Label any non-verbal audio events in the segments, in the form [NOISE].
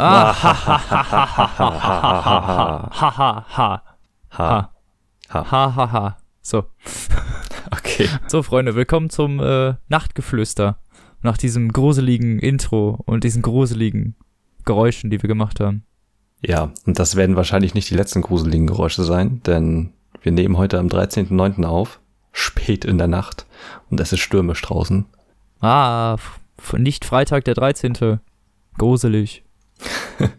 Ah, So. Okay. So, Freunde, willkommen zum äh, Nachtgeflüster. Nach diesem gruseligen Intro und diesen gruseligen Geräuschen, die wir gemacht haben. Ja, und das werden wahrscheinlich nicht die letzten gruseligen Geräusche sein, denn wir nehmen heute am 13.09. auf, spät in der Nacht, und es ist stürmisch draußen. Ah, nicht Freitag der 13. Gruselig. [LAUGHS]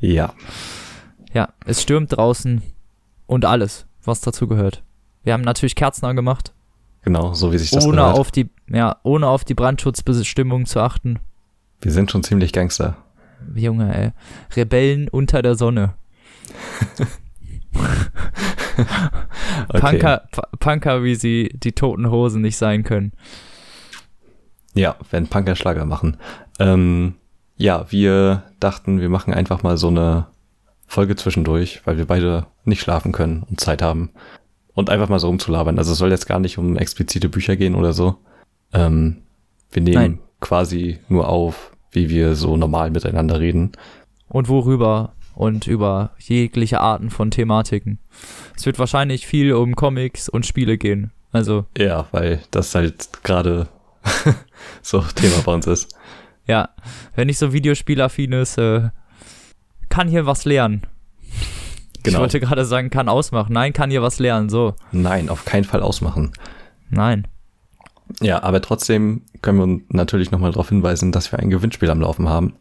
Ja, Ja, es stürmt draußen und alles, was dazu gehört. Wir haben natürlich Kerzen angemacht, genau, so wie sich das ohne gehört. auf die, ja, ohne auf die Brandschutzbestimmung zu achten. Wir sind schon ziemlich Gangster. Junge, ey. Rebellen unter der Sonne. [LAUGHS] Okay. Punker, Punker, wie sie die toten Hosen nicht sein können. Ja, werden Punker Schlager machen. Ähm, ja, wir dachten, wir machen einfach mal so eine Folge zwischendurch, weil wir beide nicht schlafen können und Zeit haben. Und einfach mal so rumzulabern. Also es soll jetzt gar nicht um explizite Bücher gehen oder so. Ähm, wir nehmen Nein. quasi nur auf, wie wir so normal miteinander reden. Und worüber und über jegliche Arten von Thematiken. Es wird wahrscheinlich viel um Comics und Spiele gehen. Also, Ja, weil das halt gerade [LAUGHS] so Thema bei uns ist. Ja, wenn nicht so Videospielaffin ist, äh, kann hier was lernen. Ich Genau. wollte gerade sagen, kann ausmachen. Nein, kann hier was lernen. So, Nein, auf keinen Fall ausmachen. nein. Ja, aber trotzdem können wir natürlich nochmal darauf hinweisen, dass wir ein Gewinnspiel am Laufen haben.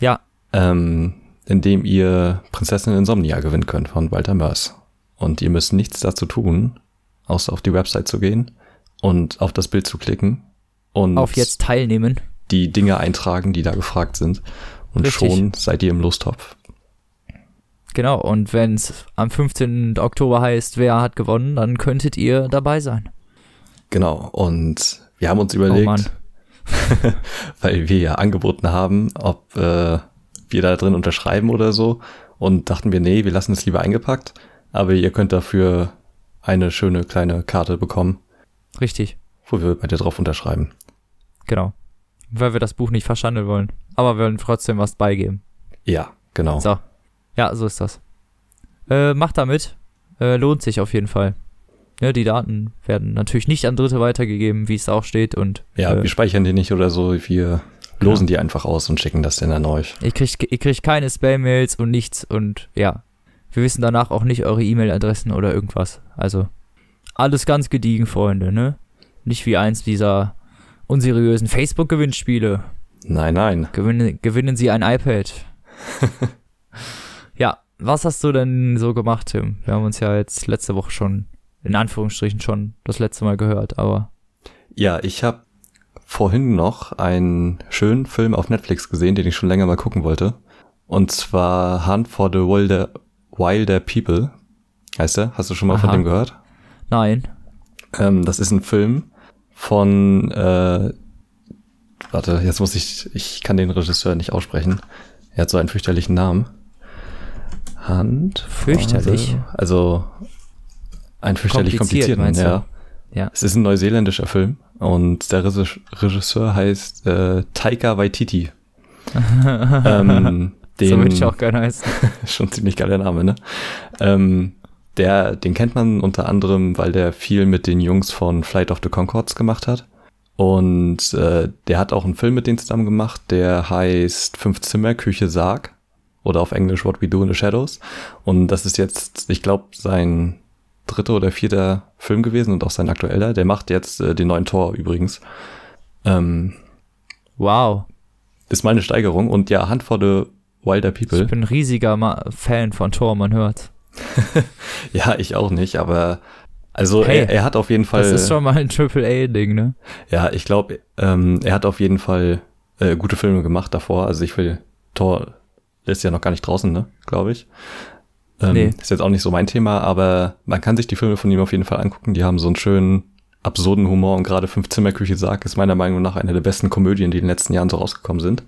Ja, ähm, in dem ihr Prinzessin Insomnia gewinnen könnt von Walter Mörs. Und ihr müsst nichts dazu tun, außer auf die Website zu gehen und auf das Bild zu klicken und auf jetzt teilnehmen. Die Dinge eintragen, die da gefragt sind. Und Richtig. schon seid ihr im Lostopf. Genau, und wenn es am 15. Oktober heißt, wer hat gewonnen, dann könntet ihr dabei sein. Genau. Und wir haben uns Oh überlegt, Mann. [LAUGHS] weil wir ja angeboten haben, ob äh, wir da drin unterschreiben oder so. Und dachten wir, nee, wir lassen es lieber eingepackt. Aber ihr könnt dafür eine schöne kleine Karte bekommen, Richtig, wo wir beide drauf unterschreiben. genau. Weil wir das Buch nicht verschandeln wollen. Aber wir wollen trotzdem was beigeben. Ja, genau. So. Ja, so ist das. Äh, macht damit. Äh, lohnt sich auf jeden Fall. Ja, die Daten werden natürlich nicht an Dritte weitergegeben, wie es auch steht. Und Ja, äh, wir speichern die nicht oder so. Wir losen die einfach aus und schicken das dann an euch. ihr, kriegt, ihr kriegt keine Spam-Mails und nichts. Und ja, wir wissen danach auch nicht eure E-Mail-Adressen oder irgendwas. Also alles ganz gediegen, Freunde, ne? Nicht wie eins dieser unseriösen Facebook-Gewinnspiele. Nein, nein. Gewinnen, gewinnen Sie ein iPad. [LAUGHS] ja, was hast du denn so gemacht, Tim? Wir haben uns ja jetzt letzte Woche schon, in Anführungsstrichen schon, das letzte Mal gehört, aber Ja, ich habe vorhin noch einen schönen Film auf Netflix gesehen, den ich schon länger mal gucken wollte. Und zwar Hunt for the Wilder, Wilder People. Heißt der? Hast du schon mal von Aha. dem gehört? nein. Ähm, das ist ein Film von, äh, warte, jetzt muss ich, ich kann den Regisseur nicht aussprechen. Er hat so einen fürchterlichen Namen. Hand. Fürchterlich? Also, ein fürchterlich Kompliziert, komplizierten, ja. Ja. Es ist ein neuseeländischer Film und der Regis- Regisseur heißt äh, Taika Waititi. [LAUGHS] ähm, den, so würde ich auch gerne heißen. [LAUGHS] schon ziemlich geiler Name, ne? Ähm, der, den kennt man unter anderem, weil der viel mit den Jungs von Flight of the Concords gemacht hat. Und äh, der hat auch einen Film mit denen zusammen gemacht, der heißt Fünf Zimmer, Küche, Sarg. Oder auf Englisch What We Do in the Shadows. Und das ist jetzt, ich glaube, sein dritter oder vierter Film gewesen und auch sein aktueller. Der macht jetzt äh, den neuen Tor übrigens. Ähm, Wow. ist mal eine Steigerung. Und ja, Hunt for the Wilder People. Ich bin ein riesiger Ma Fan von Thor, man hört. [LAUGHS] Ja, ich auch nicht, aber also Hey, er, er hat auf jeden Fall. Das ist schon mal ein Triple-A-Ding, ne? ja, ich glaube, ähm, er hat auf jeden Fall äh, gute Filme gemacht davor. Also ich will Thor ist ja noch gar nicht draußen, ne, glaube ich. Ähm, Nee. Ist jetzt auch nicht so mein Thema, aber man kann sich die Filme von ihm auf jeden Fall angucken. Die haben so einen schönen absurden Humor und gerade Fünf Zimmerküche Sarg ist meiner Meinung nach eine der besten Komödien, die in den letzten Jahren so rausgekommen sind.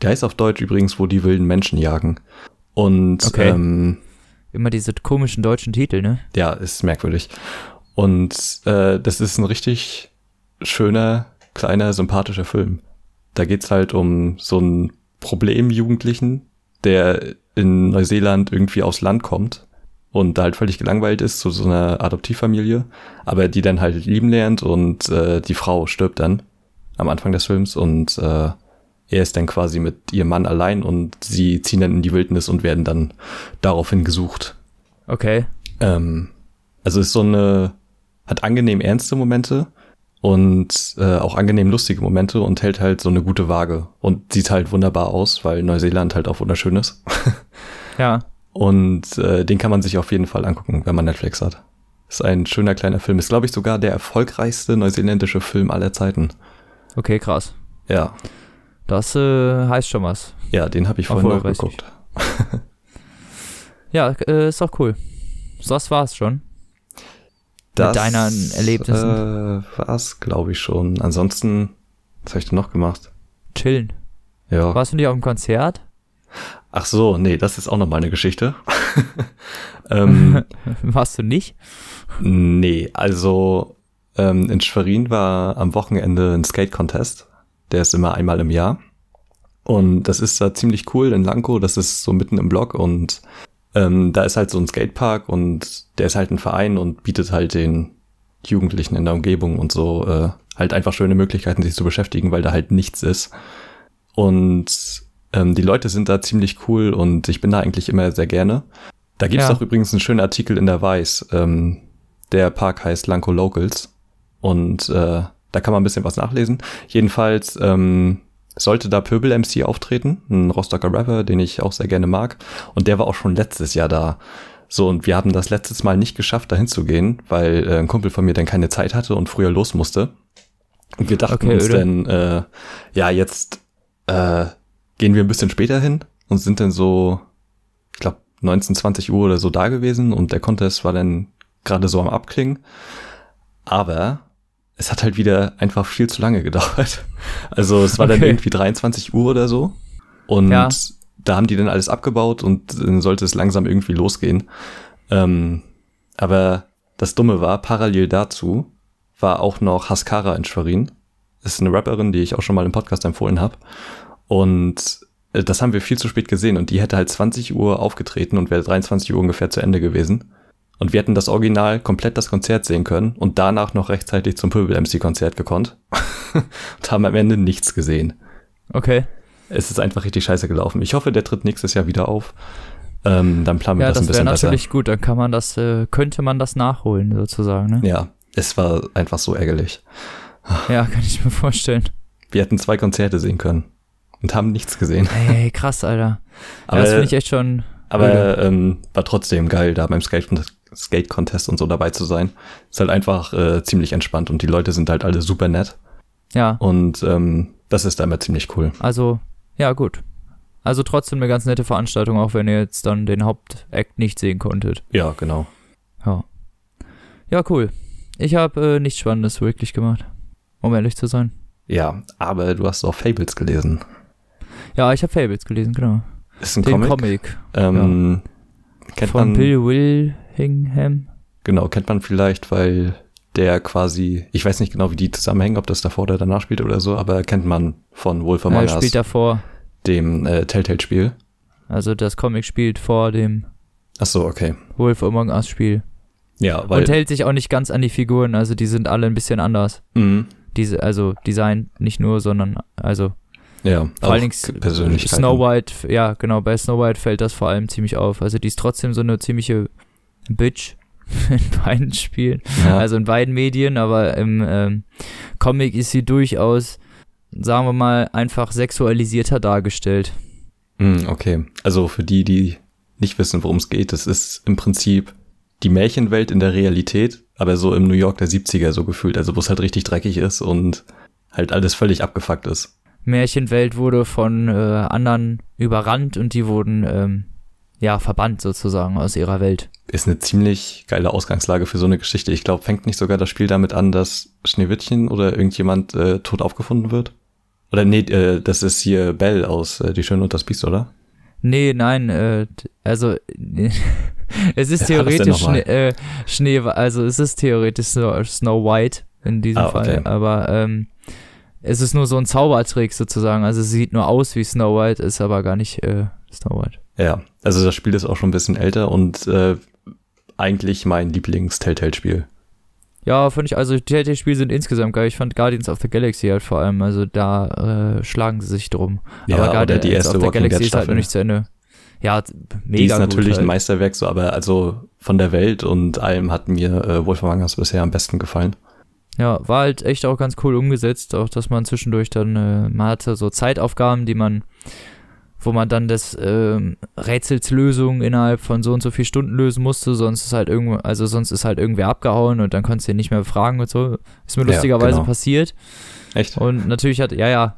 Der heißt auf Deutsch übrigens, wo die wilden Menschen jagen. Und Okay. ähm, Immer diese komischen deutschen Titel, ne? ja, ist merkwürdig. Und äh, das ist ein richtig schöner, kleiner, sympathischer Film. Da geht's halt um so einen Problemjugendlichen, der in Neuseeland irgendwie aufs Land kommt und da halt völlig gelangweilt ist zu so einer Adoptivfamilie, aber die dann halt lieben lernt und äh, die Frau stirbt dann am Anfang des Films und äh, er ist dann quasi mit ihrem Mann allein und sie ziehen dann in die Wildnis und werden dann daraufhin gesucht. Okay. Ähm, also ist so eine, hat angenehm ernste Momente und äh, auch angenehm lustige Momente und hält halt so eine gute Waage und sieht halt wunderbar aus, weil Neuseeland halt auch wunderschön ist. Ja. Und äh, den kann man sich auf jeden Fall angucken, wenn man Netflix hat. Ist ein schöner kleiner Film. Ist, glaube ich, sogar der erfolgreichste neuseeländische Film aller Zeiten. Okay, krass. Ja, Das äh, heißt schon was. ja, den habe ich vorhin noch Erfolgreich. geguckt. [LAUGHS] Ja, äh, ist doch cool. So, Das war's schon. Mit deinen Erlebnissen. Äh, war's, glaube ich schon. Ansonsten, was habe ich denn noch gemacht? Chillen. Ja. Warst du nicht auf dem Konzert? Ach so, nee, das ist auch noch mal eine Geschichte. [LAUGHS] ähm, [LAUGHS] Warst du nicht? nee, also ähm, in Schwerin war am Wochenende ein Skate-Contest. Der ist immer einmal im Jahr. Und das ist da ziemlich cool in Lanko. Das ist so mitten im Block und ähm, da ist halt so ein Skatepark und der ist halt ein Verein und bietet halt den Jugendlichen in der Umgebung und so äh, halt einfach schöne Möglichkeiten, sich zu beschäftigen, weil da halt nichts ist. Und ähm, die Leute sind da ziemlich cool und ich bin da eigentlich immer sehr gerne. Da gibt's Ja. auch übrigens einen schönen Artikel in der Weiß. Ähm, der Park heißt Lanko Locals und äh, da kann man ein bisschen was nachlesen. Jedenfalls ähm, sollte da Pöbel MC auftreten, ein Rostocker Rapper, den ich auch sehr gerne mag. Und der war auch schon letztes Jahr da. So, und wir haben das letztes Mal nicht geschafft, dahin zu gehen, weil äh, ein Kumpel von mir dann keine Zeit hatte und früher los musste. Und wir dachten Okay, uns dann, äh, ja, jetzt äh, gehen wir ein bisschen später hin und sind dann so, ich glaube, 19, 20 Uhr oder so da gewesen und der Contest war dann gerade so am Abklingen. Aber es hat halt wieder einfach viel zu lange gedauert. [LAUGHS] Also es war dann Okay. irgendwie 23 Uhr oder so. Und Ja. da haben die dann alles abgebaut und dann sollte es langsam irgendwie losgehen. Ähm, aber das Dumme war, parallel dazu war auch noch Haskara in Schwerin. Das ist eine Rapperin, die ich auch schon mal im Podcast empfohlen habe. Und äh, das haben wir viel zu spät gesehen und die hätte halt 20 Uhr aufgetreten und wäre 23 Uhr ungefähr zu Ende gewesen. Und wir hätten das Original komplett das Konzert sehen können und danach noch rechtzeitig zum Pöbel-MC-Konzert gekonnt. [LAUGHS] und haben am Ende nichts gesehen. Okay. Es ist einfach richtig scheiße gelaufen. Ich hoffe, der tritt nächstes Jahr wieder auf. Ähm, dann planen wir Ja, das, ein das wäre bisschen besser. natürlich gut. Dann kann man das, äh, könnte man das nachholen, sozusagen, ne? Ja, es war einfach so ärgerlich. Ja, kann ich mir vorstellen. Wir hätten zwei Konzerte sehen können und haben nichts gesehen. Ey, krass, Alter. Aber, ja, das finde ich echt schon. aber ähm, war trotzdem geil, da beim Skate Skate Contest und so dabei zu sein. Ist halt einfach äh, ziemlich entspannt und die Leute sind halt alle super nett Ja, und ähm, das ist da immer ziemlich cool. also, ja, gut. Also trotzdem eine ganz nette Veranstaltung, auch wenn ihr jetzt dann den Hauptakt nicht sehen konntet. Ja, genau. Ja. Ja, cool. Ich habe äh, nichts Spannendes wirklich gemacht. Um ehrlich zu sein. Ja, aber du hast auch Fables gelesen. Ja, ich habe Fables gelesen, genau. Ist ein Den Comic. Comic, ähm, kennt von man, Bill Willingham. Genau, kennt man vielleicht, weil der quasi, ich weiß nicht genau, wie die zusammenhängen, ob das davor oder danach spielt oder so, aber kennt man von Wolf Among Us, spielt davor. dem äh, Telltale-Spiel. Also das Comic spielt vor dem Ach so, okay. Wolf Among Us Spiel. Ja, weil Und hält sich auch nicht ganz an die Figuren, also die sind alle ein bisschen anders. mh, Diese, also Design nicht nur, sondern also ja, vor allen Dingen. Snow White, ja genau, bei Snow White fällt das vor allem ziemlich auf. Also die ist trotzdem so eine ziemliche Bitch [LAUGHS] in beiden Spielen, Ja, also in beiden Medien, aber im ähm, Comic ist sie durchaus, sagen wir mal, einfach sexualisierter dargestellt. mh, okay. Also für die, die nicht wissen, worum es geht, das ist im Prinzip die Märchenwelt in der Realität, aber so im New York der 70er so gefühlt, also wo es halt richtig dreckig ist und halt alles völlig abgefuckt ist. Märchenwelt wurde von äh, anderen überrannt und die wurden ähm, ja verbannt sozusagen aus ihrer Welt. ist eine ziemlich geile Ausgangslage für so eine Geschichte. Ich glaube, fängt nicht sogar das Spiel damit an, dass Schneewittchen oder irgendjemand äh, tot aufgefunden wird? Oder nee, äh, das ist hier Belle aus äh, Die Schöne und das Biest, oder? Nee, nein, äh, also [LAUGHS] es ist denn theoretisch? Schnee, äh, Schnee, also es ist theoretisch Snow, Snow White in diesem Ah, okay. Fall, aber ähm, es ist nur so ein Zaubertrick sozusagen. Also es sieht nur aus wie Snow White, ist aber gar nicht äh, Snow White. Ja, also das Spiel ist auch schon ein bisschen älter und äh, eigentlich mein Lieblings-Telltale-Spiel. Ja, finde ich, also Telltale-Spiele sind insgesamt geil. Ich fand Guardians of the Galaxy halt vor allem, also da äh, schlagen sie sich drum. Ja, aber oder Guardians die erste of the Walking Galaxy ist halt noch nicht zu Ende. Ja, mega Die ist natürlich halt. ein Meisterwerk, so, aber also von der Welt und allem hat mir äh, Wolf Us bisher am besten gefallen. Ja, war halt echt auch ganz cool umgesetzt, auch dass man zwischendurch dann, äh, man hatte so Zeitaufgaben, die man, wo man dann das ähm, Rätsels Lösung innerhalb von so und so vier Stunden lösen musste, sonst ist halt irgendwo, also sonst ist halt irgendwer abgehauen und dann konntest du ihn nicht mehr befragen und so. Ist mir Ja, lustigerweise genau. passiert. Echt? Und natürlich hat, ja, ja.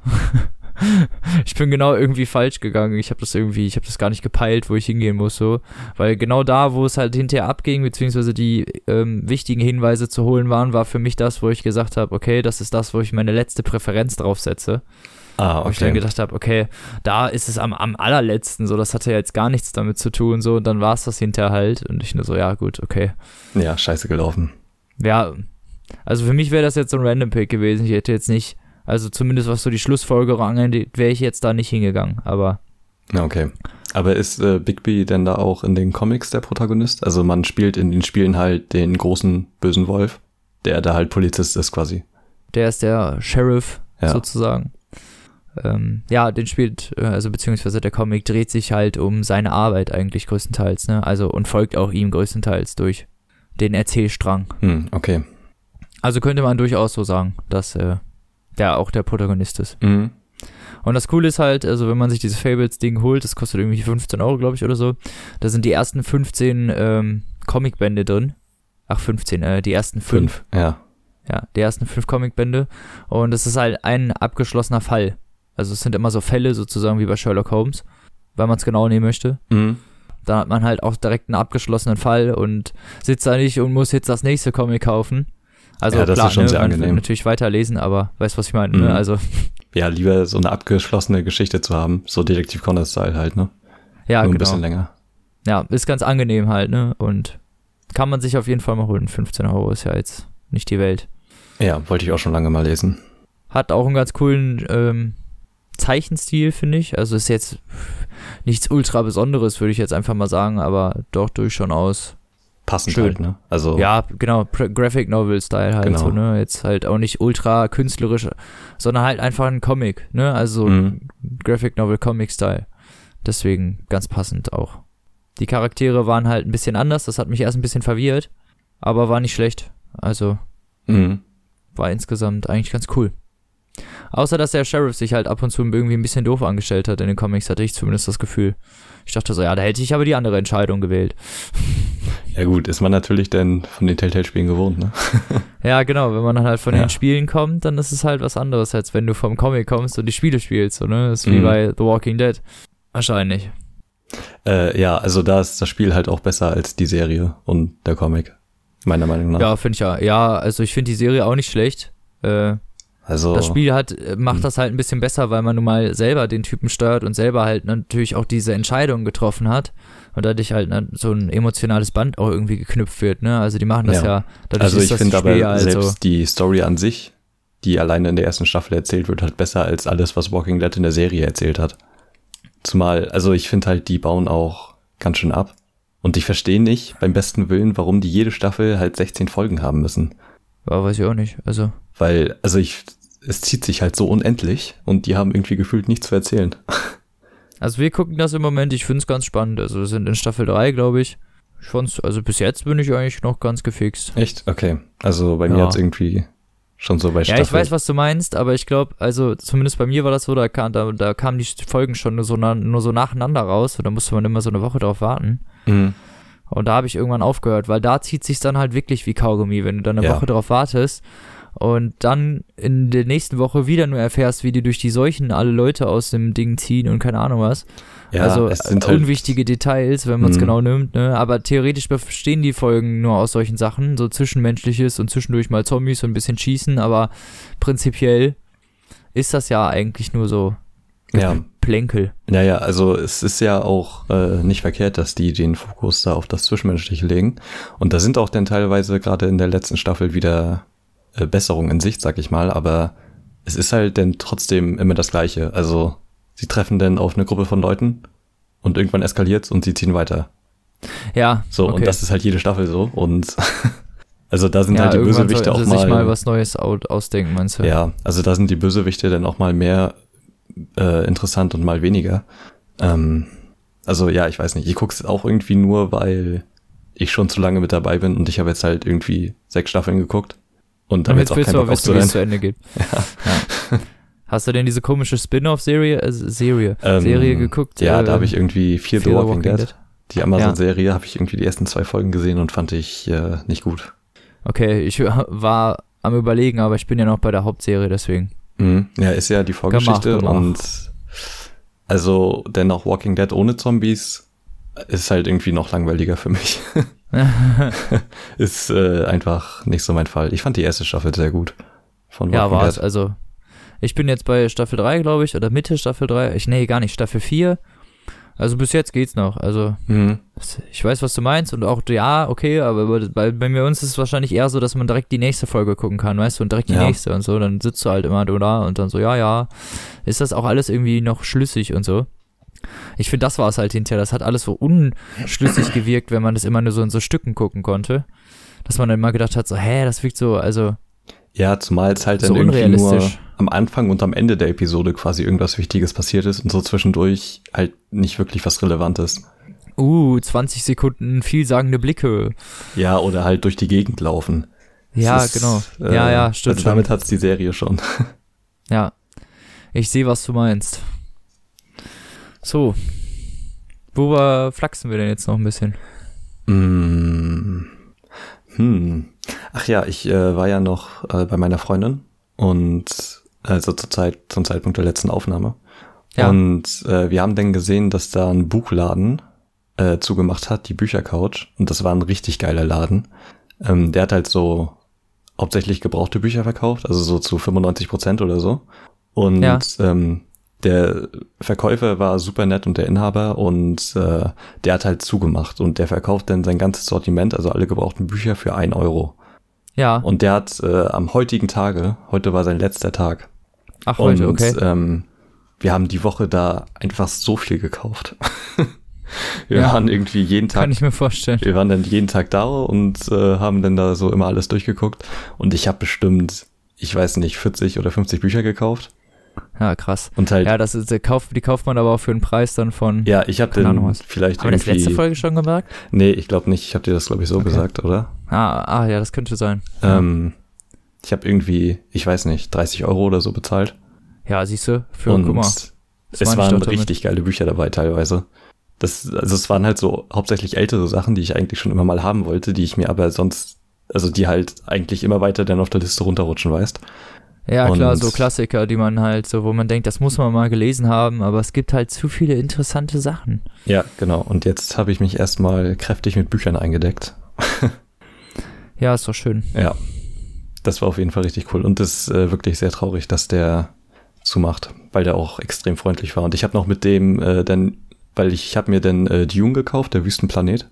[LAUGHS] ich bin genau irgendwie falsch gegangen. Ich habe das irgendwie, ich habe das gar nicht gepeilt, wo ich hingehen muss, so. Weil genau da, wo es halt hinterher abging, beziehungsweise die ähm, wichtigen Hinweise zu holen waren, war für mich das, wo ich gesagt habe, okay, das ist das, wo ich meine letzte Präferenz drauf Ah, Wo ich dann okay. gedacht habe, okay, da ist es am, am allerletzten, so, das hatte ja jetzt gar nichts damit zu tun, so, und dann war es das hinterher halt. Und ich nur so, ja, gut, okay. Ja, scheiße gelaufen. Ja, also für mich wäre das jetzt so ein Random Pick gewesen. Ich hätte jetzt nicht, also zumindest was so die Schlussfolgerung angeht, wäre ich jetzt da nicht hingegangen. Aber Ja, okay. Aber ist äh, Bigby denn da auch in den Comics der Protagonist? Also man spielt in den Spielen halt den großen bösen Wolf, der da halt Polizist ist quasi. der ist der Sheriff Ja. sozusagen. Ähm, ja, den spielt, äh, also beziehungsweise der Comic dreht sich halt um seine Arbeit eigentlich größtenteils, ne? Also und folgt auch ihm größtenteils durch den Erzählstrang. Hm, okay. Also könnte man durchaus so sagen, dass äh, der auch der Protagonist ist. Mhm. Und das Coole ist halt, also wenn man sich dieses Fables-Ding holt, das kostet irgendwie 15 Euro, glaube ich, oder so, da sind die ersten 15 ähm, Comicbände drin. Ach, 15, äh, die ersten fünf. Fünf. Ja. Ja, die ersten fünf Comicbände. Und es ist halt ein abgeschlossener Fall. Also es sind immer so Fälle sozusagen wie bei Sherlock Holmes, weil man es genau nehmen möchte. Mhm. Dann hat man halt auch direkt einen abgeschlossenen Fall und sitzt da nicht und muss jetzt das nächste Comic kaufen. Also Ja, das klar, ist schon ne, sehr angenehm. natürlich weiterlesen, aber weißt was ich meine, Mhm. ne? Also [LAUGHS] Ja, lieber so eine abgeschlossene Geschichte zu haben. So Detektiv Conan-Style halt, ne? ja, Nur ein genau. bisschen länger. Ja, ist ganz angenehm halt, ne? Und kann man sich auf jeden Fall mal holen. 15 Euro ist ja jetzt nicht die Welt. Ja, wollte ich auch schon lange mal lesen. Hat auch einen ganz coolen ähm, Zeichenstil, finde ich. Also ist jetzt nichts ultra Besonderes, würde ich jetzt einfach mal sagen, aber doch durchaus. Passend Schön. halt, ne? Also, Ja, genau, Graphic Novel Style halt Genau. so, ne? Jetzt halt auch nicht ultra künstlerisch, sondern halt einfach ein Comic, ne? Also Mhm. Graphic Novel Comic Style. Deswegen ganz passend auch. Die Charaktere waren halt ein bisschen anders, das hat mich erst ein bisschen verwirrt, aber war nicht schlecht. Also Mhm. war insgesamt eigentlich ganz cool. Außer, dass der Sheriff sich halt ab und zu irgendwie ein bisschen doof angestellt hat in den Comics, hatte ich zumindest das Gefühl. Ich dachte so, ja, da hätte ich aber die andere Entscheidung gewählt. [LAUGHS] Ja gut, ist man natürlich dann von den Telltale-Spielen gewohnt, ne? [LAUGHS] Ja, genau, wenn man dann halt von Ja. den Spielen kommt, dann ist es halt was anderes, als wenn du vom Comic kommst und die Spiele spielst, so, ne? Das ist wie Mhm. bei The Walking Dead. Wahrscheinlich. Äh, ja, also da ist das Spiel halt auch besser als die Serie und der Comic. Meiner Meinung nach. Ja, finde ich ja. Ja, also ich finde die Serie auch nicht schlecht. Äh, also, Das Spiel hat, äh, macht Hm. das halt ein bisschen besser, weil man nun mal selber den Typen steuert und selber halt natürlich auch diese Entscheidung getroffen hat und dadurch halt ne, so ein emotionales Band auch irgendwie geknüpft wird, ne? Also die machen das Ja. ja, dadurch also ist ich finde aber ja selbst also, die Story an sich, die alleine in der ersten Staffel erzählt wird, halt besser als alles, was Walking Dead in der Serie erzählt hat. Zumal, also ich finde halt, die bauen auch ganz schön ab. Und ich verstehe nicht, beim besten Willen, warum die jede Staffel halt 16 Folgen haben müssen. ja, weiß ich auch nicht. Also, Weil, also ich, es zieht sich halt so unendlich und die haben irgendwie gefühlt nichts zu erzählen. [LAUGHS] also wir gucken das im Moment, ich finde es ganz spannend. Also wir sind in Staffel 3, glaube ich. Ich fand's, also bis jetzt bin ich eigentlich noch ganz gefixt. Echt? Okay. Also bei mir Ja. hat's irgendwie schon so bei Ja, Staffel. ich weiß, was du meinst, aber ich glaube, also zumindest bei mir war das so, da, kam, da, da kamen die Folgen schon nur so, na, nur so nacheinander raus und da musste man immer so eine Woche drauf warten. Mhm. Und da habe ich irgendwann aufgehört, weil da zieht sich dann halt wirklich wie Kaugummi, wenn du dann eine Ja. Woche drauf wartest und dann in der nächsten Woche wieder nur erfährst, wie die durch die Seuchen alle Leute aus dem Ding ziehen und keine Ahnung was. Ja, also es sind halt, unwichtige Details, wenn man es Mhm. genau nimmt, ne? Aber theoretisch bestehen die Folgen nur aus solchen Sachen, so zwischenmenschliches und zwischendurch mal Zombies und ein bisschen schießen, aber prinzipiell ist das ja eigentlich nur so ja, Plänkel. Naja, also es ist ja auch äh, nicht verkehrt, dass die den Fokus da auf das Zwischenmenschliche legen. Und da sind auch dann teilweise gerade in der letzten Staffel wieder äh, Besserungen in Sicht, sag ich mal. Aber es ist halt dann trotzdem immer das Gleiche. Also sie treffen dann auf eine Gruppe von Leuten und irgendwann eskaliert's und sie ziehen weiter. Ja. So, okay. und das ist halt jede Staffel so. Und [LAUGHS] also da sind ja, halt die Bösewichte auch sie sich mal. mal was Neues au- ausdenken, meinst du? ja, also da sind die Bösewichte dann auch mal mehr äh, interessant und mal weniger. Ähm, also ja, ich weiß nicht. Ich guck's auch irgendwie nur, weil ich schon zu lange mit dabei bin und ich habe jetzt halt irgendwie sechs Staffeln geguckt und Und jetzt jetzt auch willst keinen du Bock wissen, wie es zu Ende geht. [LAUGHS] Ja. Hast du denn diese komische Spin-off-Serie, äh, Serie, Ähm, Serie geguckt? Ja, äh, da habe ich irgendwie Fear the Walking, Dead. Die Amazon-Serie habe ich irgendwie die ersten zwei Folgen gesehen und fand ich äh, nicht gut. Okay, ich [LAUGHS] war am überlegen, aber ich bin ja noch bei der Hauptserie, deswegen. Mhm. Ja, ist ja die Vorgeschichte gemacht. und also dennoch Walking Dead ohne Zombies ist halt irgendwie noch langweiliger für mich. [LAUGHS] [LAUGHS] ist äh, einfach nicht so mein Fall. Ich fand die erste Staffel sehr gut von ja, war es. Also, ich bin jetzt bei Staffel 3, glaube ich, oder Mitte Staffel 3. Ich, nee, gar nicht, Staffel 4. Also bis jetzt geht's noch. Also, Mhm. ich weiß, was du meinst und auch, ja, okay, aber bei, bei, bei uns ist es wahrscheinlich eher so, dass man direkt die nächste Folge gucken kann, weißt du, und direkt die Ja. nächste und so. Dann sitzt du halt immer da und dann so, ja, ja, ist das auch alles irgendwie noch schlüssig und so. Ich finde, das war es halt hinterher. Das hat alles so unschlüssig gewirkt, wenn man das immer nur so in so Stücken gucken konnte. Dass man dann immer gedacht hat, so, hä, das wirkt so, also, Ja, zumal es halt dann So irgendwie nur am Anfang und am Ende der Episode quasi irgendwas Wichtiges passiert ist und so zwischendurch halt nicht wirklich was Relevantes. uh, 20 Sekunden vielsagende Blicke. Ja, oder halt durch die Gegend laufen. Ja, ist, genau. äh, ja, ja, stimmt. Also damit hat's die Serie schon. [LAUGHS] Ja. Ich sehe, was du meinst. So. Wo wir flachsen wir denn jetzt noch ein bisschen? Mm. Hm. Ach ja, ich äh, war ja noch äh, bei meiner Freundin und also zur Zeit, zum Zeitpunkt der letzten Aufnahme. Ja. Und äh, wir haben dann gesehen, dass da ein Buchladen äh, zugemacht hat, die Büchercouch. Und das war ein richtig geiler Laden. Ähm, der hat halt so hauptsächlich gebrauchte Bücher verkauft, also so zu 95 Prozent oder so. Und Ja. ähm, der Verkäufer war super nett und der Inhaber und äh, der hat halt zugemacht und der verkauft dann sein ganzes Sortiment, also alle gebrauchten Bücher für ein Euro. Ja. Und der hat äh, am heutigen Tage, heute war sein letzter Tag, Ach, und heute, okay. ähm, wir haben die Woche da einfach so viel gekauft. [LAUGHS] wir Ja. waren irgendwie jeden Tag, Kann ich mir vorstellen. wir waren dann jeden Tag da und äh, haben dann da so immer alles durchgeguckt. Und ich habe bestimmt, ich weiß nicht, 40 oder 50 Bücher gekauft. Ja, krass. Und halt, Ja, ja, das ist, der Kauf, die kauft man aber auch für einen Preis dann von. ich habe Keine Ahnung vielleicht Haben wir das letzte Folge schon gesagt? Nee, ich glaube nicht. Ich habe dir das, glaube ich, so Okay. gesagt, oder? Ah, ah, ja, das könnte sein. Ähm, ich habe irgendwie, ich weiß nicht, 30 Euro oder so bezahlt. Ja, siehst du, für, und guck mal. es waren richtig geile Bücher dabei teilweise. Das, also es waren halt so hauptsächlich ältere Sachen, die ich eigentlich schon immer mal haben wollte, die ich mir aber sonst, also die halt eigentlich immer weiter dann auf der Liste runterrutschen, weißt. Ja, klar, und- so Klassiker, die man halt so, wo man denkt, das muss man mal gelesen haben, aber es gibt halt zu viele interessante Sachen. Ja, genau. Und jetzt habe ich mich erstmal kräftig mit Büchern eingedeckt. Ja, ist doch schön. Ja. Das war auf jeden Fall richtig cool. Und das ist äh, wirklich sehr traurig, dass der zumacht, weil der auch extrem freundlich war. Und ich habe noch mit dem äh, dann, weil ich, ich habe mir dann äh, Dune gekauft, der Wüstenplanet.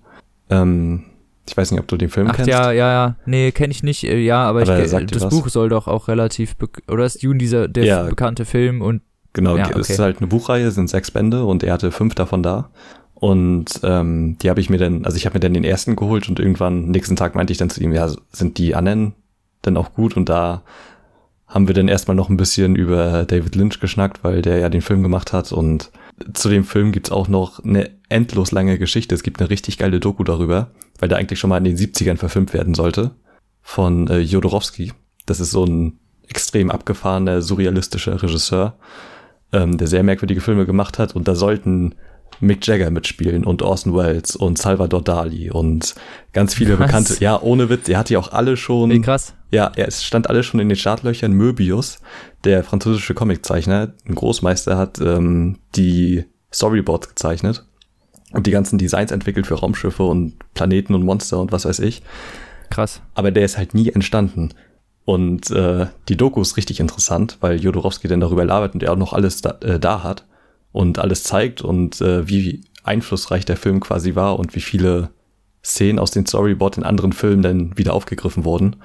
Ähm, ich weiß nicht, ob du den Film Ach kennst. ja, ja, ja. Nee, kenne ich nicht. äh, Ja, aber, Aber ich, das was? Buch soll doch auch relativ oder ist Dune dieser der Ja. bekannte Film und Genau, Ja, es okay. ist halt eine Buchreihe, sind sechs Bände und er hatte fünf davon da. Und ähm, die habe ich mir dann, also ich habe mir dann den ersten geholt und irgendwann nächsten Tag meinte ich dann zu ihm, ja, sind die anderen denn auch gut? Und da haben wir dann erstmal noch ein bisschen über David Lynch geschnackt, weil der ja den Film gemacht hat. Und zu dem Film gibt's auch noch eine endlos lange Geschichte. Es gibt eine richtig geile Doku darüber, weil der eigentlich schon mal in den 70ern verfilmt werden sollte. Von äh, Jodorowsky. Das ist so ein extrem abgefahrener, surrealistischer Regisseur, ähm, der sehr merkwürdige Filme gemacht hat. Und da sollten Mick Jagger mitspielen und Orson Welles und Salvador Dali und ganz viele Was? bekannte. Ja, ohne Witz. Er hat die auch alle schon. wie krass. Ja, er es stand alles schon in den Startlöchern. Möbius, der französische Comiczeichner, ein Großmeister, hat ähm, die Storyboards gezeichnet und die ganzen Designs entwickelt für Raumschiffe und Planeten und Monster und was weiß ich. Krass. Aber der ist halt nie entstanden. Und äh, die Doku ist richtig interessant, weil Jodorowsky dann darüber labert und er auch noch alles da, äh, da hat und alles zeigt und äh, wie einflussreich der Film quasi war und wie viele Szenen aus den Storyboard in anderen Filmen dann wieder aufgegriffen wurden.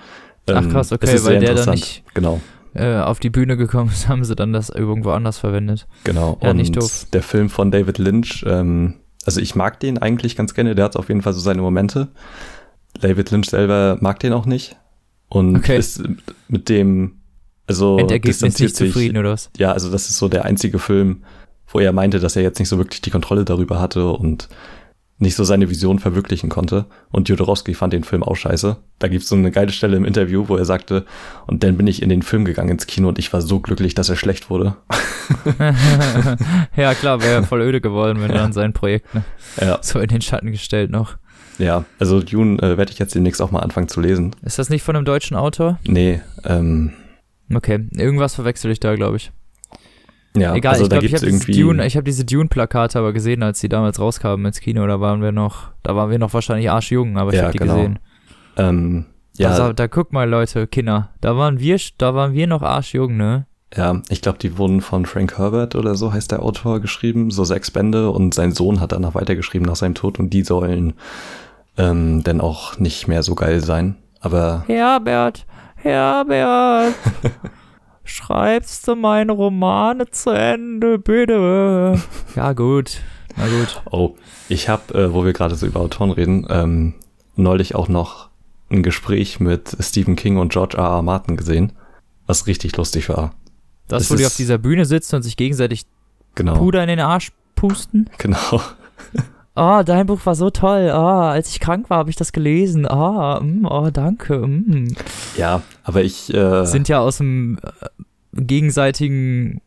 Ach, krass, okay, weil der dann nicht- Genau. äh, auf die Bühne gekommen ist, [LAUGHS] haben sie dann das irgendwo anders verwendet. Genau. Ja, und nicht doof. der Film von David Lynch, ähm, also ich mag den eigentlich ganz gerne, der hat auf jeden Fall so seine Momente. David Lynch selber mag den auch nicht. Und Okay. ist mit dem, also Endergebnis nicht zufrieden, oder was? ja, also das ist so der einzige Film, wo er meinte, dass er jetzt nicht so wirklich die Kontrolle darüber hatte und nicht so seine Vision verwirklichen konnte. Und Jodorowsky fand den Film auch scheiße. Da gibt's so eine geile Stelle im Interview, wo er sagte, und dann bin ich in den Film gegangen ins Kino und ich war so glücklich, dass er schlecht wurde. [LAUGHS] ja, klar, wäre voll öde geworden, wenn er dann sein Projekt ne, Ja, so in den Schatten gestellt noch. ja. Also Dune äh, werde ich jetzt demnächst auch mal anfangen zu lesen. Ist das nicht von einem deutschen Autor? Nee, ähm, Okay, irgendwas verwechsel ich da, glaube ich. Ja, Egal, also ich glaube, ich habe. Dune, ich habe diese Dune-Plakate aber gesehen, als die damals rauskamen ins Kino. Da waren wir noch, da waren wir noch wahrscheinlich arschjung, aber ich Ja, habe die genau. gesehen. ähm, Ja. ja, Also, da guck mal, Leute, Kinder, da waren wir, da waren wir noch arschjung, ne? ja, ich glaube, die wurden von Frank Herbert oder so heißt der Autor geschrieben, so sechs Bände und sein Sohn hat danach weitergeschrieben nach seinem Tod und die sollen ähm, dann auch nicht mehr so geil sein. Aber Herbert, Herbert, [LAUGHS] schreibst du meine Romane zu Ende, bitte? [LAUGHS] Ja, gut, na gut. oh, ich habe, äh, wo wir gerade so über Autoren reden, ähm, neulich auch noch ein Gespräch mit Stephen King und George R. R. Martin gesehen, was richtig lustig war. Das, Es wo die auf dieser Bühne sitzen und sich gegenseitig Genau, Puder in den Arsch pusten. genau. Oh, dein Buch war so toll. Oh, als ich krank war, habe ich das gelesen. Oh, mm, oh danke. Mm. Ja, aber ich äh, Sind ja aus dem äh, gegenseitigen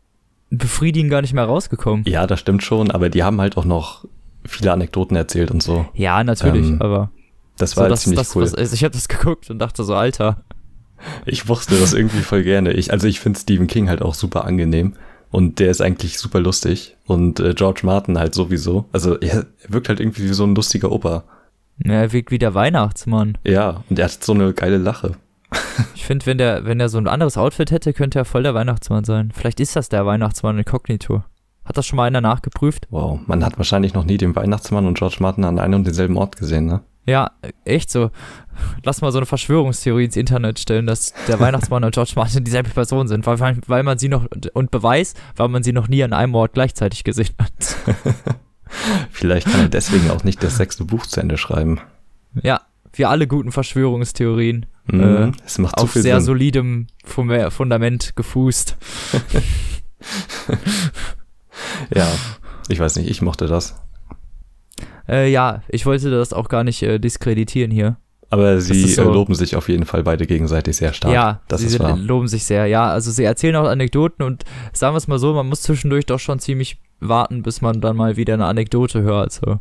Befriedigen gar nicht mehr rausgekommen. Ja, das stimmt schon, aber die haben halt auch noch viele Anekdoten erzählt und so. Ja, natürlich, Ähm, aber Das so, war halt das, ziemlich das, cool. was, ich habe das [LAUGHS] geguckt und dachte so, Alter. Ich wusste das irgendwie voll gerne. Ich, also ich finde Stephen King halt auch super angenehm und der ist eigentlich super lustig und äh, George Martin halt sowieso. Also er, er wirkt halt irgendwie wie so ein lustiger Opa. Ja, er wirkt wie der Weihnachtsmann. Ja, und er hat so eine geile Lache. [LAUGHS] Ich finde, wenn der, wenn der so ein anderes Outfit hätte, könnte er voll der Weihnachtsmann sein. Vielleicht ist das der Weihnachtsmann inkognito. Hat das schon mal einer nachgeprüft? Wow, man hat wahrscheinlich noch nie den Weihnachtsmann und George Martin an einem und denselben Ort gesehen, ne? Ja, echt so. Lass mal so eine Verschwörungstheorie ins Internet stellen, dass der [LAUGHS] Weihnachtsmann und George Martin dieselbe Person sind, weil, weil- man sie noch, und Beweis, weil man sie noch nie an einem Ort gleichzeitig gesehen hat. [LAUGHS] Vielleicht kann er deswegen auch nicht das sechste Buch zu Ende schreiben. Ja, wir alle guten Verschwörungstheorien. Mhm, es macht zu auf sehr Sinn. solidem Fum- Fundament gefußt. [LAUGHS] ja, ich weiß nicht, ich mochte das. Äh, ja, ich wollte das auch gar nicht äh, diskreditieren hier. Aber sie so- äh, loben sich auf jeden Fall beide gegenseitig sehr stark. Ja, das sie ist sind, wahr. loben sich sehr. Ja, also sie erzählen auch Anekdoten und sagen wir es mal so, man muss zwischendurch doch schon ziemlich warten, bis man dann mal wieder eine Anekdote hört. So.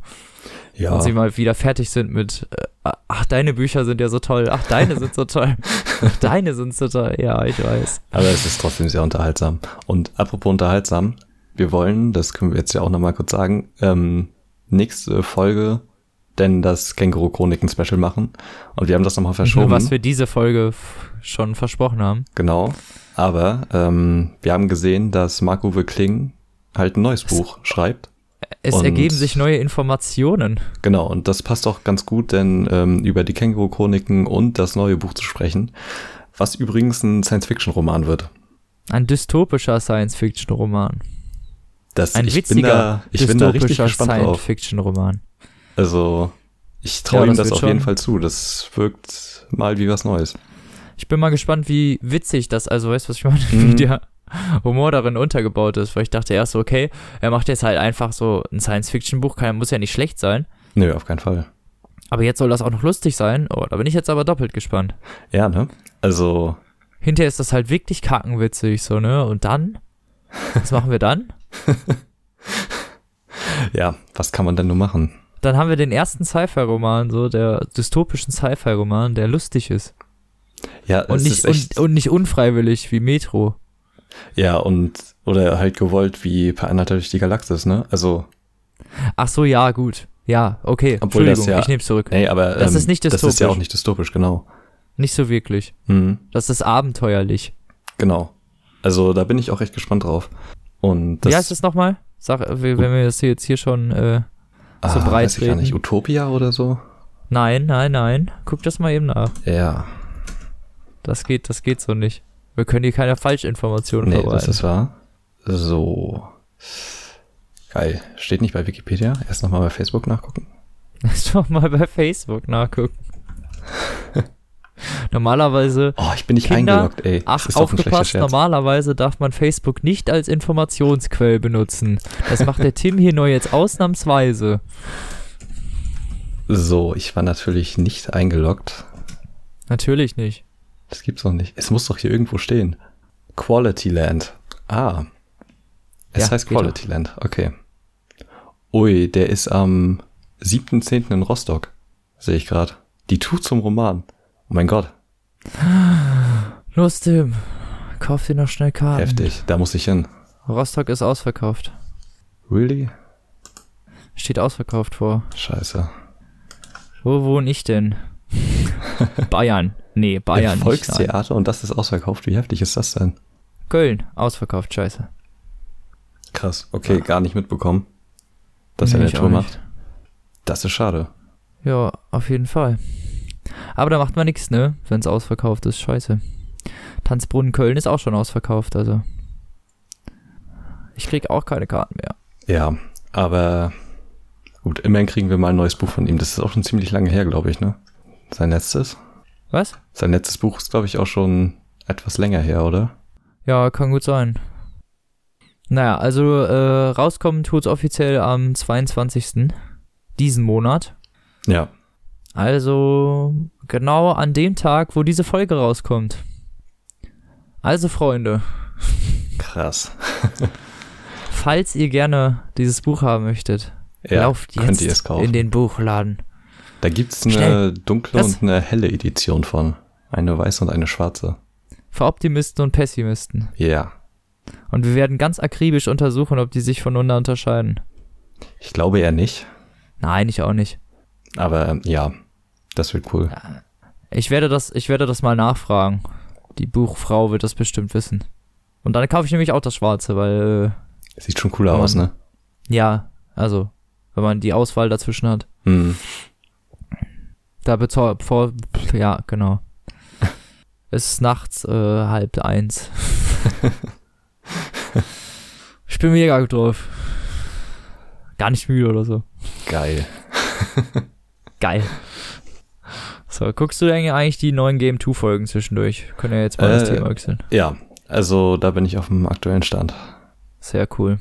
Ja, Und sie mal wieder fertig sind mit, äh, ach, deine Bücher sind ja so toll, ach, deine sind so toll, ach, [LAUGHS] deine sind so toll. Ja, ich weiß. aber es ist trotzdem sehr unterhaltsam. Und apropos unterhaltsam, wir wollen, das können wir jetzt ja auch nochmal kurz sagen, ähm, nächste Folge denn das Känguru-Chroniken-Special machen. Und wir haben das nochmal verschoben. Was wir diese Folge schon versprochen haben. genau. Aber ähm, wir haben gesehen, dass Marco-Uwe Kling halt ein neues Buch schreibt. Es Und- ergeben sich neue Informationen. Genau, und das passt auch ganz gut, denn ähm, über die Känguru-Chroniken und das neue Buch zu sprechen, was übrigens ein Science-Fiction-Roman wird. Ein dystopischer Science-Fiction-Roman. Das, Ein ich bin witziger da, ich bin da richtig gespannt drauf. Science-Fiction-Roman. Also, ich traue Ja, ihm das das auf jeden schon- Fall zu. Das wirkt mal wie was Neues. Ich bin mal gespannt, wie witzig das, also weißt du, was ich meine, [LAUGHS] wie Mhm. der Humor darin untergebaut ist, weil ich dachte erst so, okay, er macht jetzt halt einfach so ein Science-Fiction-Buch, kann- muss ja nicht schlecht sein, Nö, auf keinen Fall. aber jetzt soll das auch noch lustig sein. Oh, da bin ich jetzt aber doppelt gespannt. Ja, ne? Also, Hinterher ist das halt wirklich kackenwitzig, so, ne? Und dann? Was machen wir dann? [LAUGHS] ja, was kann man denn nur machen? Dann haben wir den ersten Sci-Fi-Roman, so, der dystopischen Sci-Fi-Roman, der lustig ist. Ja, Und nicht, und, und nicht unfreiwillig wie Metro. ja, und, oder halt gewollt wie Per Anhalter durch die Galaxis, ne? Also, Ach so, ja, gut. Ja, okay. Obwohl das Entschuldigung, ja- ich nehme zurück. nee, aber Das ähm, ist nicht Das ist ja dystopisch. auch nicht dystopisch, genau. Nicht so wirklich. Mhm. Das ist abenteuerlich. Genau. Also, da bin ich auch echt gespannt drauf. Und das, Wie heißt es nochmal? Sag, wenn wir das jetzt hier schon. Äh, so breit Ah, weiß ich gar reden? nicht, Utopia oder so? nein, nein, nein. Guck das mal eben nach. Ja. Das geht, das geht so nicht. Wir können hier keine Falschinformationen Nee, verbreiten. das ist wahr. So. Geil. Steht nicht bei Wikipedia. Erst nochmal bei Facebook nachgucken. Lass doch mal bei Facebook nachgucken. [LAUGHS] [LAUGHS] Normalerweise, Oh, ich bin nicht Kinder, eingeloggt, ey. ach, ist aufgepasst, normalerweise darf man Facebook nicht als Informationsquelle benutzen. Das macht der Tim hier neu jetzt ausnahmsweise. So, ich war natürlich nicht eingeloggt. Natürlich nicht. Das gibt's doch nicht. Es muss doch hier irgendwo stehen. Quality Land. Ah. Es Ja, heißt Quality Land. Okay. Ui, der ist am 7.10. in Rostock. Sehe ich gerade. Die Tour zum Roman. Oh mein Gott. Los, Tim. Kauf dir noch schnell Karten. Heftig. Da muss ich hin. Rostock ist ausverkauft. Really? Steht ausverkauft vor. Scheiße. Wo wohne ich denn? [LAUGHS] Bayern. Nee, Bayern Im. Volkstheater und das ist ausverkauft. Wie heftig ist das denn? Köln, ausverkauft, scheiße. Krass. Okay, gar nicht mitbekommen. Dass er Nee, eine ich Tour macht. Das ist schade. Ja, auf jeden Fall. Aber da macht man nichts, ne? Wenn es ausverkauft ist, scheiße. Tanzbrunnen Köln ist auch schon ausverkauft, also. Ich krieg auch keine Karten mehr. Ja, aber gut, immerhin kriegen wir mal ein neues Buch von ihm. Das ist auch schon ziemlich lange her, glaube ich, ne? Sein letztes? Was? Sein letztes Buch ist, glaube ich, auch schon etwas länger her, oder? Ja, kann gut sein. Naja, also äh, rauskommen tut's offiziell am 22. diesen Monat. Ja. Also genau an dem Tag, wo diese Folge rauskommt. Also Freunde, Krass. [LAUGHS] falls ihr gerne dieses Buch haben möchtet, Ja, lauft jetzt es in den Buchladen. Da gibt's eine Schnell. dunkle Was? und eine helle Edition von. Eine weiße und eine schwarze. Für Optimisten und Pessimisten. Ja. Und wir werden ganz akribisch untersuchen, ob die sich voneinander unterscheiden. Ich glaube eher nicht. Nein, ich auch nicht. Aber ähm, ja, das wird cool. Ich werde das, ich werde das mal nachfragen. Die Buchfrau wird das bestimmt wissen. Und dann kaufe ich nämlich auch das Schwarze, weil, Sieht schon cooler Mann. aus, ne? äh, ja, also, wenn man die Auswahl dazwischen hat. Hm. Da bezau vor, ja, genau. [LAUGHS] es ist nachts äh, halb eins. [LAUGHS] ich bin mega gut drauf. Gar nicht müde oder so. Geil. Geil. So, guckst du denn eigentlich die neuen Game 2 Folgen zwischendurch? Können ja jetzt mal das Äh, Thema wechseln. Ja, also da bin ich auf dem aktuellen Stand. Sehr cool.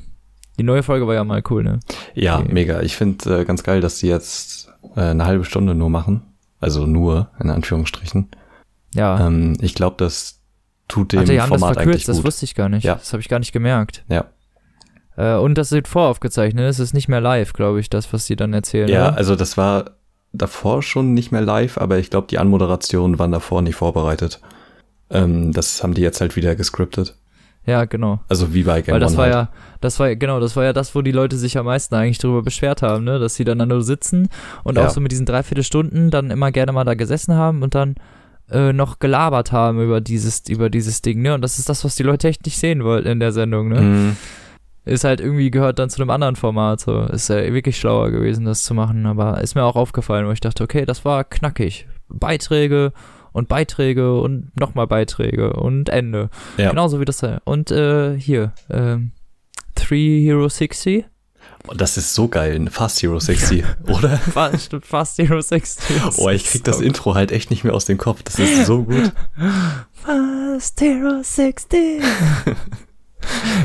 Die neue Folge war ja mal cool, ne? Ja, Okay. mega. Ich finde äh, ganz geil, dass die jetzt äh, eine halbe Stunde nur machen. Also nur, in Anführungsstrichen. Ja. Ähm, ich glaube, das tut dem Ach, die haben das Format eigentlich verkürzt, das wusste ich gar nicht. Ja. Das habe ich gar nicht gemerkt. Ja. Äh, und das wird voraufgezeichnet, es ist nicht mehr live, glaube ich, das, was die dann erzählen. Ja, oder? also das war davor schon nicht mehr live, aber ich glaube, die Anmoderationen waren davor nicht vorbereitet. Ähm, das haben die jetzt halt wieder gescriptet. ja genau. Also wie bei Game Weil das One war halt. ja, das war genau, das war ja das, wo die Leute sich am meisten eigentlich drüber beschwert haben, ne? Dass sie dann da nur sitzen und Ja. auch so mit diesen Dreiviertelstunden dann immer gerne mal da gesessen haben und dann äh, noch gelabert haben über dieses, über dieses Ding, ne? Und das ist das, was die Leute echt nicht sehen wollten in der Sendung, ne? Mhm. Ist halt irgendwie gehört dann zu einem anderen Format, so. Ist ja wirklich schlauer gewesen, das zu machen, aber ist mir auch aufgefallen, wo ich dachte, okay, das war knackig. Beiträge und Beiträge und nochmal Beiträge und Ende. Ja. Genauso wie das da. Und äh, hier, ähm, 3 Hero 60. Und das ist so geil, Fast Hero 60, [LAUGHS] oder? Fast, fast Hero 60. Das [LAUGHS] Oh, ich krieg das so- Intro halt echt nicht mehr aus dem Kopf. Das ist so gut. [LAUGHS] Fast Hero 60.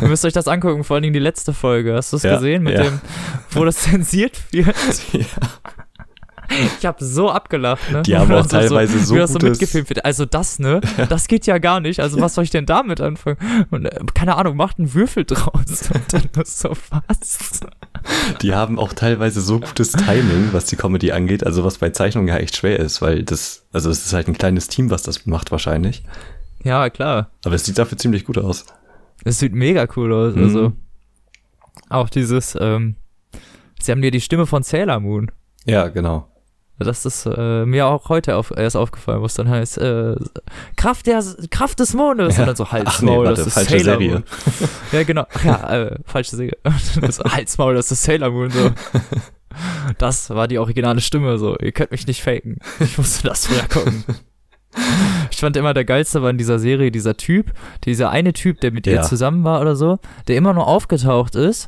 Ihr müsst euch das angucken, vor allen Dingen die letzte Folge. Hast du es Ja, gesehen? Mit ja. dem, wo das zensiert wird. [LAUGHS] ja. Ich habe so abgelacht, ne? Die haben auch teilweise so wie das so gutes- mitgefilmt wird. Also das, ne? Das geht ja gar nicht. Also was soll ich denn damit anfangen? Und, äh, keine Ahnung, macht einen Würfel draus. [LAUGHS] Und dann nur so, was? Die haben auch teilweise so gutes Timing, was die Comedy angeht, also was bei Zeichnungen ja echt schwer ist, weil das, also es ist halt ein kleines Team, was das macht wahrscheinlich. Ja, klar. Aber es sieht dafür ziemlich gut aus. Es sieht mega cool aus. Mhm. Also auch dieses, ähm, sie haben dir die Stimme von Sailor Moon. Ja, genau. Das ist äh, mir auch heute auf, erst aufgefallen, wo es dann heißt, äh, Kraft, der, Kraft des Mondes. Und dann so [LAUGHS] Halsmaul, nee, das ist falsche Sailor Serie. Moon. Ja, genau. [LAUGHS] Ja, äh, falsche Serie. [LAUGHS] So, Halsmaul, das ist Sailor Moon. So. Das war die originale Stimme. So, ihr könnt mich nicht faken. Ich musste das früher gucken. Ich fand immer der geilste war in dieser Serie dieser Typ, dieser eine Typ, der mit ihr Ja. zusammen war oder so, der immer nur aufgetaucht ist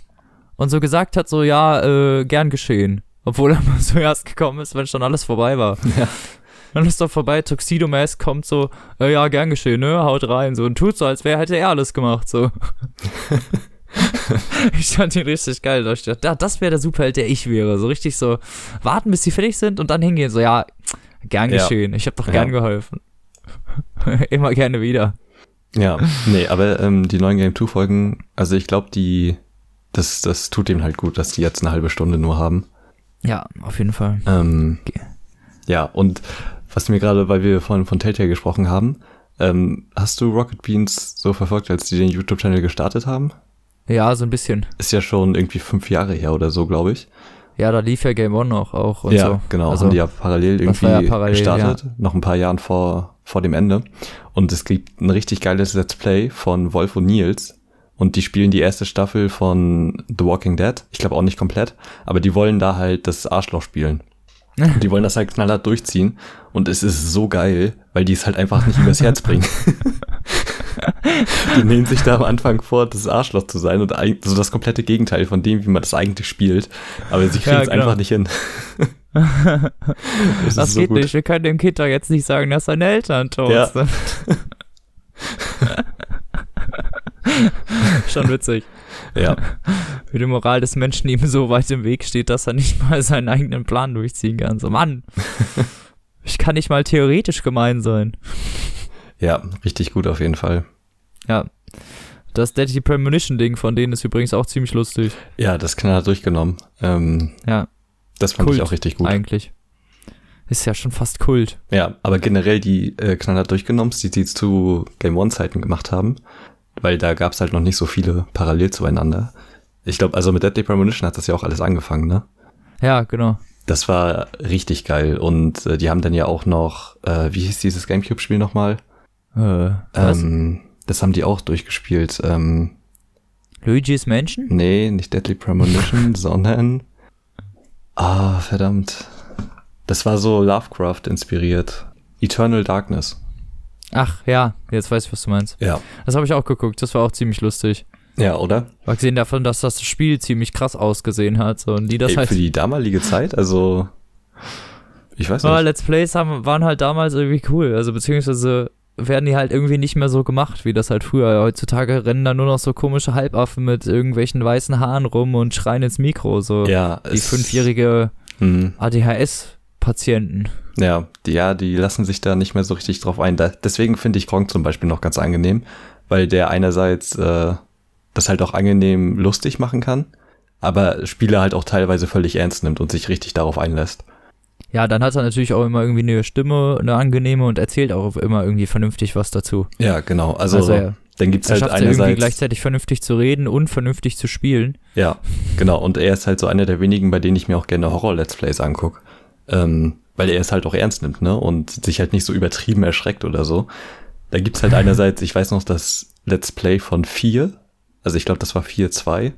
und so gesagt hat, so ja, äh, gern geschehen. Obwohl er [LAUGHS] mal so erst gekommen ist, wenn schon alles vorbei war. Ja. Dann ist doch vorbei, Tuxedo Mask kommt so, äh, ja, gern geschehen, ne, haut rein, so und tut so, als wäre hätte er alles gemacht, so. [LAUGHS] ich fand ihn richtig geil. Ich dachte, das wäre der Superheld, der ich wäre. So richtig so, warten, bis sie fertig sind und dann hingehen, so, ja, gern Ja. geschehen, ich habe doch Ja. gern geholfen. [LAUGHS] Immer gerne wieder. Ja, nee, aber ähm, die neuen Game 2 Folgen, also ich glaube, die, das, das tut dem halt gut, dass die jetzt eine halbe Stunde nur haben. Ja, auf jeden Fall. Ähm, Okay. Ja, und was mir gerade, weil wir vorhin von Telltale gesprochen haben, ähm, hast du Rocket Beans so verfolgt, als die den YouTube-Channel gestartet haben? Ja, so ein bisschen. Ist ja schon irgendwie fünf Jahre her oder so, glaube ich. Ja, da lief ja Game One noch auch und ja, so. genau. Also, haben die ja parallel irgendwie ja parallel, gestartet, noch ein paar Jahren vor, vor dem Ende. Und es gibt ein richtig geiles Let's Play von Wolf und Nils. Und die spielen die erste Staffel von The Walking Dead. Ich glaube auch nicht komplett, aber die wollen da halt das Arschloch spielen. Und die wollen das halt knallhart durchziehen. Und es ist so geil, weil die es halt einfach nicht übers Herz bringen. [LAUGHS] die nehmen sich da am Anfang vor, das Arschloch zu sein und eig- so das komplette Gegenteil von dem, wie man das eigentlich spielt. Aber sie kriegen Ja, es genau. einfach nicht hin. [LAUGHS] Das so geht gut. nicht. Wir können dem Kind doch jetzt nicht sagen, dass seine Eltern tot Ja. sind. [LAUGHS] Schon witzig. Ja, Wie die Moral des Menschen ihm so weit im Weg steht, dass er nicht mal seinen eigenen Plan durchziehen kann. So, Mann, [LAUGHS] ich kann nicht mal theoretisch gemein sein. ja, richtig gut auf jeden Fall. Ja. Das Deadly Premonition-Ding von denen ist übrigens auch ziemlich lustig. Ja, das knallhart durchgenommen. Ähm, Ja, das fand Kult ich auch richtig gut. eigentlich. Ist ja schon fast Kult. Ja, aber generell die äh, knallhart durchgenommen, die sie zu Game One-Zeiten gemacht haben, weil da gab's halt noch nicht so viele parallel zueinander. Ich glaube, also mit Deadly Premonition hat das ja auch alles angefangen, ne? Ja, genau. Das war richtig geil und äh, die haben dann ja auch noch, äh, wie hieß dieses Gamecube-Spiel nochmal? Äh, was? Ähm, das haben die auch durchgespielt. Ähm, Luigi's Mansion? nee, nicht Deadly Premonition, [LAUGHS] sondern ah, verdammt. Das war so Lovecraft inspiriert. Eternal Darkness. Ach, ja, jetzt weiß ich, was du meinst. Ja. Das habe ich auch geguckt, das war auch ziemlich lustig. Ja, oder? Abgesehen davon, dass das Spiel ziemlich krass ausgesehen hat. So, und die das Ey, halt. für die damalige Zeit, also ich weiß Aber nicht. Let's Plays haben, waren halt damals irgendwie cool. Also beziehungsweise werden die halt irgendwie nicht mehr so gemacht, wie das halt früher. Heutzutage rennen da nur noch so komische Halbaffen mit irgendwelchen weißen Haaren rum und schreien ins Mikro. So ja, die fünfjährige Hm, ADHS-Patienten. ja, die, ja, die lassen sich da nicht mehr so richtig drauf ein. Da, deswegen finde ich Gronk zum Beispiel noch ganz angenehm, weil der einerseits äh, das halt auch angenehm lustig machen kann, aber Spiele halt auch teilweise völlig ernst nimmt und sich richtig darauf einlässt. Ja, dann hat er natürlich auch immer irgendwie eine Stimme, eine angenehme und erzählt auch immer irgendwie vernünftig was dazu. Ja, genau. Also, Also er, dann gibt's er halt es ja irgendwie einerseits. gleichzeitig vernünftig zu reden und vernünftig zu spielen. Ja, genau. Und er ist halt so einer der wenigen, bei denen ich mir auch gerne Horror-Let's Plays anguck. Ähm, weil er es halt auch ernst nimmt, ne? Und sich halt nicht so übertrieben erschreckt oder so. Da gibt's halt [LAUGHS] einerseits, ich weiß noch, das Let's Play von vier. Also ich glaube, das war 4-2.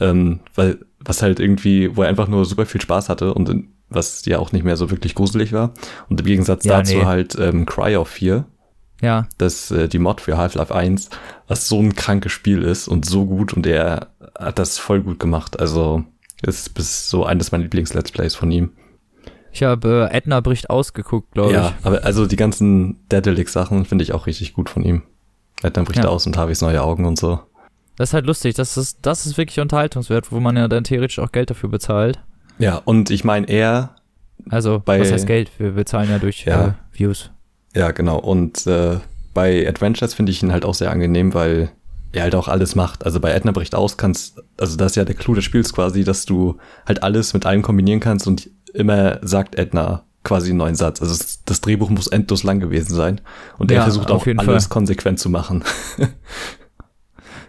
Ähm, weil, was halt irgendwie, wo er einfach nur super viel Spaß hatte und in- was ja auch nicht mehr so wirklich gruselig war. Und im Gegensatz Ja, dazu nee. halt ähm, Cry of 4 Ja, das äh, die Mod für Half-Life 1, was so ein krankes Spiel ist und so gut und er hat das voll gut gemacht. Also ist bis so eines meiner Lieblings-Let's Plays von ihm. ich habe äh, Edna bricht ausgeguckt, glaube Ja, aber also die ganzen Daedalic-Sachen finde ich auch richtig gut von ihm. Dann bricht Ja. aus und Harveys neue Augen und so. ich. Das ist halt lustig. Das ist, das ist wirklich unterhaltungswert, wo man ja dann theoretisch auch Geld dafür bezahlt. Ja, und ich meine, er, Also, Bei- was heißt Geld? Wir bezahlen ja durch Ja. Äh, Views. ja genau, und äh, bei Adventures finde ich ihn halt auch sehr angenehm, weil er halt auch alles macht. Also bei Edna bricht aus kannst, also das ist ja der Clou des Spiels quasi, dass du halt alles mit allem kombinieren kannst und immer sagt Edna quasi einen neuen Satz. Also das Drehbuch muss endlos lang gewesen sein und er Ja, versucht auf auch jeden alles Fall. konsequent zu machen. [LAUGHS]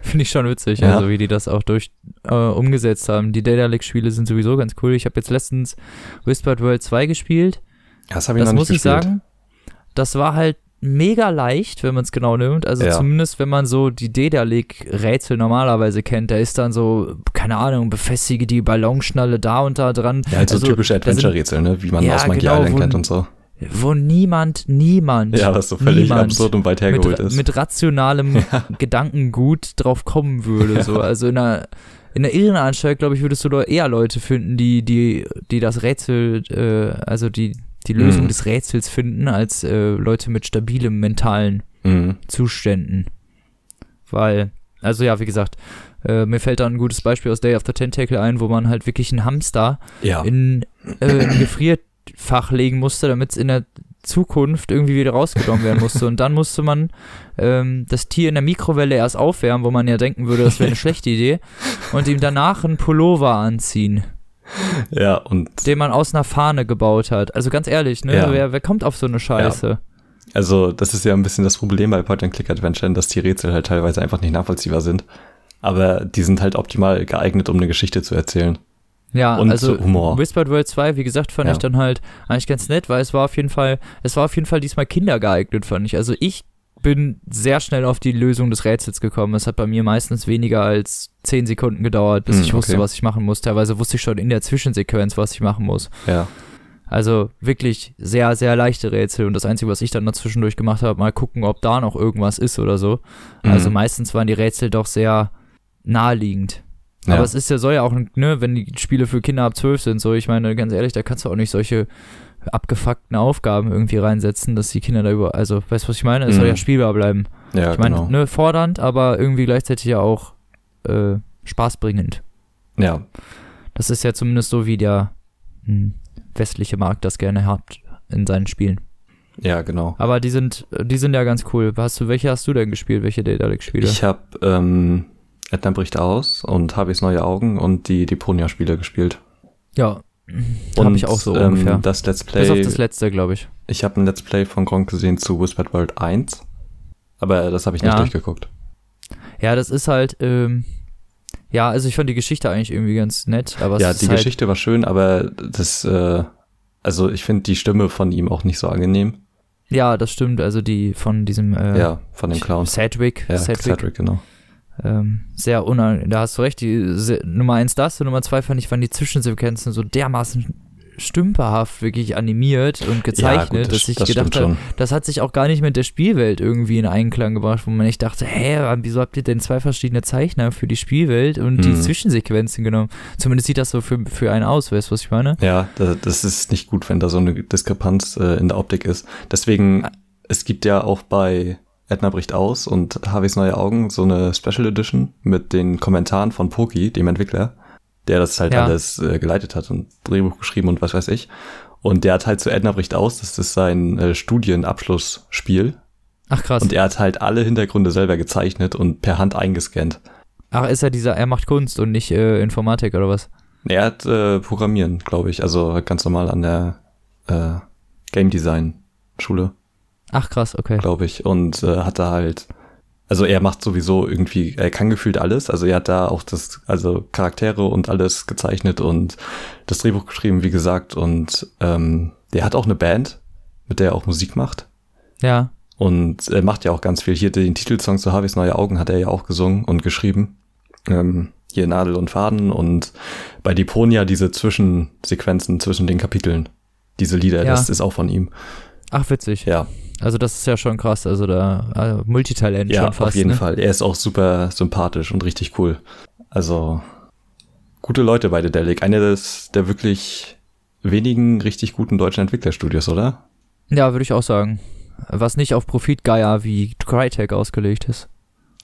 Finde ich schon witzig, Ja. also wie die das auch durch äh, umgesetzt haben. Die Data Lake Spiele sind sowieso ganz cool. Ich habe jetzt letztens Whispered World 2 gespielt. Das habe Das muss ich sagen. Das war halt mega leicht, wenn man es genau nimmt. Also Ja. zumindest, wenn man so die Data Lake Rätsel normalerweise kennt. Da ist dann so, keine Ahnung, befestige die Ballonschnalle da und da dran. Ja, halt so Also, typische da sind- Adventure-Rätsel, ne? wie man Ja, aus Monkey genau, Island kennt und so. Wo niemand, niemand, Ja, was so völlig niemand absurd und weit hergeholt mit, ist. mit rationalem [LAUGHS] Gedankengut drauf kommen würde. So. Also in einer, in der Irrenanstalt, glaube ich, würdest du eher Leute finden, die, die, die das Rätsel, äh, also die, die Lösung Mhm. des Rätsels finden, als äh, Leute mit stabilem mentalen Mhm. Zuständen. Weil, also ja, wie gesagt, äh, mir fällt da ein gutes Beispiel aus Day of the Tentacle ein, wo man halt wirklich einen Hamster Ja. in äh, ein [CLEARS THROAT] Gefrierfach legen musste, damit es in der Zukunft irgendwie wieder rausgenommen werden musste. Und dann musste man ähm, das Tier in der Mikrowelle erst aufwärmen, wo man ja denken würde, das wäre eine schlechte Idee, und ihm danach einen Pullover anziehen, ja, und den man aus einer Fahne gebaut hat. Also ganz ehrlich, ne? Ja. Wer, wer kommt auf so eine Scheiße? also das ist ja ein bisschen das Problem bei Point-and-Click-Adventuren, dass die Rätsel halt teilweise einfach nicht nachvollziehbar sind. Aber die sind halt optimal geeignet, um eine Geschichte zu erzählen. Ja, Und also Humor. Whispered World 2, wie gesagt, fand Ja. ich dann halt eigentlich ganz nett, weil es war auf jeden Fall, es war auf jeden Fall diesmal kindergeeignet, fand ich. Also ich bin sehr schnell auf die Lösung des Rätsels gekommen. Es hat bei mir meistens weniger als 10 Sekunden gedauert, bis Hm, ich wusste, okay. was ich machen muss. Teilweise wusste ich schon in der Zwischensequenz, was ich machen muss. Ja. Also wirklich sehr, sehr leichte Rätsel. Und das Einzige, was ich dann dazwischendurch gemacht habe, mal gucken, ob da noch irgendwas ist oder so. Also Mhm. meistens waren die Rätsel doch sehr naheliegend. Ja. Aber es ist ja, soll ja auch, ne, wenn die Spiele für Kinder ab 12 sind, so, ich meine, ganz ehrlich, da kannst du auch nicht solche abgefuckten Aufgaben irgendwie reinsetzen, dass die Kinder da über, also, weißt du, was ich meine? Es soll Mhm. ja spielbar bleiben. ja, ich meine, genau. ne, fordernd, aber irgendwie gleichzeitig ja auch äh, spaßbringend. Ja, Das ist ja zumindest so, wie der hm, westliche Markt das gerne hat in seinen Spielen. ja, genau. Aber die sind, die sind ja ganz cool. Hast du, welche hast du denn gespielt? Welche Daedalic-Spiele? Ich habe ähm, Edna bricht aus und Habis neue Augen und die Deponia-Spiele gespielt. Ja, habe ich auch so ähm, ungefähr. Das Let's Bis auf Play, das letzte, glaube ich. ich habe ein Let's Play von Gronk gesehen zu Whispered World 1, aber das habe ich nicht Ja. durchgeguckt. Ja, das ist halt, ähm, ja, also ich fand die Geschichte eigentlich irgendwie ganz nett, aber es Ja, die halt, Geschichte war schön, aber das, äh, also ich finde die Stimme von ihm auch nicht so angenehm. Ja, das stimmt, also die von diesem, äh, ja, von dem Clown. Sedgwick, Ja, Sedgwick, Cedric, genau. Ähm, sehr unangenehm, da hast du recht, die se- Nummer eins das und Nummer zwei fand ich, waren die Zwischensequenzen so dermaßen stümperhaft wirklich animiert und gezeichnet, das, dass ich das gedacht habe, das hat sich auch gar nicht mit der Spielwelt irgendwie in Einklang gebracht, wo man nicht dachte, hä, wieso habt ihr denn zwei verschiedene Zeichner für die Spielwelt und die Mhm. Zwischensequenzen genommen? Zumindest sieht das so für, für einen aus, weißt du, was ich meine? Ja, da- das ist nicht gut, wenn da so eine Diskrepanz äh, in der Optik ist. Deswegen, Ah. es gibt ja auch bei Edna bricht aus und Harveys neue Augen so eine Special Edition mit den Kommentaren von Poki, dem Entwickler, der das halt Ja. alles äh, geleitet hat und Drehbuch geschrieben und was weiß ich. Und der hat halt zu Edna bricht aus, das ist sein äh, Studienabschlussspiel. Ach krass. Und er hat halt alle Hintergründe selber gezeichnet und per Hand eingescannt. Ach, ist er dieser, er macht Kunst und nicht äh, Informatik oder was? Er hat äh, Programmieren, glaube ich, also ganz normal an der äh, Game Design Schule. Ach krass, okay. glaube ich, und äh, hat da halt, also er macht sowieso irgendwie, er kann gefühlt alles, also er hat da auch das, also Charaktere und alles gezeichnet und das Drehbuch geschrieben, wie gesagt, und ähm, der hat auch eine Band, mit der er auch Musik macht Ja. und er macht ja auch ganz viel. Hier den Titelsong zu Harveys Neue Augen hat er ja auch gesungen und geschrieben. Ähm, hier Nadel und Faden und bei Deponia diese Zwischensequenzen zwischen den Kapiteln. Diese Lieder, Ja. das ist auch von ihm. Ach, witzig. Ja, Also das ist ja schon krass. Also da äh, Multitalent Ja, schon fast. auf jeden ne? Fall. Er ist auch super sympathisch und richtig cool. Also gute Leute bei Dedelic. Eine des, der wirklich wenigen richtig guten deutschen Entwicklerstudios, oder? Ja, würde ich auch sagen. Was nicht auf Profitgeier wie Crytek ausgelegt ist.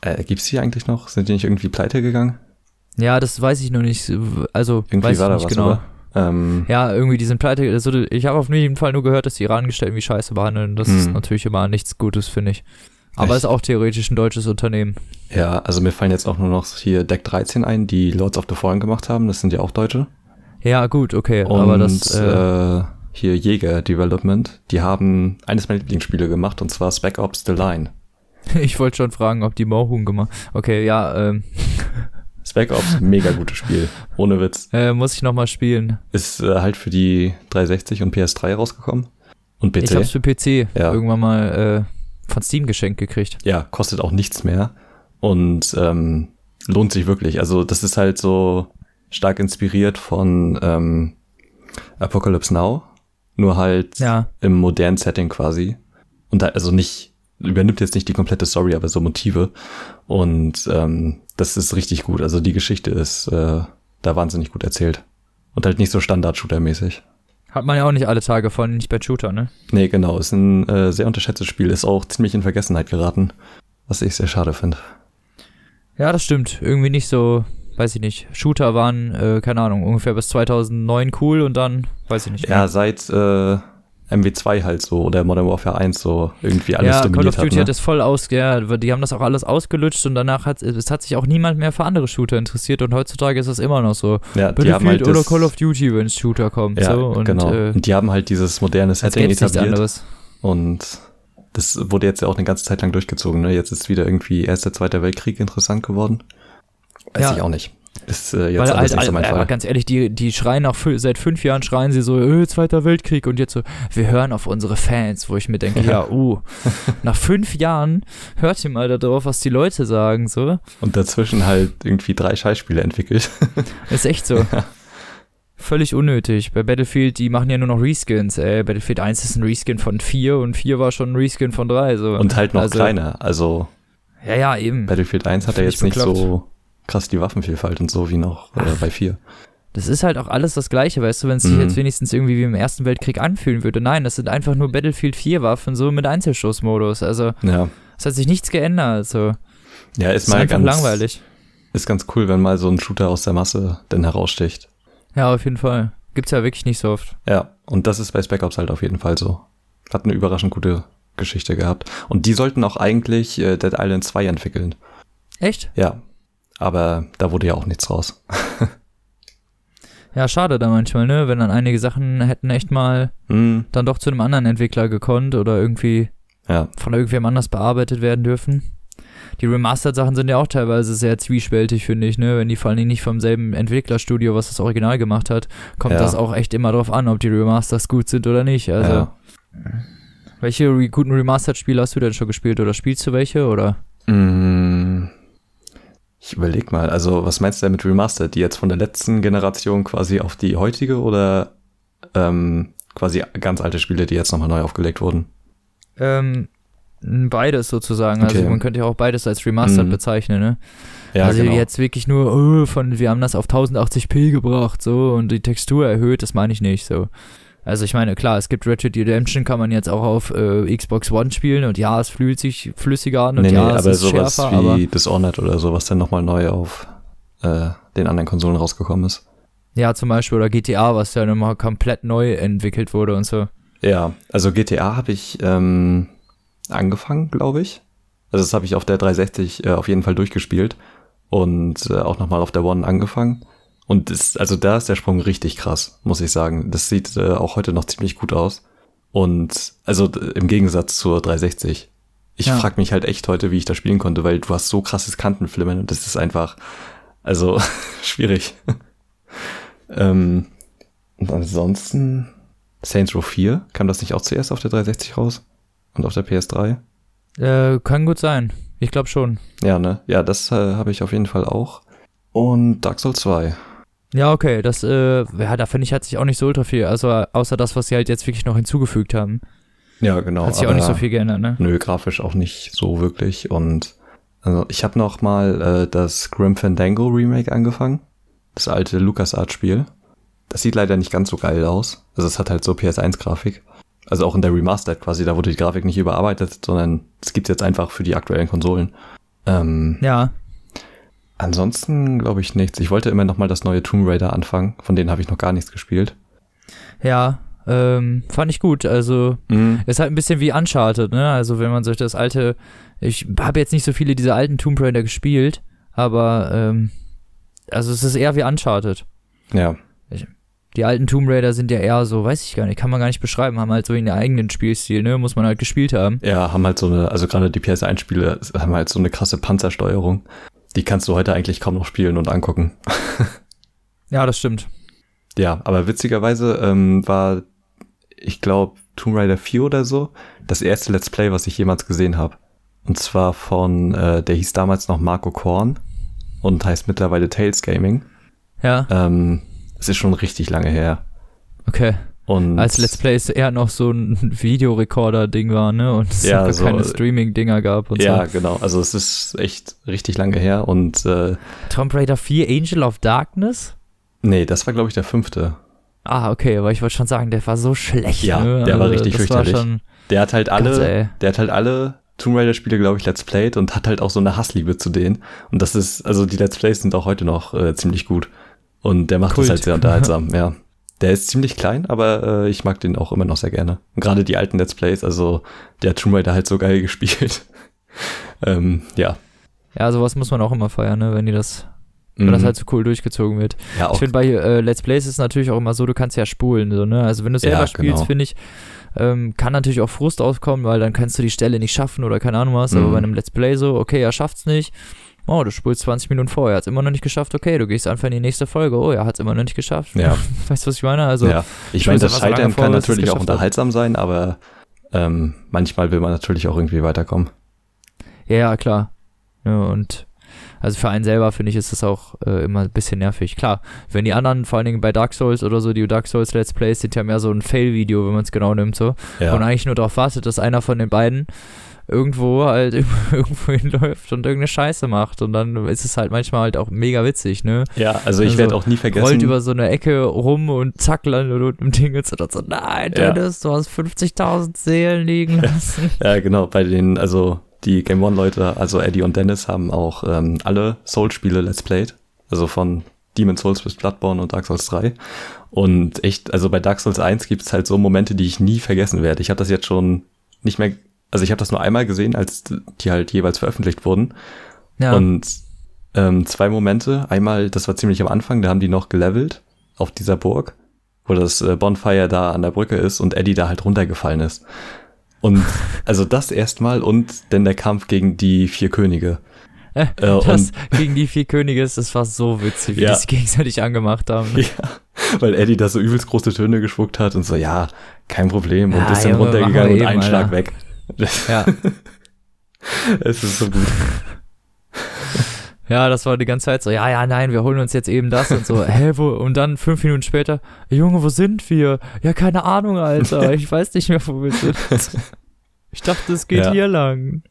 Äh, gibt's die eigentlich noch? Sind die nicht irgendwie pleite gegangen? Ja, das weiß ich noch nicht. Also Irgendwie weiß war ich da nicht was, genau. oder? Ähm, Ja, irgendwie die sind pleite. Also ich habe auf jeden Fall nur gehört, dass die Iran-Gestellten wie Scheiße behandeln. Das ist Hm. natürlich immer nichts Gutes, finde ich. Aber Echt? ist auch theoretisch ein deutsches Unternehmen. ja, also mir fallen jetzt auch nur noch hier Deck 13 ein, die Lords of the Fallen gemacht haben. Das sind ja auch Deutsche. Ja, gut, okay. Und aber das. Äh, äh, hier Jäger Development, die haben eines meiner Lieblingsspiele gemacht und zwar Spec Ops The Line. [LAUGHS] ich wollte schon fragen, ob die Mohun gemacht. Okay, ja, ähm, [LAUGHS] Spec Ops, mega gutes Spiel. Ohne Witz. [LAUGHS] äh, muss ich nochmal spielen. Ist äh, halt für die 360 und PS3 rausgekommen. Und PC. Ich hab's für PC Ja. irgendwann mal äh, von Steam geschenkt gekriegt. ja, kostet auch nichts mehr. Und ähm, lohnt sich wirklich. Also das ist halt so stark inspiriert von ähm, Apocalypse Now. nur halt Ja. im modernen Setting quasi. Und da, also nicht, übernimmt jetzt nicht die komplette Story, aber so Motive. Und ähm, das ist richtig gut. Also die Geschichte ist äh, da wahnsinnig gut erzählt. Und halt nicht so Standard-Shooter-mäßig. Hat man ja auch nicht alle Tage von, nicht bei Shooter, ne? Nee, genau. Ist ein äh, sehr unterschätztes Spiel. Ist auch ziemlich in Vergessenheit geraten. Was ich sehr schade finde. Ja, das stimmt. Irgendwie nicht so, weiß ich nicht. Shooter waren, äh, keine Ahnung, ungefähr bis 2009 cool und dann, weiß ich nicht. Ja, seit äh, MW2 halt so oder Modern Warfare 1 so irgendwie alles ja, Call dominiert of Duty hat. hat Ne? das voll aus, ja, die haben das auch alles ausgelutscht und danach hat es hat sich auch niemand mehr für andere Shooter interessiert und heutzutage ist das immer noch so. Ja, die haben Battlefield halt oder Call of Duty, wenn es Shooter kommt. ja, so, und, genau. Äh, und die haben halt dieses moderne Setting etabliert. Und das wurde jetzt ja auch eine ganze Zeit lang durchgezogen. Ne? Jetzt ist wieder irgendwie Erster, Zweiter Weltkrieg interessant geworden. Weiß Ja. ich auch nicht. Ist äh, jetzt Weil alles halt, nicht so mein aber Fall. ganz ehrlich, die, die schreien nach seit fünf Jahren schreien sie so, äh, Zweiter Weltkrieg und jetzt so, wir hören auf unsere Fans, wo ich mir denke, [LAUGHS] ja, uh, [LAUGHS] nach fünf Jahren hört ihr mal da drauf, was die Leute sagen, so. Und dazwischen halt irgendwie drei Scheißspiele entwickelt. [LAUGHS] Ist echt so. Völlig unnötig. Bei Battlefield, die machen ja nur noch Reskins, ey. Battlefield 1 ist ein Reskin von 4 und 4 war schon ein Reskin von 3, so. Und halt noch Also- kleiner. Also Ja, ja, eben. Battlefield 1 hat ja jetzt nicht so krass die Waffenvielfalt und so wie noch äh, bei 4. Das ist halt auch alles das Gleiche, weißt du, wenn es sich Mhm. jetzt wenigstens irgendwie wie im Ersten Weltkrieg anfühlen würde. Nein, das sind einfach nur Battlefield 4 Waffen, so mit Einzelschussmodus. Also, Ja. es hat sich nichts geändert, so. Ja, ist Ist mal ganz langweilig. Ist ganz cool, wenn mal so ein Shooter aus der Masse denn heraussticht. Ja, auf jeden Fall. Gibt's ja wirklich nicht so oft. Ja, und das ist bei Spec Ops halt auf jeden Fall so. Hat eine überraschend gute Geschichte gehabt. Und die sollten auch eigentlich äh, Dead Island 2 entwickeln. Echt? Ja. Aber da wurde ja auch nichts raus. Ja, schade da manchmal, ne? Wenn dann einige Sachen hätten echt mal Hm, dann doch zu einem anderen Entwickler gekonnt oder irgendwie ja, von irgendwem anders bearbeitet werden dürfen. Die Remastered-Sachen sind ja auch teilweise sehr zwiespältig, finde ich, ne? Wenn die vor allen Dingen nicht vom selben Entwicklerstudio, was das Original gemacht hat, kommt Ja. das auch echt immer drauf an, ob die Remasters gut sind oder nicht. Also, ja. welche re guten Remastered-Spiele hast du denn schon gespielt oder spielst du welche oder? Mm, Ich überleg mal, also was meinst du denn mit Remastered? Die jetzt von der letzten Generation quasi auf die heutige oder ähm, quasi ganz alte Spiele, die jetzt nochmal neu aufgelegt wurden? Ähm, beides sozusagen. Also Okay. man könnte ja auch beides als Remastered Mhm. bezeichnen, ne? Ja, also genau. jetzt wirklich nur, oh, von, wir haben das auf 1080p gebracht, so, und die Textur erhöht, das meine ich nicht, so. Also ich meine, klar, es gibt Dead Redemption, kann man jetzt auch auf äh, Xbox One spielen und ja, es fühlt sich flüssiger an und nee, nee, ja, es aber ist sowas schärfer, wie aber Dishonored oder so, was dann nochmal neu auf äh, den anderen Konsolen rausgekommen ist. ja, zum Beispiel, oder GTA, was ja nochmal komplett neu entwickelt wurde und so. Ja, also GTA habe ich ähm, angefangen, glaube ich. Also das habe ich auf der 360 äh, auf jeden Fall durchgespielt und äh, auch nochmal auf der One angefangen. Und das, also da ist der Sprung richtig krass, muss ich sagen. Das sieht äh, auch heute noch ziemlich gut aus. Und also im Gegensatz zur 360. Ich Ja. frag mich halt echt heute, wie ich das spielen konnte, weil du hast so krasses Kantenflimmern und das ist einfach, also [LAUGHS] schwierig. ähm, und ansonsten Saints Row 4, kam das nicht auch zuerst auf der 360 raus? Und auf der PS3? Äh, kann gut sein. Ich glaube schon. Ja, ne? Ja, das äh, habe ich auf jeden Fall auch. Und Dark Souls 2. Ja, okay, das, äh, ja, da finde ich, hat sich auch nicht so ultra viel, also außer das, was sie halt jetzt wirklich noch hinzugefügt haben. Ja, genau. Hat sich auch nicht so viel geändert, ne? Nö, grafisch auch nicht so wirklich. Und also ich habe noch mal äh, das Grim Fandango Remake angefangen. Das alte LucasArts-Spiel. Das sieht leider nicht ganz so geil aus. Also es hat halt so PS1-Grafik. Also auch in der Remastered quasi, da wurde die Grafik nicht überarbeitet, sondern es gibt's jetzt einfach für die aktuellen Konsolen. Ähm, Ja, Ansonsten glaube ich nichts. Ich wollte immer noch mal das neue Tomb Raider anfangen. Von denen habe ich noch gar nichts gespielt. ja, ähm, fand ich gut, also Mhm. Ist halt ein bisschen wie Uncharted, ne? Also wenn man sich das alte, ich habe jetzt nicht so viele dieser alten Tomb Raider gespielt, aber ähm, also es ist eher wie Uncharted. Ja. Die alten Tomb Raider sind ja eher so, weiß ich gar nicht, kann man gar nicht beschreiben, haben halt so ihren eigenen Spielstil, ne? Muss man halt gespielt haben. Ja, haben halt so eine, also gerade die PS1-Spiele haben halt so eine krasse Panzersteuerung. Die kannst du heute eigentlich kaum noch spielen und angucken. [LAUGHS] Ja, das stimmt. Ja, aber witzigerweise ähm, war, ich glaube, Tomb Raider 4 oder so, das erste Let's Play, was ich jemals gesehen habe. Und zwar von, äh, der hieß damals noch Marco Korn und heißt mittlerweile Tales Gaming. Ja, Ähm, es ist schon richtig lange her. okay. Und Als Let's Play ist eher noch so ein Videorekorder-Ding war, ne? Und es Ja, so, keine Streaming-Dinger gab und ja, so. genau. Also es ist echt richtig lange her und äh, Tomb Raider 4 Angel of Darkness? nee, das war glaube ich der fünfte. Ah, okay, aber ich wollte schon sagen, der war so schlecht. Ja, ne? der war richtig fürchterlich. War schon, Der hat halt Gott, alle, ey. der hat halt alle Tomb Raider Spiele, glaube ich, Let's Played und hat halt auch so eine Hassliebe zu denen. Und das ist, also die Let's Plays sind auch heute noch äh, ziemlich gut. Und der macht Kult. das halt sehr unterhaltsam, ja. Der ist ziemlich klein, aber äh, ich mag den auch immer noch sehr gerne. Gerade die alten Let's Plays, also der hat Tomb Raider halt so geil [LAUGHS] gespielt. ähm, ja. ja, sowas muss man auch immer feiern, ne? Wenn die das, wenn das Mhm. halt so cool durchgezogen wird. ja, Ich finde bei äh, Let's Plays ist es natürlich auch immer so, du kannst ja spulen, so, ne? Also wenn du selber Ja, spielst, genau. finde ich, ähm, kann natürlich auch Frust aufkommen, weil dann kannst du die Stelle nicht schaffen oder keine Ahnung was, aber Mhm. bei einem Let's Play so, okay, er schafft's nicht. Oh, du spulst 20 Minuten vorher, hat's immer noch nicht geschafft, okay, du gehst einfach in die nächste Folge, oh, er hat's immer noch nicht geschafft. Ja. [LAUGHS] Weißt du, was ich meine? Also, ja. Ich meine, das Scheitern vor, kann es natürlich auch geschafft hat. unterhaltsam sein, aber ähm, manchmal will man natürlich auch irgendwie weiterkommen. ja, ja, klar. Ja, und also für einen selber finde ich, ist das auch äh, immer ein bisschen nervig. Klar, wenn die anderen, vor allen Dingen bei Dark Souls oder so, die Dark Souls Let's Plays sind ja mehr so ein Fail-Video, wenn man es genau nimmt, so. Ja. und eigentlich nur darauf wartet, dass einer von den beiden irgendwo halt [LAUGHS] irgendwo hinläuft und irgendeine Scheiße macht. Und dann ist es halt manchmal halt auch mega witzig, ne? Ja, also ich Also, werde auch nie vergessen. Rollt über so eine Ecke rum und zack, landet unten im Ding und so, so nein, Ja. Dennis, du hast 50.000 Seelen liegen lassen. Ja, genau, bei den, also die Game One-Leute, also Eddie und Dennis, haben auch ähm, alle Souls-Spiele Let's Played. Also von Demon Souls bis Bloodborne und Dark Souls 3. Und echt, also bei Dark Souls 1 gibt es halt so Momente, die ich nie vergessen werde. Ich habe das jetzt schon nicht mehr, also ich habe das nur einmal gesehen, als die halt jeweils veröffentlicht wurden. Ja, Und ähm, zwei Momente. Einmal, das war ziemlich am Anfang, da haben die noch gelevelt auf dieser Burg, wo das äh, Bonfire da an der Brücke ist und Eddie da halt runtergefallen ist. Und [LAUGHS] also das erstmal und dann der Kampf gegen die vier Könige. äh, äh, das gegen die vier Könige, das war so witzig, wie Ja. die sich gegenseitig angemacht haben. [LAUGHS] Ja, weil Eddie da so übelst große Töne gespuckt hat und so, ja, kein Problem. Und Ja, ist dann runtergegangen machen und wir einen eben, Schlag weg. Ja. [LAUGHS] Es ist so gut. Ja, das war die ganze Zeit so, ja, ja, nein, wir holen uns jetzt eben das und so, [LAUGHS] hä, wo, und dann fünf Minuten später, Junge, wo sind wir? Ja, keine Ahnung, Alter, [LAUGHS] ich weiß nicht mehr, wo wir sind. Ich dachte, es geht Ja. hier lang.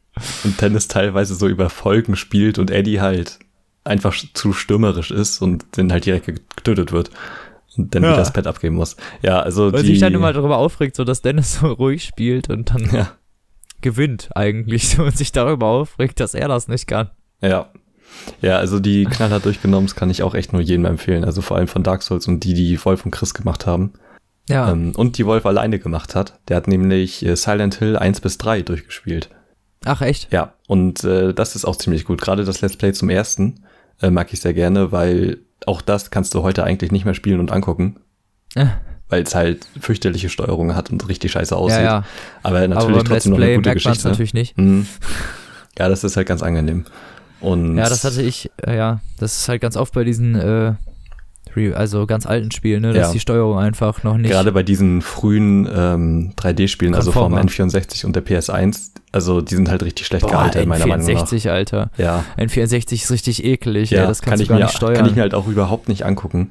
Und Dennis teilweise so über Folgen spielt und Eddie halt einfach zu stürmerisch ist und dann halt direkt getötet wird. Und dann Ja. wieder das Pad abgeben muss. Ja, also Weil die, sich dann immer darüber aufregt, so dass Dennis so ruhig spielt und dann ja, gewinnt eigentlich [LAUGHS] so und sich darüber aufregt, dass er das nicht kann. ja. Ja, also die Knaller durchgenommen, das kann ich auch echt nur jedem empfehlen. Also vor allem von Dark Souls und die, die Wolf und Chris gemacht haben. Ja, Ähm, und die Wolf alleine gemacht hat. Der hat nämlich äh, Silent Hill 1 bis 3 durchgespielt. ach echt? Ja, und äh, das ist auch ziemlich gut. Gerade das Let's Play zum ersten äh, mag ich sehr gerne, weil auch das kannst du heute eigentlich nicht mehr spielen und angucken. Weil es halt fürchterliche Steuerung hat und richtig scheiße aussieht. Ja, ja, Aber aber natürlich Let's trotzdem noch eine gute Geschichte. natürlich nicht. Mhm. Ja, das ist halt ganz angenehm. Und Ja, das hatte ich, äh, ja, das ist halt ganz oft bei diesen, äh, also ganz alten Spielen, ne, dass Ja. die Steuerung einfach noch nicht. gerade bei diesen frühen ähm, 3D-Spielen, also vom Konformer. N64 und der PS1, also die sind halt richtig schlecht Boah, gealtert, meiner Meinung nach. N64, Alter. Ja, N64 ist richtig eklig, ja ey, das kann ich, mir, nicht steuern. kann ich mir halt auch überhaupt nicht angucken.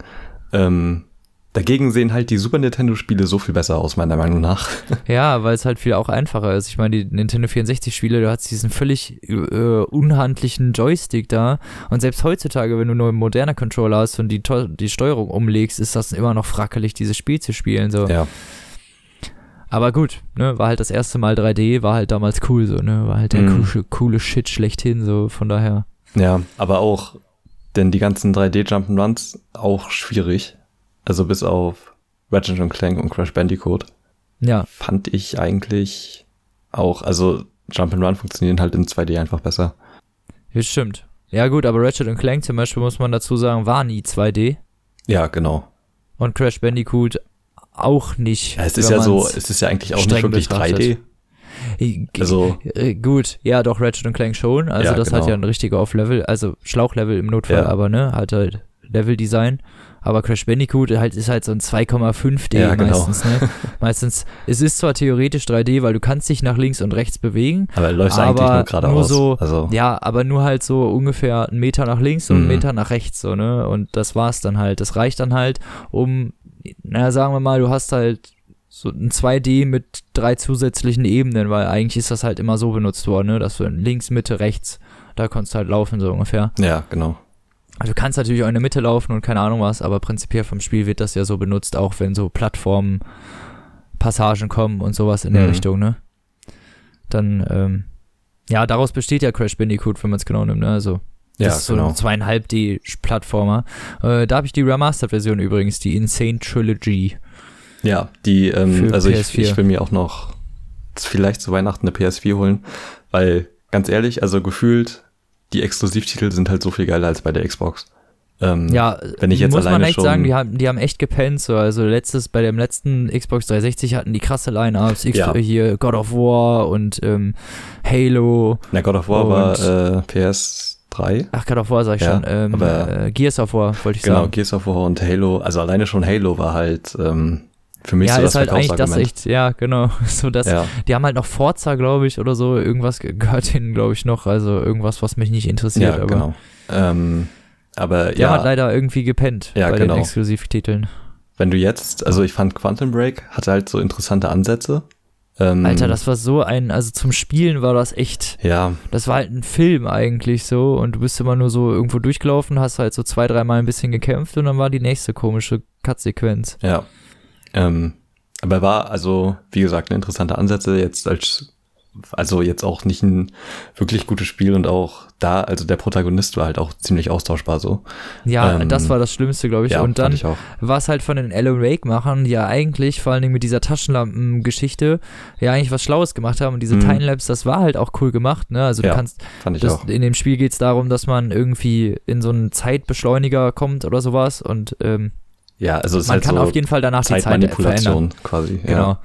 Ähm, dagegen sehen halt die Super Nintendo-Spiele so viel besser aus, meiner Meinung nach. [LAUGHS] Ja, weil es halt viel auch einfacher ist. Ich meine, die Nintendo 64-Spiele, du hast diesen völlig äh, unhandlichen Joystick da. Und selbst heutzutage, wenn du nur einen moderner Controller hast und die, die Steuerung umlegst, ist das immer noch frackelig, dieses Spiel zu spielen. So. Ja, Aber gut, ne, war halt das erste Mal 3D, war halt damals cool so, ne? War halt der Mhm. coole, coole Shit schlechthin, so von daher. ja, aber auch, denn die ganzen 3D-Jump'n'Runs auch schwierig. Also bis auf Ratchet Clank und Crash Bandicoot Ja, fand ich eigentlich auch, also Jump'n'Run funktionieren halt in 2D einfach besser. das stimmt. Ja gut, aber Ratchet Clank zum Beispiel, muss man dazu sagen, war nie 2D. Ja, genau. Und Crash Bandicoot auch nicht. Ja, es ist ja so, es ist ja eigentlich auch nicht wirklich betrachtet. 3D. G- Also- äh, gut, ja, doch Ratchet Clank schon. Also Ja, das genau. hat ja ein richtiger Off-Level, also Schlauchlevel im Notfall, Ja. aber ne, hat halt Level-Design. Aber Crash Bandicoot halt ist halt so ein 2,5D Ja, genau. meistens, ne? [LAUGHS] meistens, es ist zwar theoretisch 3D, weil du kannst dich nach links und rechts bewegen, Aber er läuft aber eigentlich nur geradeaus. so, also, ja, aber nur halt so ungefähr einen Meter nach links und einen Mhm. Meter nach rechts, so, ne? Und das war's dann halt. Das reicht dann halt, um, naja, sagen wir mal, du hast halt so ein 2D mit drei zusätzlichen Ebenen, weil eigentlich ist das halt immer so benutzt worden, ne? dass du links, Mitte, rechts, da konntest du halt laufen, so ungefähr. Ja, genau. Also du kannst natürlich auch in der Mitte laufen und keine Ahnung was, aber prinzipiell vom Spiel wird das ja so benutzt, auch wenn so Plattformen, Passagen kommen und sowas in der Mhm. Richtung, ne? Dann, ähm, ja, daraus besteht ja Crash Bandicoot, wenn man es genau nimmt, ne? Also, das Ja, ist so genau. ein zweieinhalb D-Plattformer. Äh, da habe ich die Remastered-Version übrigens, die Insane Trilogy. Ja, die, ähm, also ich, PS4. ich will mir auch noch vielleicht zu Weihnachten eine PS4 holen, weil ganz ehrlich, also gefühlt, die Exklusivtitel sind halt so viel geiler als bei der Xbox. Ähm, Ja, wenn ich jetzt muss man echt sagen, die haben, die haben echt gepennt. So. Also letztes, bei dem letzten Xbox 360 hatten die krasse Line-Ups, Ja. hier God of War und ähm, Halo. Na, God of War war äh, PS3. Ach, God of War sag ich Ja, schon. Ähm, aber- äh, Gears of War, wollte ich Genau, sagen. Gears of War und Halo. Also alleine schon Halo war halt ähm, für mich Ja, so ist das halt eigentlich das echt, ja, genau. [LAUGHS] So, das, ja, Die haben halt noch Forza, glaube ich, oder so. Irgendwas ge- gehört ihnen, glaube ich, noch. Also irgendwas, was mich nicht interessiert. ja aber genau. Ähm, aber die haben halt ja, leider irgendwie gepennt Ja, bei genau. den Exklusivtiteln. wenn du jetzt, also ich fand Quantum Break hatte halt so interessante Ansätze. Ähm, Alter, das war so ein, also zum Spielen war das echt Ja, Das war halt ein Film eigentlich so und du bist immer nur so irgendwo durchgelaufen, hast halt so zwei, dreimal ein bisschen gekämpft und dann war die nächste komische Cut-Sequenz. ja. Ähm, aber war also, wie gesagt, eine interessante Ansätze jetzt als, also jetzt auch nicht ein wirklich gutes Spiel und auch da, also der Protagonist war halt auch ziemlich austauschbar so. Ja, Ähm, das war das Schlimmste, glaube ich. Ja, und dann war es halt von den Alan Wake-Machern, die ja eigentlich, vor allen Dingen mit dieser Taschenlampen-Geschichte, ja eigentlich was Schlaues gemacht haben. Und diese Mhm. Timelapse, das war halt auch cool gemacht, ne? Also du Ja, kannst, Fand ich das, in dem Spiel geht es darum, dass man irgendwie in so einen Zeitbeschleuniger kommt oder sowas und ähm, Ja, also es ist man halt kann so auf jeden Fall danach die Zeit verändern. Quasi. Ja. Genau.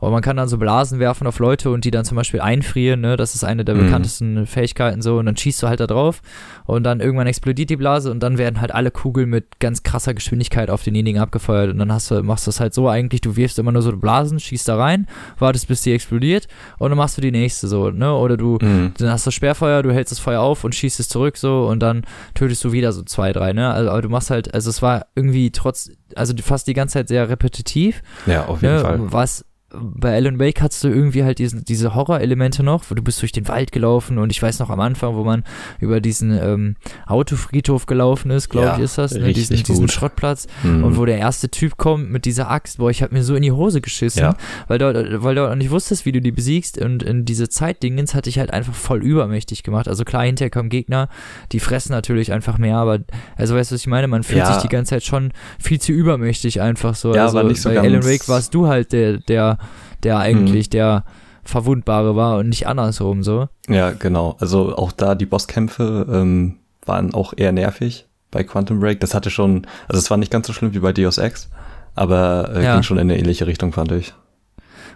Und man kann dann so Blasen werfen auf Leute und die dann zum Beispiel einfrieren, ne? Das ist eine der Mhm. bekanntesten Fähigkeiten so. Und dann schießt du halt da drauf und dann irgendwann explodiert die Blase und dann werden halt alle Kugeln mit ganz krasser Geschwindigkeit auf denjenigen abgefeuert. Und dann hast du, machst du es halt so eigentlich, du wirfst immer nur so Blasen, schießt da rein, wartest bis die explodiert und dann machst du die nächste so, ne? Oder du, Mhm. dann hast du Sperrfeuer, du hältst das Feuer auf und schießt es zurück so und dann tötest du wieder so zwei, drei, ne? Also, aber du machst halt, also es war irgendwie trotz, also fast die ganze Zeit sehr repetitiv Ja, auf jeden ne, Fall. Was bei Alan Wake hattest du irgendwie halt diesen, diese Horrorelemente noch, wo du bist durch den Wald gelaufen und ich weiß noch am Anfang, wo man über diesen ähm, Autofriedhof gelaufen ist, glaube Ja, ich, ist das, ne, diesen, diesen. Schrottplatz Mhm. und wo der erste Typ kommt mit dieser Axt, boah, ich hab mir so in die Hose geschissen, Ja. weil du, weil du auch nicht wusstest, wie du die besiegst und in diese Zeitdingens hatte ich halt einfach voll übermächtig gemacht. Also klar, hinterher kommen Gegner, die fressen natürlich einfach mehr, aber also weißt du, was ich meine? Man fühlt Ja. sich die ganze Zeit schon viel zu übermächtig einfach so. Ja, also aber nicht so bei ganz- Alan Wake warst du halt der, der, der eigentlich Mhm. der Verwundbare war und nicht andersrum so. Ja, genau. Also auch da die Bosskämpfe ähm, waren auch eher nervig bei Quantum Break. Das hatte schon, also es war nicht ganz so schlimm wie bei Deus Ex, aber äh, Ja. ging schon in eine ähnliche Richtung, fand ich.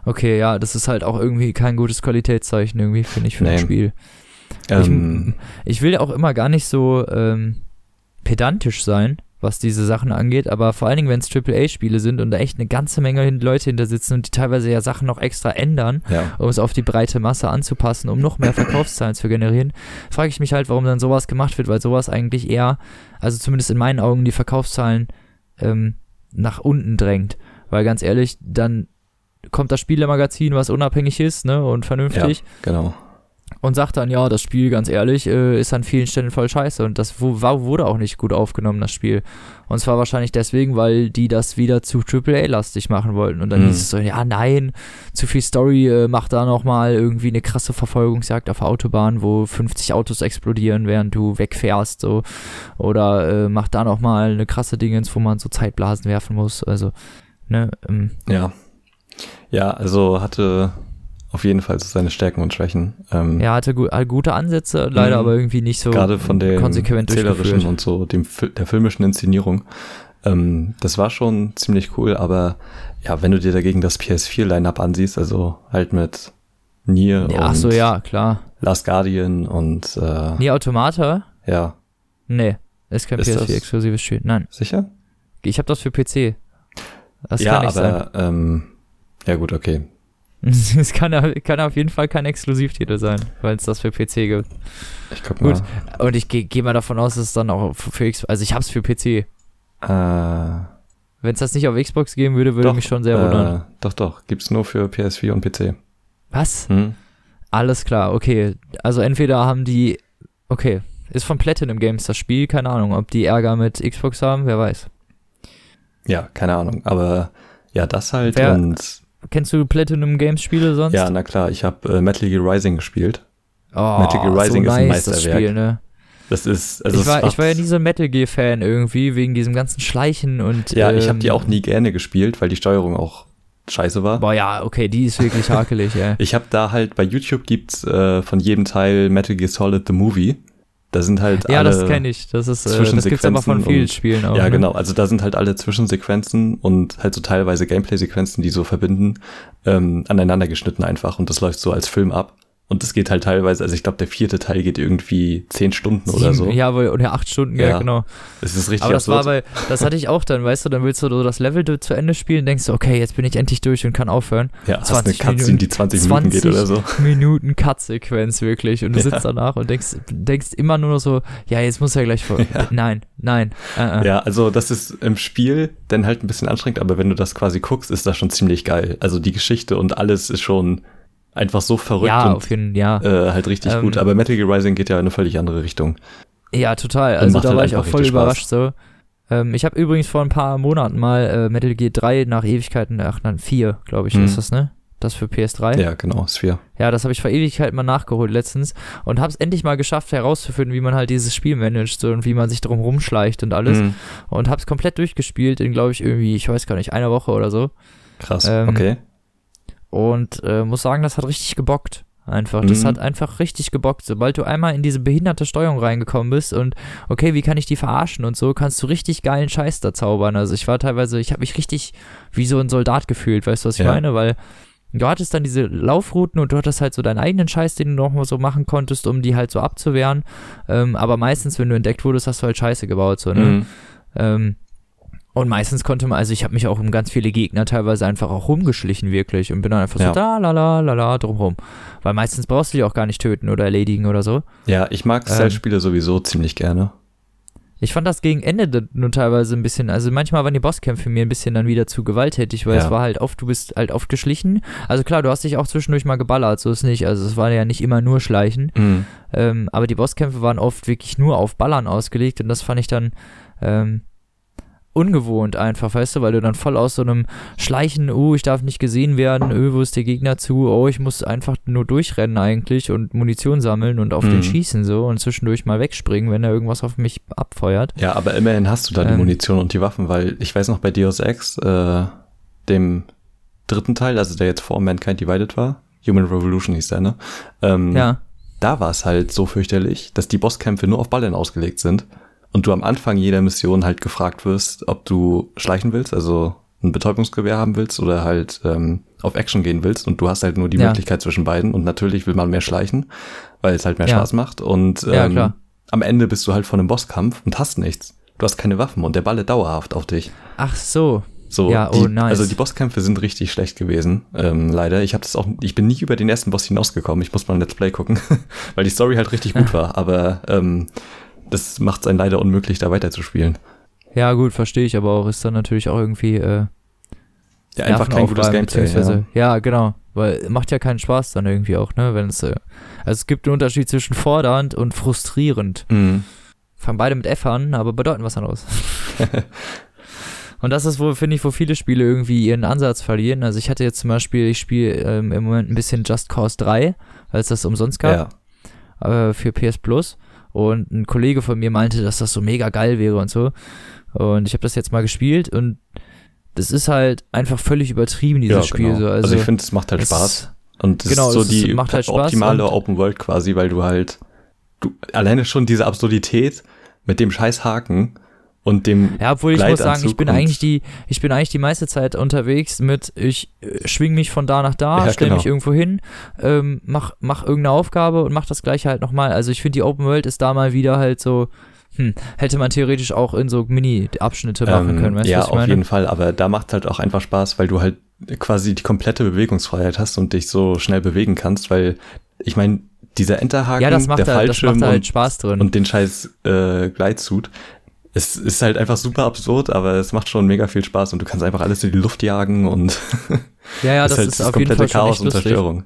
Okay, ja, das ist halt auch irgendwie kein gutes Qualitätszeichen irgendwie, finde ich, für ein Nee. Spiel. Ähm, Ich will auch immer gar nicht so ähm, pedantisch sein, was diese Sachen angeht, aber vor allen Dingen, wenn es AAA-Spiele sind und da echt eine ganze Menge Leute hinter sitzen und die teilweise ja Sachen noch extra ändern, ja. um es auf die breite Masse anzupassen, um noch mehr Verkaufszahlen zu generieren, frage ich mich halt, warum dann sowas gemacht wird, weil sowas eigentlich eher, also zumindest in meinen Augen, die Verkaufszahlen ähm, nach unten drängt. Weil ganz ehrlich, dann kommt das Spielemagazin, was unabhängig ist, ne, und vernünftig, Genau. Und sagt dann, ja, das Spiel, ganz ehrlich, äh, ist an vielen Stellen voll scheiße. Und das wurde auch nicht gut aufgenommen, das Spiel. Und zwar wahrscheinlich deswegen, weil die das wieder zu AAA-lastig machen wollten. Und dann Mhm. hieß es so, ja, nein, zu viel Story, äh, mach da nochmal irgendwie eine krasse Verfolgungsjagd auf Autobahn, wo 50 Autos explodieren, während du wegfährst, so. Oder äh, mach da nochmal eine krasse Dingens, wo man so Zeitblasen werfen muss. Also, ne, ähm, Ja. Ja, also hatte auf jeden Fall so seine Stärken und Schwächen. Ähm, er hatte gu äh, gute Ansätze, leider Mhm. aber irgendwie nicht so gerade von der zählerischen und so dem, der filmischen Inszenierung. Ähm, das war schon ziemlich cool, aber ja, wenn du dir dagegen das PS4-Line-Up ansiehst, also halt mit Nier Ja, und so, ja, klar. Last Guardian und äh, Nie Automata? ja, Nee, ist kein Ist das- PS4-exklusives Spiel. Nein, sicher? ich habe das für PC. Das ja, kann nicht sein. aber ähm, ja gut, okay. [LAUGHS] Es kann, kann auf jeden Fall kein Exklusivtitel sein, weil es das für PC gibt. Ich guck Gut. mal. Und ich gehe geh mal davon aus, dass es dann auch für, für X, also ich hab's für PC. Äh, Wenn es das nicht auf Xbox geben würde, würde Doch, mich schon sehr wundern. Äh, doch, doch. Gibt's nur für PS4 und PC. Was? Hm? Alles klar, okay. Also entweder haben die, okay, ist von Platinum Games das Spiel, keine Ahnung, ob die Ärger mit Xbox haben, wer weiß. Ja, keine Ahnung. Aber ja, das halt Wer- und Kennst du Platinum Games Spiele sonst? ja, na klar, ich habe äh, Metal Gear Rising gespielt. oh, Metal Gear Rising so ist ein nice, das Meisterwerk. Spiel, ne? Das ist also ich, war, macht- ich war ja nie so ein Metal Gear Fan irgendwie, wegen diesem ganzen Schleichen und. Ja, ich ähm, habe die auch nie gerne gespielt, weil die Steuerung auch scheiße war. Boah, ja, okay, die ist wirklich [LAUGHS] hakelig, ey. Ich habe da halt bei YouTube gibt's äh, von jedem Teil Metal Gear Solid the Movie. Da sind halt Ja, alle das kenne ich. Das ist, äh, das gibt's aber von vielen und- Spielen auch. Ja, ne? genau. Also da sind halt alle Zwischensequenzen und halt so teilweise Gameplay-Sequenzen, die so verbinden, ähm, aneinander geschnitten einfach und das läuft so als Film ab. Und das geht halt teilweise, also ich glaube, der vierte Teil geht irgendwie zehn Stunden oder so. Ja, oder acht Stunden, ja, Ja. genau. Es ist richtig Aber das war absurd. bei, das hatte ich auch dann, weißt du, dann willst du so das Level zu Ende spielen, denkst du, okay, jetzt bin ich endlich durch und kann aufhören. ja, hast eine 20 Cutscene, die 20 Minuten geht 20 oder so. [LAUGHS] Minuten Cut-Sequenz wirklich und du Ja. sitzt danach und denkst, denkst immer nur noch so, ja, jetzt muss er gleich vor. [LAUGHS] Ja. Nein, nein. Äh, äh. Ja, also das ist im Spiel dann halt ein bisschen anstrengend, aber wenn du das quasi guckst, ist das schon ziemlich geil. Also die Geschichte und alles ist schon einfach so verrückt ja, und auf jeden ja. äh, halt richtig Ähm, gut. Aber Metal Gear Rising geht ja in eine völlig andere Richtung. Ja, total. Also da halt war ich auch voll überrascht so. Ähm, ich habe übrigens vor ein paar Monaten mal äh, Metal Gear 3 nach Ewigkeiten, ach nein, 4, glaube ich, Mhm. ist das, ne? Das für PS3. Ja, genau, Sphere. Ja, das habe ich vor Ewigkeit mal nachgeholt letztens und habe es endlich mal geschafft herauszufinden, wie man halt dieses Spiel managt so, und wie man sich drum rumschleicht und alles. Mhm. Und habe es komplett durchgespielt in, glaube ich, irgendwie, ich weiß gar nicht, einer Woche oder so. Krass, Ähm, okay. Und äh, muss sagen, das hat richtig gebockt. Einfach. Das Mhm. hat einfach richtig gebockt. Sobald du einmal in diese behinderte Steuerung reingekommen bist und okay, wie kann ich die verarschen und so, kannst du richtig geilen Scheiß da zaubern. Also ich war teilweise, ich habe mich richtig wie so ein Soldat gefühlt, weißt du, was ich Ja. meine? Weil du hattest dann diese Laufrouten und du hattest halt so deinen eigenen Scheiß, den du noch mal so machen konntest, um die halt so abzuwehren. Ähm, aber meistens, wenn du entdeckt wurdest, hast du halt Scheiße gebaut, so, ne? Mhm. Ähm, und meistens konnte man, also ich habe mich auch um ganz viele Gegner teilweise einfach auch rumgeschlichen, wirklich. Und bin dann einfach so Ja. da, la, la, la, la, drumrum. Weil meistens brauchst du die auch gar nicht töten oder erledigen oder so. Ja, ich mag Ähm, Stealth-Spiele sowieso ziemlich gerne. Ich fand das gegen Ende nur teilweise ein bisschen, also manchmal waren die Bosskämpfe mir ein bisschen dann wieder zu gewalttätig, weil Ja. es war halt oft, du bist halt oft geschlichen. Also klar, du hast dich auch zwischendurch mal geballert, so ist nicht. Also es war ja nicht immer nur Schleichen. Mhm. Ähm, aber die Bosskämpfe waren oft wirklich nur auf Ballern ausgelegt und das fand ich dann ähm, ungewohnt einfach, weißt du, weil du dann voll aus so einem Schleichen, oh, ich darf nicht gesehen werden, oh, wo ist der Gegner zu, oh, ich muss einfach nur durchrennen eigentlich und Munition sammeln und auf Mhm. den schießen so und zwischendurch mal wegspringen, wenn er irgendwas auf mich abfeuert. Ja, aber immerhin hast du da die Ähm. Munition und die Waffen, weil ich weiß noch bei Deus Ex, äh, dem dritten Teil, also der jetzt vor Mankind Divided war, Human Revolution hieß der, ne? Ähm, Ja, Da war es halt so fürchterlich, dass die Bosskämpfe nur auf Ballen ausgelegt sind und du am Anfang jeder Mission halt gefragt wirst, ob du schleichen willst, also ein Betäubungsgewehr haben willst oder halt ähm, auf Action gehen willst und du hast halt nur die Ja. Möglichkeit zwischen beiden und natürlich will man mehr schleichen, weil es halt mehr Ja. Spaß macht und Ja, ähm, klar. am Ende bist du halt vor einem Bosskampf und hast nichts. Du hast keine Waffen und der balle dauerhaft auf dich. ach so, So, Ja, die, oh, nice. Also die Bosskämpfe sind richtig schlecht gewesen, ähm, leider. Ich habe das auch, ich bin nie über den ersten Boss hinausgekommen. Ich muss mal ein Let's Play gucken, [LAUGHS] weil die Story halt richtig gut war. Aber ähm, das macht es einen leider unmöglich, da weiterzuspielen. ja gut, verstehe ich aber auch, ist dann natürlich auch irgendwie äh, Ja, einfach kein gutes Gameplay. Ja. Ja. genau. Weil macht ja keinen Spaß dann irgendwie auch, ne? Wenn es. Äh, also es gibt einen Unterschied zwischen fordernd und frustrierend. Mhm. Fangen beide mit F an, aber bedeuten was anderes. [LAUGHS] und das ist wohl, finde ich, wo viele Spiele irgendwie ihren Ansatz verlieren. Also ich hatte jetzt zum Beispiel, ich spiele ähm, im Moment ein bisschen Just Cause 3, weil es das umsonst gab ja. äh, für PS Plus. Und ein Kollege von mir meinte, dass das so mega geil wäre und so. Und ich habe das jetzt mal gespielt und das ist halt einfach völlig übertrieben, dieses ja, Spiel. genau. So. Also, Also, ich finde, es macht halt Spaß. Und das Genau, ist so es die macht halt optimale Open World quasi, weil du halt, du alleine schon diese Absurdität mit dem scheiß Haken und dem Ja, obwohl ich muss sagen, ich bin eigentlich die, ich bin eigentlich die meiste Zeit unterwegs mit, ich äh, schwing mich von da nach da, Ja, stell genau. mich irgendwo hin, ähm, mach, mach irgendeine Aufgabe und mach das gleiche halt nochmal. Also ich finde, die Open World ist da mal wieder halt so, hm, hätte man theoretisch auch in so Mini-Abschnitte machen Ähm, können, weißt du, ja, was ich auf meine? jeden Fall, aber da macht halt auch einfach Spaß, weil du halt quasi die komplette Bewegungsfreiheit hast und dich so schnell bewegen kannst, weil ich meine, dieser Enterhaken, Ja, das macht, der halt, das Fallschirm macht halt und, Spaß drin. und den scheiß äh, Gleitsuit, es ist halt einfach super absurd, aber es macht schon mega viel Spaß und du kannst einfach alles in die Luft jagen und [LAUGHS] Ja, ja, [LAUGHS] das halt ist auf jeden Fall Chaos und. Zerstörung.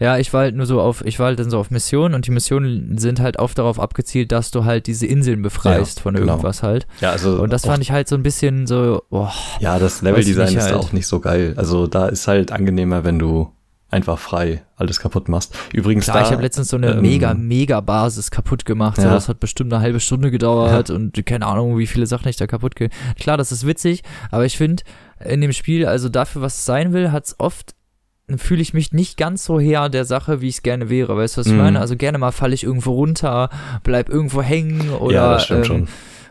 Ja, ich war halt nur so auf, ich war halt dann so auf Missionen und die Missionen sind halt oft darauf abgezielt, dass du halt diese Inseln befreist Ja, von genau. irgendwas halt. Ja, also Und das fand ich halt so ein bisschen so, boah, ja, das Leveldesign ist da halt. auch nicht so geil. Also da ist halt angenehmer, wenn du einfach frei alles kaputt machst. Übrigens klar, da, ich habe letztens so eine ähm, mega, mega Basis kaputt gemacht. So, Ja. das hat bestimmt eine halbe Stunde gedauert und keine Ahnung, wie viele Sachen ich da kaputt ge Klar, das ist witzig, aber ich finde, in dem Spiel, also dafür, was es sein will, hat es oft fühle ich mich nicht ganz so her der Sache, wie ich es gerne wäre. Weißt du, was ich Mhm. meine? Also gerne mal falle ich irgendwo runter, bleib irgendwo hängen oder ja, das stimmt ähm, schon.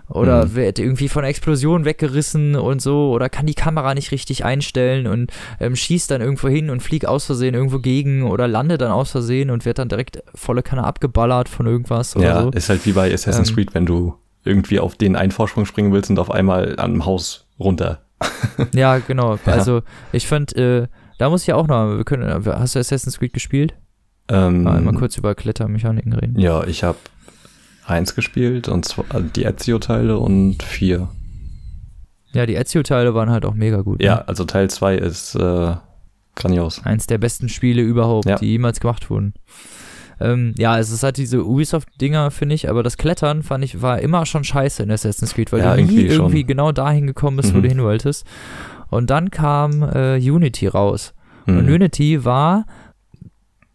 Oder Mhm. wird irgendwie von einer Explosion weggerissen und so, oder kann die Kamera nicht richtig einstellen und ähm, schießt dann irgendwo hin und fliegt aus Versehen irgendwo gegen oder landet dann aus Versehen und wird dann direkt volle Kanne abgeballert von irgendwas oder Ja, so. ist halt wie bei Assassin's Ähm, Creed, wenn du irgendwie auf den einen Vorsprung springen willst und auf einmal an einem Haus runter. [LAUGHS] Ja, genau. [LAUGHS] Ja. Also ich fand, äh, da muss ich ja auch noch, wir können, hast du Assassin's Creed gespielt? Ähm, Mal, mal kurz über Klettermechaniken reden. Ja, ich habe eins gespielt und zwar also die Ezio-Teile und vier. Ja, die Ezio-Teile waren halt auch mega gut. Ja, Ne? also Teil zwei ist äh, grandios. Eins der besten Spiele überhaupt, Ja. die jemals gemacht wurden. Ähm, ja, es ist halt diese Ubisoft-Dinger, finde ich, aber das Klettern fand ich, war immer schon scheiße in Assassin's Creed, weil Ja, du nie irgendwie schon. irgendwie genau dahin gekommen bist, wo Mhm. du hin wolltest. Und dann kam äh, Unity raus. Und Mhm. Unity war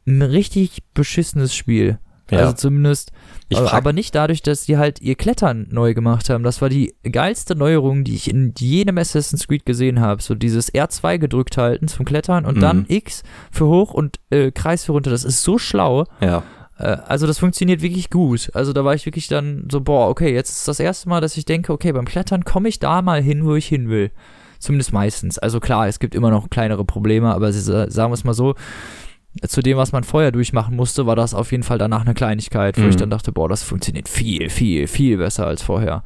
ein richtig beschissenes Spiel. Ja. Also zumindest, Ich aber, frag- aber nicht dadurch, dass die halt ihr Klettern neu gemacht haben. Das war die geilste Neuerung, die ich in jedem Assassin's Creed gesehen habe. So dieses R2 gedrückt halten zum Klettern und Mhm. dann X für hoch und äh, Kreis für runter. Das ist so schlau. Ja, Äh, also das funktioniert wirklich gut. Also da war ich wirklich dann so, boah, okay, jetzt ist das erste Mal, dass ich denke, okay, beim Klettern komme ich da mal hin, wo ich hin will. Zumindest meistens. Also klar, es gibt immer noch kleinere Probleme, aber sie, sagen wir es mal so, zu dem, was man vorher durchmachen musste, war das auf jeden Fall danach eine Kleinigkeit, wo Mhm. ich dann dachte, boah, das funktioniert viel, viel, viel besser als vorher.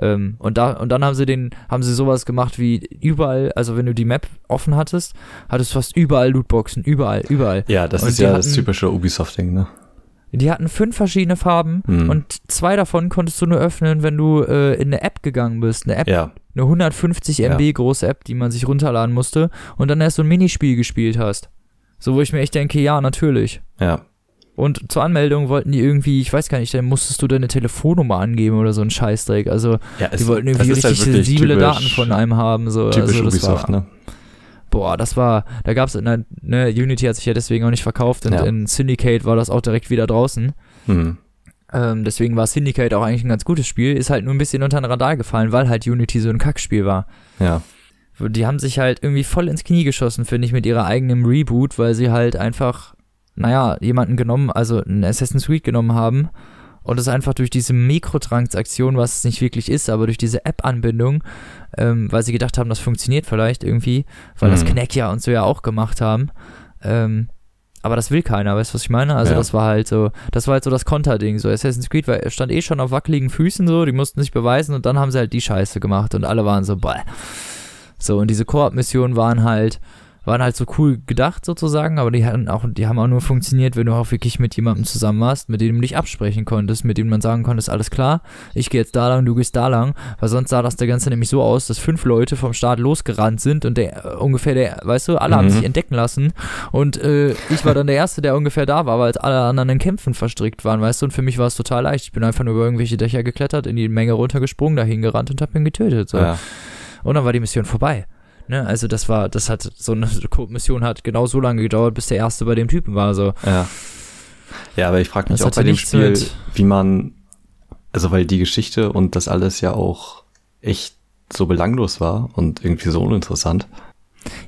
Ähm, und da, und dann haben sie den, haben sie sowas gemacht wie überall, also wenn du die Map offen hattest, hattest du fast überall Lootboxen, überall, überall. ja, das Und ist ja das hatten- typische Ubisoft-Ding, ne? Die hatten fünf verschiedene Farben Mhm. und zwei davon konntest du nur öffnen, wenn du äh, in eine App gegangen bist. Eine App, Ja, eine 150 Ja. MB große App, die man sich runterladen musste und dann erst so ein Minispiel gespielt hast. So, wo ich mir echt denke, ja, natürlich. ja. Und zur Anmeldung wollten die irgendwie, ich weiß gar nicht, dann musstest du deine Telefonnummer angeben oder so ein Scheißdreck. Also, ja die wollten irgendwie halt richtig wirklich sensible typisch- Daten von einem haben. So. Typisch also, das Ubisoft, war, ne? Boah, das war, da gab's, ne, ne, Unity hat sich ja deswegen auch nicht verkauft und Ja. in Syndicate war das auch direkt wieder draußen. Mhm. Ähm, deswegen war Syndicate auch eigentlich ein ganz gutes Spiel, ist halt nur ein bisschen unter den Radar gefallen, weil halt Unity so ein Kackspiel war. Ja, Die haben sich halt irgendwie voll ins Knie geschossen, finde ich, mit ihrer eigenen Reboot, weil sie halt einfach, naja, jemanden genommen, also einen Assassin's Creed genommen haben und es einfach durch diese Mikrotransaktion, was es nicht wirklich ist, aber durch diese App-Anbindung, ähm, weil sie gedacht haben, das funktioniert vielleicht irgendwie, weil das Mhm. Knack ja und so ja auch gemacht haben. Ähm, aber das will keiner, weißt du, was ich meine? Also Ja. das war halt so, das war halt so das Konterding. So Assassin's Creed war, stand eh schon auf wackeligen Füßen so, die mussten sich beweisen und dann haben sie halt die Scheiße gemacht und alle waren so, boah. So, und diese Koop-Missionen waren halt, waren halt so cool gedacht sozusagen, aber die hatten auch, die haben auch nur funktioniert, wenn du auch wirklich mit jemandem zusammen warst, mit dem du dich absprechen konntest, mit dem man sagen konntest, alles klar, ich gehe jetzt da lang, du gehst da lang, weil sonst sah das der Ganze nämlich so aus, dass fünf Leute vom Start losgerannt sind und der äh, ungefähr der, weißt du, alle haben Mhm. sich entdecken lassen und äh, ich war dann der Erste, der ungefähr da war, weil alle anderen in Kämpfen verstrickt waren, weißt du, und für mich war es total leicht. Ich bin einfach nur über irgendwelche Dächer geklettert, in die Menge runtergesprungen, dahin gerannt und hab ihn getötet. So. ja. Und dann war die Mission vorbei. Ne? Also das war, das hat, so eine [LAUGHS] Mission hat genau so lange gedauert, bis der erste bei dem Typen war. So. Ja. Ja, aber ich frage mich Das auch bei dem Spiel, mit- wie man, also weil die Geschichte und das alles ja auch echt so belanglos war und irgendwie so uninteressant.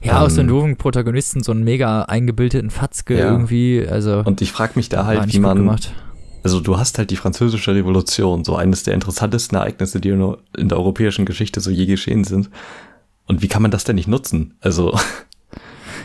Ja, aus den Ähm, doofen Protagonisten so einen mega eingebildeten Fatzke Ja. irgendwie. Also Und ich frage mich da halt, wie man, gemacht. Also du hast halt die französische Revolution, so eines der interessantesten Ereignisse, die in der europäischen Geschichte so je geschehen sind. Und wie kann man das denn nicht nutzen? Also, [LAUGHS]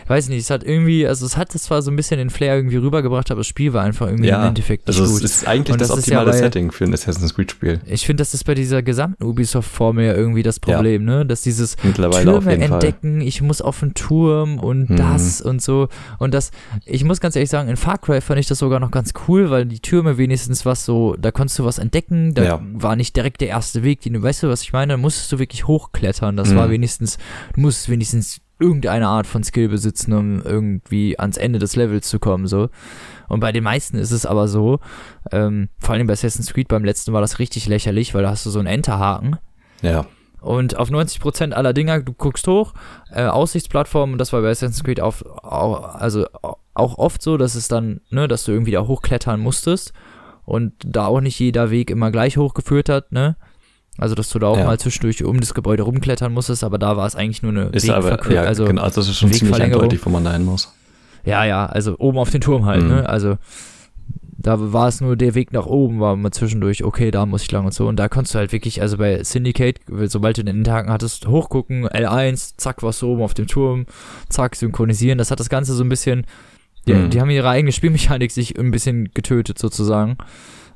weiß nicht, es hat irgendwie, also es hat zwar so ein bisschen den Flair irgendwie rübergebracht, aber das Spiel war einfach irgendwie Ja, im Endeffekt nicht Also gut. es ist eigentlich Und das, das ist ja optimale bei- Setting für ein Assassin's Creed Spiel. ich finde, das ist bei dieser gesamten Ubisoft-Formel ja irgendwie das Problem, ne? Dass dieses Türme entdecken, ich muss auf den Turm und Mhm. das und so. Und das, ich muss ganz ehrlich sagen, in Far Cry fand ich das sogar noch ganz cool, weil die Türme wenigstens was so, da konntest du was entdecken, da Ja. war nicht direkt der erste Weg, den du, weißt du, was ich meine? Da musstest du wirklich hochklettern. Das Mhm. war wenigstens, du musstest wenigstens irgendeine Art von Skill besitzen, um irgendwie ans Ende des Levels zu kommen, so. Und bei den meisten ist es aber so, ähm, vor allem bei Assassin's Creed beim letzten war das richtig lächerlich, weil da hast du so einen Enterhaken Ja. und auf 90% aller Dinger, du guckst hoch, äh, Aussichtsplattform, und das war bei Assassin's Creed auf, au- also au- auch oft so, dass es dann, ne, dass du irgendwie da hochklettern musstest und da auch nicht jeder Weg immer gleich hochgeführt hat, ne? Also, dass du da auch Ja. mal zwischendurch um das Gebäude rumklettern musstest, aber da war es eigentlich nur eine Ist aber, ja, also, genau, das ist schon ziemlich eindeutig, wo man da hin muss. ja, ja, also oben auf den Turm halt, Mhm. ne? Also, da war es nur der Weg nach oben, war mal zwischendurch, okay, da muss ich lang und so. Und da konntest du halt wirklich, also bei Syndicate, sobald du den Endhaken hattest, hochgucken, L1, zack, warst du oben auf dem Turm, zack, synchronisieren. Das hat das Ganze so ein bisschen, die, Mhm. die haben ihre eigene Spielmechanik sich ein bisschen getötet sozusagen.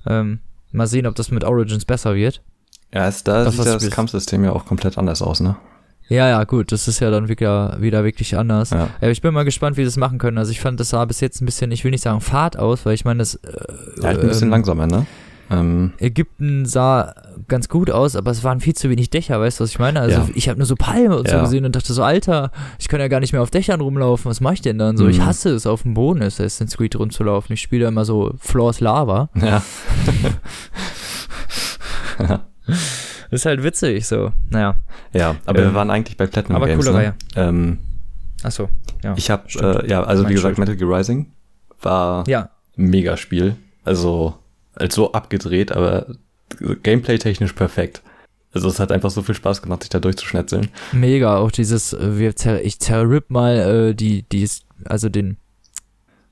Ähm, mal sehen, ob das mit Origins besser wird. Ja, ist, da Das, sieht ja das. Kampfsystem ja auch komplett anders aus, ne? Ja, ja, gut, das ist ja dann wieder, wieder wirklich anders. Ja. Ja, ich bin mal gespannt, wie sie das machen können. Also ich fand, das sah bis jetzt ein bisschen, ich will nicht sagen Fahrt aus, weil ich meine, das äh, Halt ein bisschen ähm, langsamer, ne? Ähm, Ägypten sah ganz gut aus, aber es waren viel zu wenig Dächer, weißt du, was ich meine? Also Ja. ich habe nur so Palme und so Ja. gesehen und dachte so, Alter, ich kann ja gar nicht mehr auf Dächern rumlaufen, was mache ich denn dann so? Ich Mhm. hasse es, auf dem Boden ist Assassin's Creed rumzulaufen. Ich spiele immer so Floors Lava. ja. [LAUGHS] [LAUGHS] [LAUGHS] [LAUGHS] Ist halt witzig, so. Naja, ja, aber Ähm, wir waren eigentlich bei Platinum aber Games, coole ne? Reihe. Ähm, achso, ja. ich habe, äh, ja, also wie gesagt, Schuld. Metal Gear Rising war ja, ein mega Spiel. Also, als so abgedreht, aber gameplay-technisch perfekt. Also es hat einfach so viel Spaß gemacht, sich da durchzuschnetzeln. mega. Auch dieses, äh, wir zer ich zerripp mal äh, die, die, also den,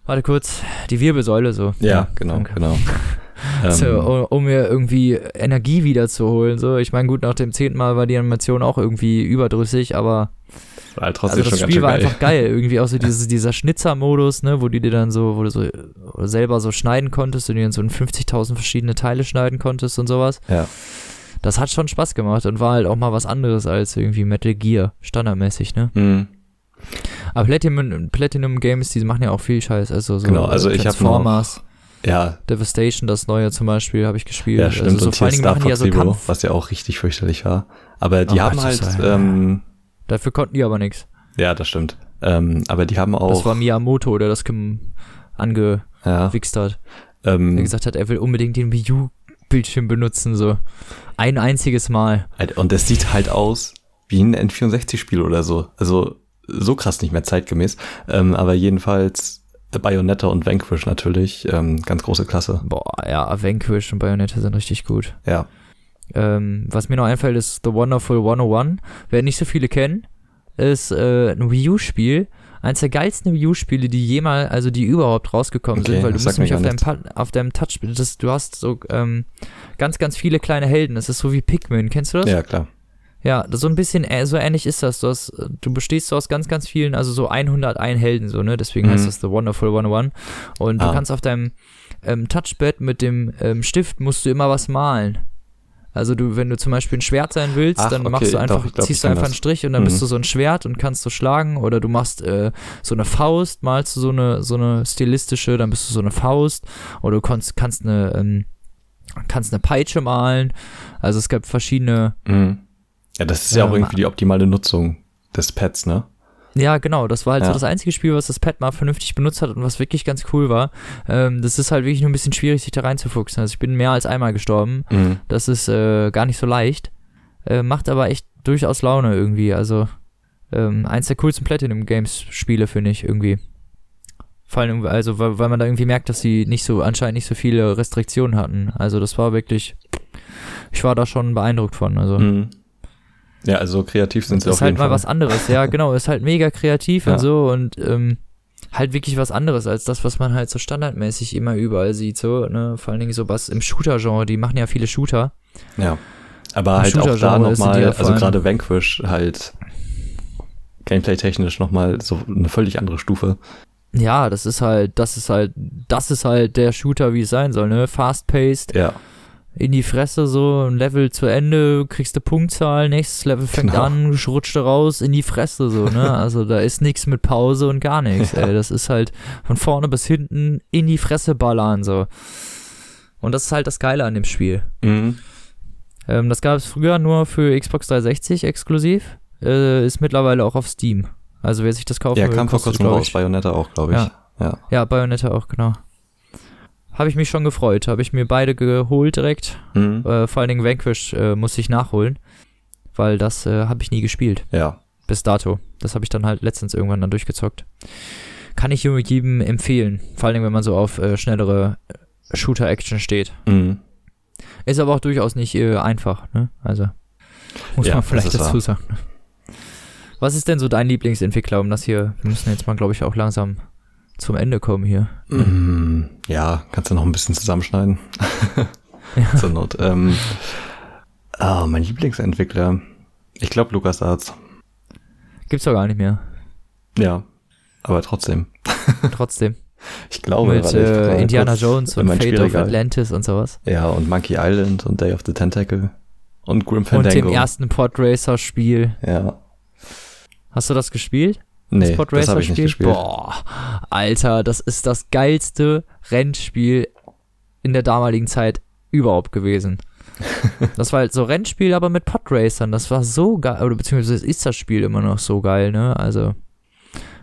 warte kurz, die Wirbelsäule so. genau, danke. genau. [LAUGHS] So, Ähm, um, um mir irgendwie Energie wiederzuholen. So, ich meine, gut, nach dem zehnten Mal war die Animation auch irgendwie überdrüssig, aber halt also das Spiel war schön einfach geil. [LAUGHS] Irgendwie auch so dieses, dieser Schnitzer-Modus, ne, wo du dir dann so, wo du so selber so schneiden konntest und dir dann so in 50.000 verschiedene Teile schneiden konntest und sowas. Ja. Das hat schon Spaß gemacht und war halt auch mal was anderes als irgendwie Metal Gear, standardmäßig, ne? Mhm. Aber Platinum, Platinum Games, die machen ja auch viel Scheiß, also so Genau, also ich Transformers, Ja, Devastation, das neue zum Beispiel, habe ich gespielt. ja, stimmt. Also so und vor hier Star die ja Fox so Zero, Kampf. was ja auch richtig fürchterlich war. Aber die Oh haben halt, das ähm, Dafür konnten die aber nichts. ja, das stimmt. Ähm, aber die haben Das auch, war Miyamoto, der das angewichst ja, hat. Der ähm, gesagt hat, er will unbedingt den Wii U-Bildschirm benutzen, so. Ein einziges Mal. und es sieht halt aus wie ein N64-Spiel oder so. Also so krass nicht mehr zeitgemäß. Ähm, aber jedenfalls Bayonetta und Vanquish natürlich, ähm, ganz große Klasse. Boah, ja, Vanquish und Bayonetta sind richtig gut. Ja, Ähm, was mir noch einfällt, ist The Wonderful 101. Wer nicht so viele kennen, ist äh, ein Wii U-Spiel. Eins der geilsten Wii U-Spiele, die jemals, also die überhaupt rausgekommen Okay, sind, weil du musst mich auf deinem, Pa- auf deinem Touch, das, du hast so ähm, ganz, ganz viele kleine Helden. Das ist so wie Pikmin, kennst du das? ja, klar. Ja, so ein bisschen, äh, so ähnlich ist das. Du, hast, äh, du bestehst so aus ganz, ganz vielen, also so 101 Helden, so, ne? Deswegen Mhm. heißt das The Wonderful 101. Und du Ah. kannst auf deinem ähm, Touchpad mit dem ähm, Stift musst du immer was malen. Also du, wenn du zum Beispiel ein Schwert sein willst, Ach, dann okay, machst du doch, einfach, ich glaub, ziehst du einfach das. einen Strich und dann Mhm. bist du so ein Schwert und kannst du schlagen oder du machst äh, so eine Faust, malst du so eine, so eine stilistische, dann bist du so eine Faust oder du kannst, kannst eine, ähm, kannst eine Peitsche malen. Also es gab verschiedene Mhm. Ja, das ist ja auch Ähm, irgendwie die optimale Nutzung des Pads, ne? Ja, genau. Das war halt Ja. so das einzige Spiel, was das Pad mal vernünftig benutzt hat und was wirklich ganz cool war. Ähm, das ist halt wirklich nur ein bisschen schwierig, sich da reinzufuchsen. Also ich bin mehr als einmal gestorben. Mhm. Das ist äh, gar nicht so leicht. Äh, macht aber echt durchaus Laune irgendwie. Also ähm, eins der coolsten Platinum Games Spiele, finde ich irgendwie. Vor allem, also weil, weil man da irgendwie merkt, dass sie nicht so, anscheinend nicht so viele Restriktionen hatten. Also das war wirklich, ich war da schon beeindruckt von. Also Mhm. Ja, also kreativ sind sie ist auf halt jeden mal Fall. was anderes, ja, [LAUGHS] genau, ist halt mega kreativ Ja. und so und ähm, halt wirklich was anderes als das, was man halt so standardmäßig immer überall sieht, so, ne, vor allen Dingen so was im Shooter-Genre, die machen ja viele Shooter. Ja. Aber Im halt auch da nochmal, also gerade Vanquish halt gameplay-technisch nochmal so eine völlig andere Stufe. Ja, das ist halt, das ist halt, das ist halt der Shooter, wie es sein soll, ne? Fast-paced, Ja, in die Fresse, so ein Level zu Ende, kriegst du Punktzahl, nächstes Level fängt Genau. an, rutscht raus, in die Fresse, so, ne? [LAUGHS] Also da ist nichts mit Pause und gar nichts, Ja. ey. Das ist halt von vorne bis hinten in die Fresse ballern, so. Und das ist halt das Geile an dem Spiel. mhm. Ähm, das gab es früher nur für Xbox 360 exklusiv, äh, ist mittlerweile auch auf Steam. Also wer sich das kaufen ja will, kam vor kurzem raus, Bayonetta auch, glaube ich. Ja. Ja. Ja, Bayonetta auch, genau. Habe ich mich schon gefreut. Habe ich mir beide geholt direkt. Mhm. Äh, vor allen Dingen Vanquish äh, muss ich nachholen. Weil das äh, habe ich nie gespielt. ja. Bis dato. Das habe ich dann halt letztens irgendwann dann durchgezockt. Kann ich jedem empfehlen. Vor allen Dingen, wenn man so auf äh, schnellere äh, Shooter-Action steht. Mhm. Ist aber auch durchaus nicht äh, einfach, ne? Also. Muss Ja, man vielleicht dazu wahr. sagen. Was ist denn so dein Lieblingsentwickler, um das hier, wir müssen jetzt mal, glaube ich, auch langsam zum Ende kommen hier. Mhm. Ja, kannst du noch ein bisschen zusammenschneiden. [LAUGHS] Ja. Zur Not. Ähm, ah, mein Lieblingsentwickler. Ich glaube LucasArts. Gibt's doch gar nicht mehr. Ja. Aber trotzdem. [LAUGHS] Trotzdem. Ich glaube, Mit äh, Indiana Jones und Fate of. Atlantis und sowas. Ja, und Monkey Island und Day of the Tentacle. Und Grim Und Fandango. dem ersten Podracer-Spiel. ja. Hast du das gespielt? Nee, das das habe ich nicht gespielt. Boah, Alter, das ist das geilste Rennspiel in der damaligen Zeit überhaupt gewesen. [LAUGHS] das war halt so Rennspiel, aber mit Podracern. Das war so geil, oder beziehungsweise ist das Spiel immer noch so geil, ne? Also,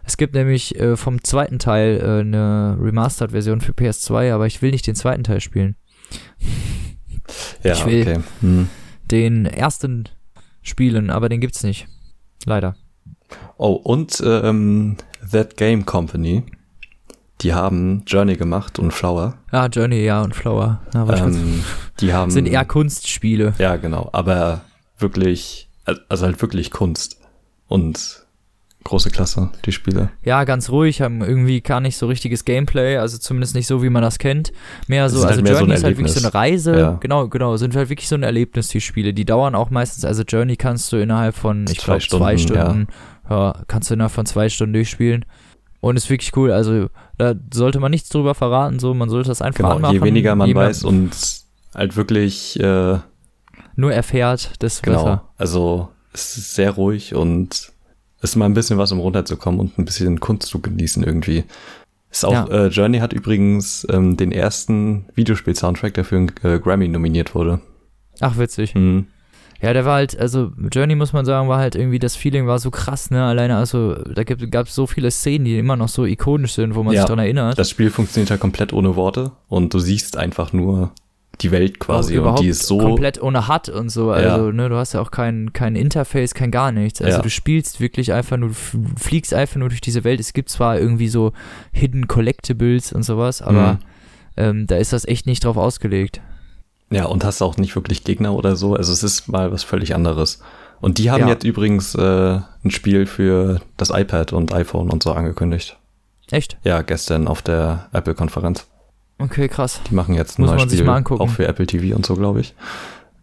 es gibt nämlich äh, vom zweiten Teil äh, eine Remastered-Version für PS2, aber ich will nicht den zweiten Teil spielen. Ja, ich will- okay. Hm. Den ersten spielen, aber den gibt's nicht. Leider. Oh, und ähm, That Game Company. Die haben Journey gemacht und Flower. Ah, Journey, ja, und Flower. Ja, Ähm, die haben. sind eher Kunstspiele. Ja, genau. Aber wirklich, also halt wirklich Kunst. Und große Klasse, die Spiele. Ja, ganz ruhig, haben irgendwie gar nicht so richtiges Gameplay, also zumindest nicht so, wie man das kennt. Mehr so, Sind halt also mehr so Journey ein ist halt wirklich so eine. Reise. Ja. Genau, genau, sind halt wirklich so ein Erlebnis, die Spiele. Die dauern auch meistens, also Journey kannst du innerhalb von, ich glaube, zwei Stunden, Stunden, ja. kannst du innerhalb von zwei Stunden durchspielen. Und ist wirklich cool, also da sollte man nichts drüber verraten, so, man sollte das einfach Genau, anmachen. je weniger man je weiß und halt wirklich, äh, Nur erfährt, desto genau. besser. Also es ist sehr ruhig und es ist mal ein bisschen was, um runterzukommen und ein bisschen Kunst zu genießen irgendwie. Ist auch, Ja. äh, Journey hat übrigens ähm, den ersten Videospiel-Soundtrack, der für einen äh, Grammy nominiert wurde. Ach, witzig. Mhm. Ja, der war halt, also Journey muss man sagen, war halt irgendwie, das Feeling war so krass, ne? Alleine, also da gab es so viele Szenen, die immer noch so ikonisch sind, wo man Ja, sich dran erinnert. Das Spiel funktioniert halt komplett ohne Worte und du siehst einfach nur die Welt quasi und die ist so komplett ohne HUD und so. Ja. Also, ne, du hast ja auch kein, kein Interface, kein gar nichts. Also Ja. du spielst wirklich einfach nur, du fliegst einfach nur durch diese Welt. Es gibt zwar irgendwie so Hidden Collectibles und sowas, aber Mhm. ähm, da ist das echt nicht drauf ausgelegt. Ja, und hast auch nicht wirklich Gegner oder so. Also es ist mal was völlig anderes. Und die haben Ja. jetzt übrigens äh, ein Spiel für das iPad und iPhone und so angekündigt. Echt? Ja, gestern auf der Apple-Konferenz. Okay, krass. Die machen jetzt ein Muss neues man sich Spiel mal angucken. auch für Apple TV und so, glaube ich.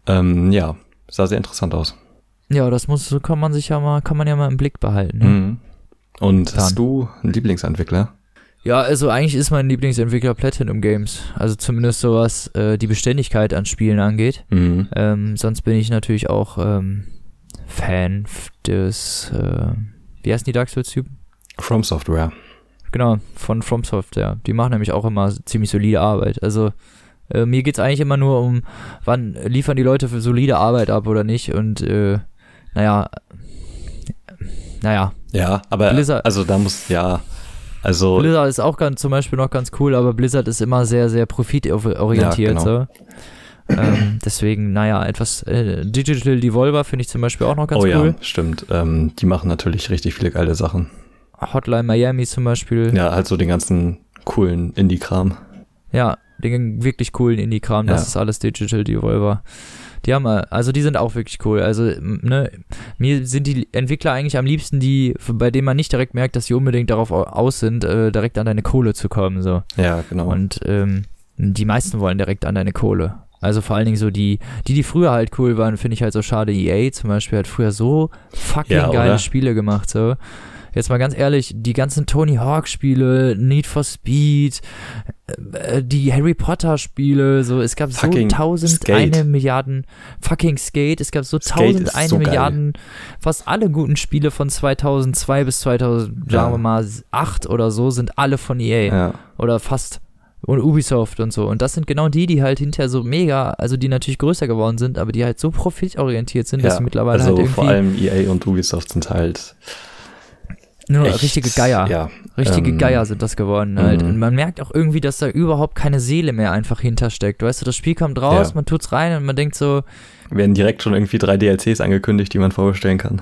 Ähm, ja, sah sehr interessant aus. Ja, das muss, kann man sich ja mal, kann man ja mal im Blick behalten. Ne? Mhm. Und Dann. hast du einen Lieblingsentwickler? Ja, also eigentlich ist mein Lieblingsentwickler Platinum Games. Also zumindest so was äh, die Beständigkeit an Spielen angeht. Mhm. Ähm, sonst bin ich natürlich auch ähm, Fan des, äh, wie heißen die Dark Souls-Typen? From Software. Genau, von From Software. Die machen nämlich auch immer ziemlich solide Arbeit. Also äh, mir geht's eigentlich immer nur um, wann liefern die Leute für solide Arbeit ab oder nicht. Und äh, naja, naja, Ja, aber Blizzard- also da muss, ja, also Blizzard ist auch ganz, zum Beispiel noch ganz cool, aber Blizzard ist immer sehr, sehr profitorientiert. Ja, so. ähm, deswegen, naja, etwas äh, Digital Devolver finde ich zum Beispiel auch noch ganz oh cool. ja, stimmt. Ähm, die machen natürlich richtig viele geile Sachen. Hotline Miami zum Beispiel. Ja, halt so den ganzen coolen Indie-Kram. Ja, den wirklich coolen Indie-Kram, das Ja. ist alles Digital Devolver. Die haben, äh, also die sind auch wirklich cool. Also, ne, mir sind die Entwickler eigentlich am liebsten die, bei denen man nicht direkt merkt, dass sie unbedingt darauf au- aus sind, äh, direkt an deine Kohle zu kommen, so. Ja, genau. Und ähm, die meisten wollen direkt an deine Kohle. Also vor allen Dingen so die, die, die früher halt cool waren, finde ich halt so schade. EA zum Beispiel hat früher so fucking Ja, geile? Spiele gemacht, so. Jetzt mal ganz ehrlich, die ganzen Tony Hawk Spiele, Need for Speed, äh, die Harry Potter Spiele, so, es gab Fucking so tausend Skate. eine Milliarden, fucking Skate, es gab so Skate tausend eine so geil. Milliarden, fast alle guten Spiele von 2002 bis 2000, Ja. sagen wir mal, 8 oder so, sind alle von EA Ja. oder fast und Ubisoft und so. Und das sind genau die, die halt hinterher so mega, also die natürlich größer geworden sind, aber die halt so profitorientiert sind, dass ja. sie mittlerweile also halt irgendwie vor allem EA und Ubisoft sind halt nur echt, richtige Geier. Ja, Richtige ähm, Geier sind das geworden halt. mhm. Und man merkt auch irgendwie, dass da überhaupt keine Seele mehr einfach hintersteckt. Weißt du, das Spiel kommt raus, Ja. man tut's rein und man denkt so, werden direkt schon irgendwie drei DLCs angekündigt, die man vorbestellen kann.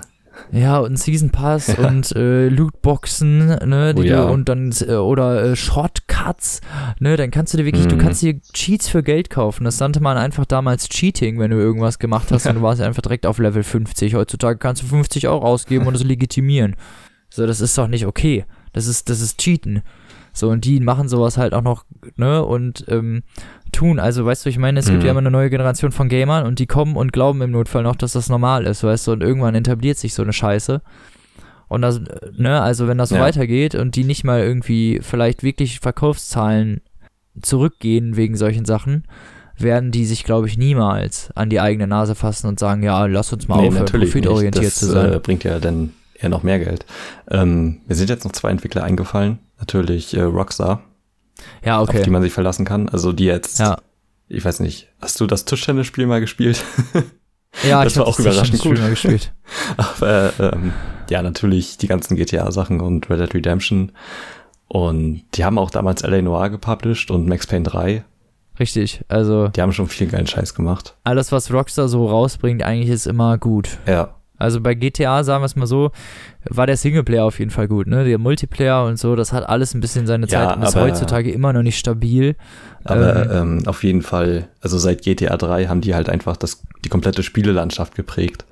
ja, und Season Pass Ja. und äh, Lootboxen, ne, die Oh ja. du, und dann, äh, oder äh, Shortcuts, ne, dann kannst du dir wirklich, du Mhm. kannst dir Cheats für Geld kaufen. Das nannte man einfach damals Cheating, wenn du irgendwas gemacht hast [LAUGHS] und du warst einfach direkt auf Level 50. Heutzutage kannst du 50 Euro ausgeben und es legitimieren. So, das ist doch nicht okay. Das ist, das ist Cheaten. So, und die machen sowas halt auch noch, ne, und ähm, tun. Also, weißt du, ich meine, es gibt Mhm. ja immer eine neue Generation von Gamern und die kommen und glauben im Notfall noch, dass das normal ist, weißt du, und irgendwann etabliert sich so eine Scheiße. Und das, äh, ne, also wenn das so Ja. weitergeht und die nicht mal irgendwie vielleicht wirklich Verkaufszahlen zurückgehen wegen solchen Sachen, werden die sich, glaube ich, niemals an die eigene Nase fassen und sagen, ja, lass uns mal aufhören, profitorientiert das, zu sein. Äh, bringt ja dann eher noch mehr Geld. Ähm, mir sind jetzt noch zwei Entwickler eingefallen. Natürlich äh, Rockstar, ja, auf die okay. man sich verlassen kann. Also die jetzt, Ja, ich weiß nicht, hast du das Tischtennisspiel mal gespielt? [LAUGHS] ja Das ich war auch überraschend Spiel gut. mal gespielt. [LAUGHS] Aber ähm, ja, natürlich die ganzen GTA-Sachen und Red Dead Redemption. Und die haben auch damals LA Noir gepublished und Max Payne 3. Richtig, also Die haben schon viel geilen Scheiß gemacht. alles, was Rockstar so rausbringt, eigentlich ist immer gut. Ja, Also bei GTA, sagen wir es mal so, war der Singleplayer auf jeden Fall gut, ne? Der Multiplayer und so, das hat alles ein bisschen seine Ja, Zeit und ist heutzutage immer noch nicht stabil. aber ähm, auf jeden Fall, also seit GTA 3 haben die halt einfach das, die komplette Spielelandschaft geprägt.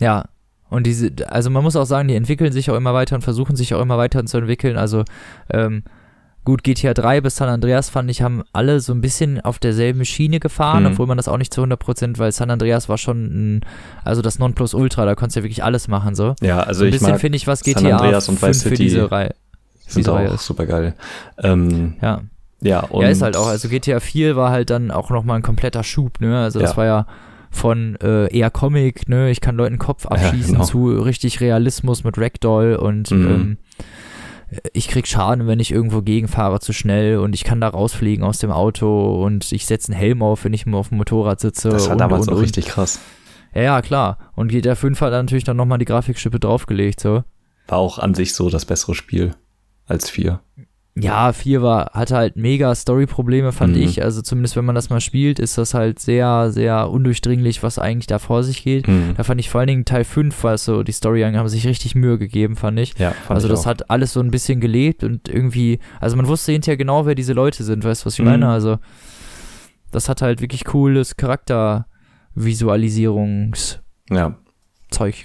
Ja. Und diese, also man muss auch sagen, die entwickeln sich auch immer weiter und versuchen sich auch immer weiter zu entwickeln. Also, ähm, gut, GTA 3 bis San Andreas fand ich, haben alle so ein bisschen auf derselben Schiene gefahren, Mhm. obwohl man das auch nicht zu 100%, weil San Andreas war schon ein, also das Nonplusultra, da konntest du ja wirklich alles machen, so. Ja, also so ein ich bisschen finde ich, was San GTA Andreas und 5 Vice für diese Reihe. sind diese Reihe auch ist. super geil. Ähm, Ja. ja, und ja, ist halt auch, also GTA 4 war halt dann auch nochmal ein kompletter Schub, ne? Also das Ja. war ja von äh, eher Comic, ne? Ich kann Leuten Kopf abschießen genau. zu richtig Realismus mit Ragdoll und Mhm. ähm, ich krieg Schaden, wenn ich irgendwo gegenfahre zu schnell und ich kann da rausfliegen aus dem Auto und ich setze einen Helm auf, wenn ich mal auf dem Motorrad sitze. das war und, damals und, auch und. richtig krass. Ja, ja, klar. Und GTA 5 hat dann natürlich dann nochmal die Grafikschippe draufgelegt, so. War auch an sich so das bessere Spiel als 4. Ja, 4 war, hatte halt mega Story-Probleme, fand Mhm. ich. Also zumindest wenn man das mal spielt, ist das halt sehr, sehr undurchdringlich, was eigentlich da vor sich geht. Mhm. Da fand ich vor allen Dingen Teil 5, was so die Story angeht, haben sich richtig Mühe gegeben, fand ich. Ja, fand also ich das auch. hat alles so ein bisschen gelebt und irgendwie, also man wusste hinterher genau, wer diese Leute sind, weißt du, was ich Mhm. meine? Also das hat halt wirklich cooles Charaktervisualisierungszeug Ja.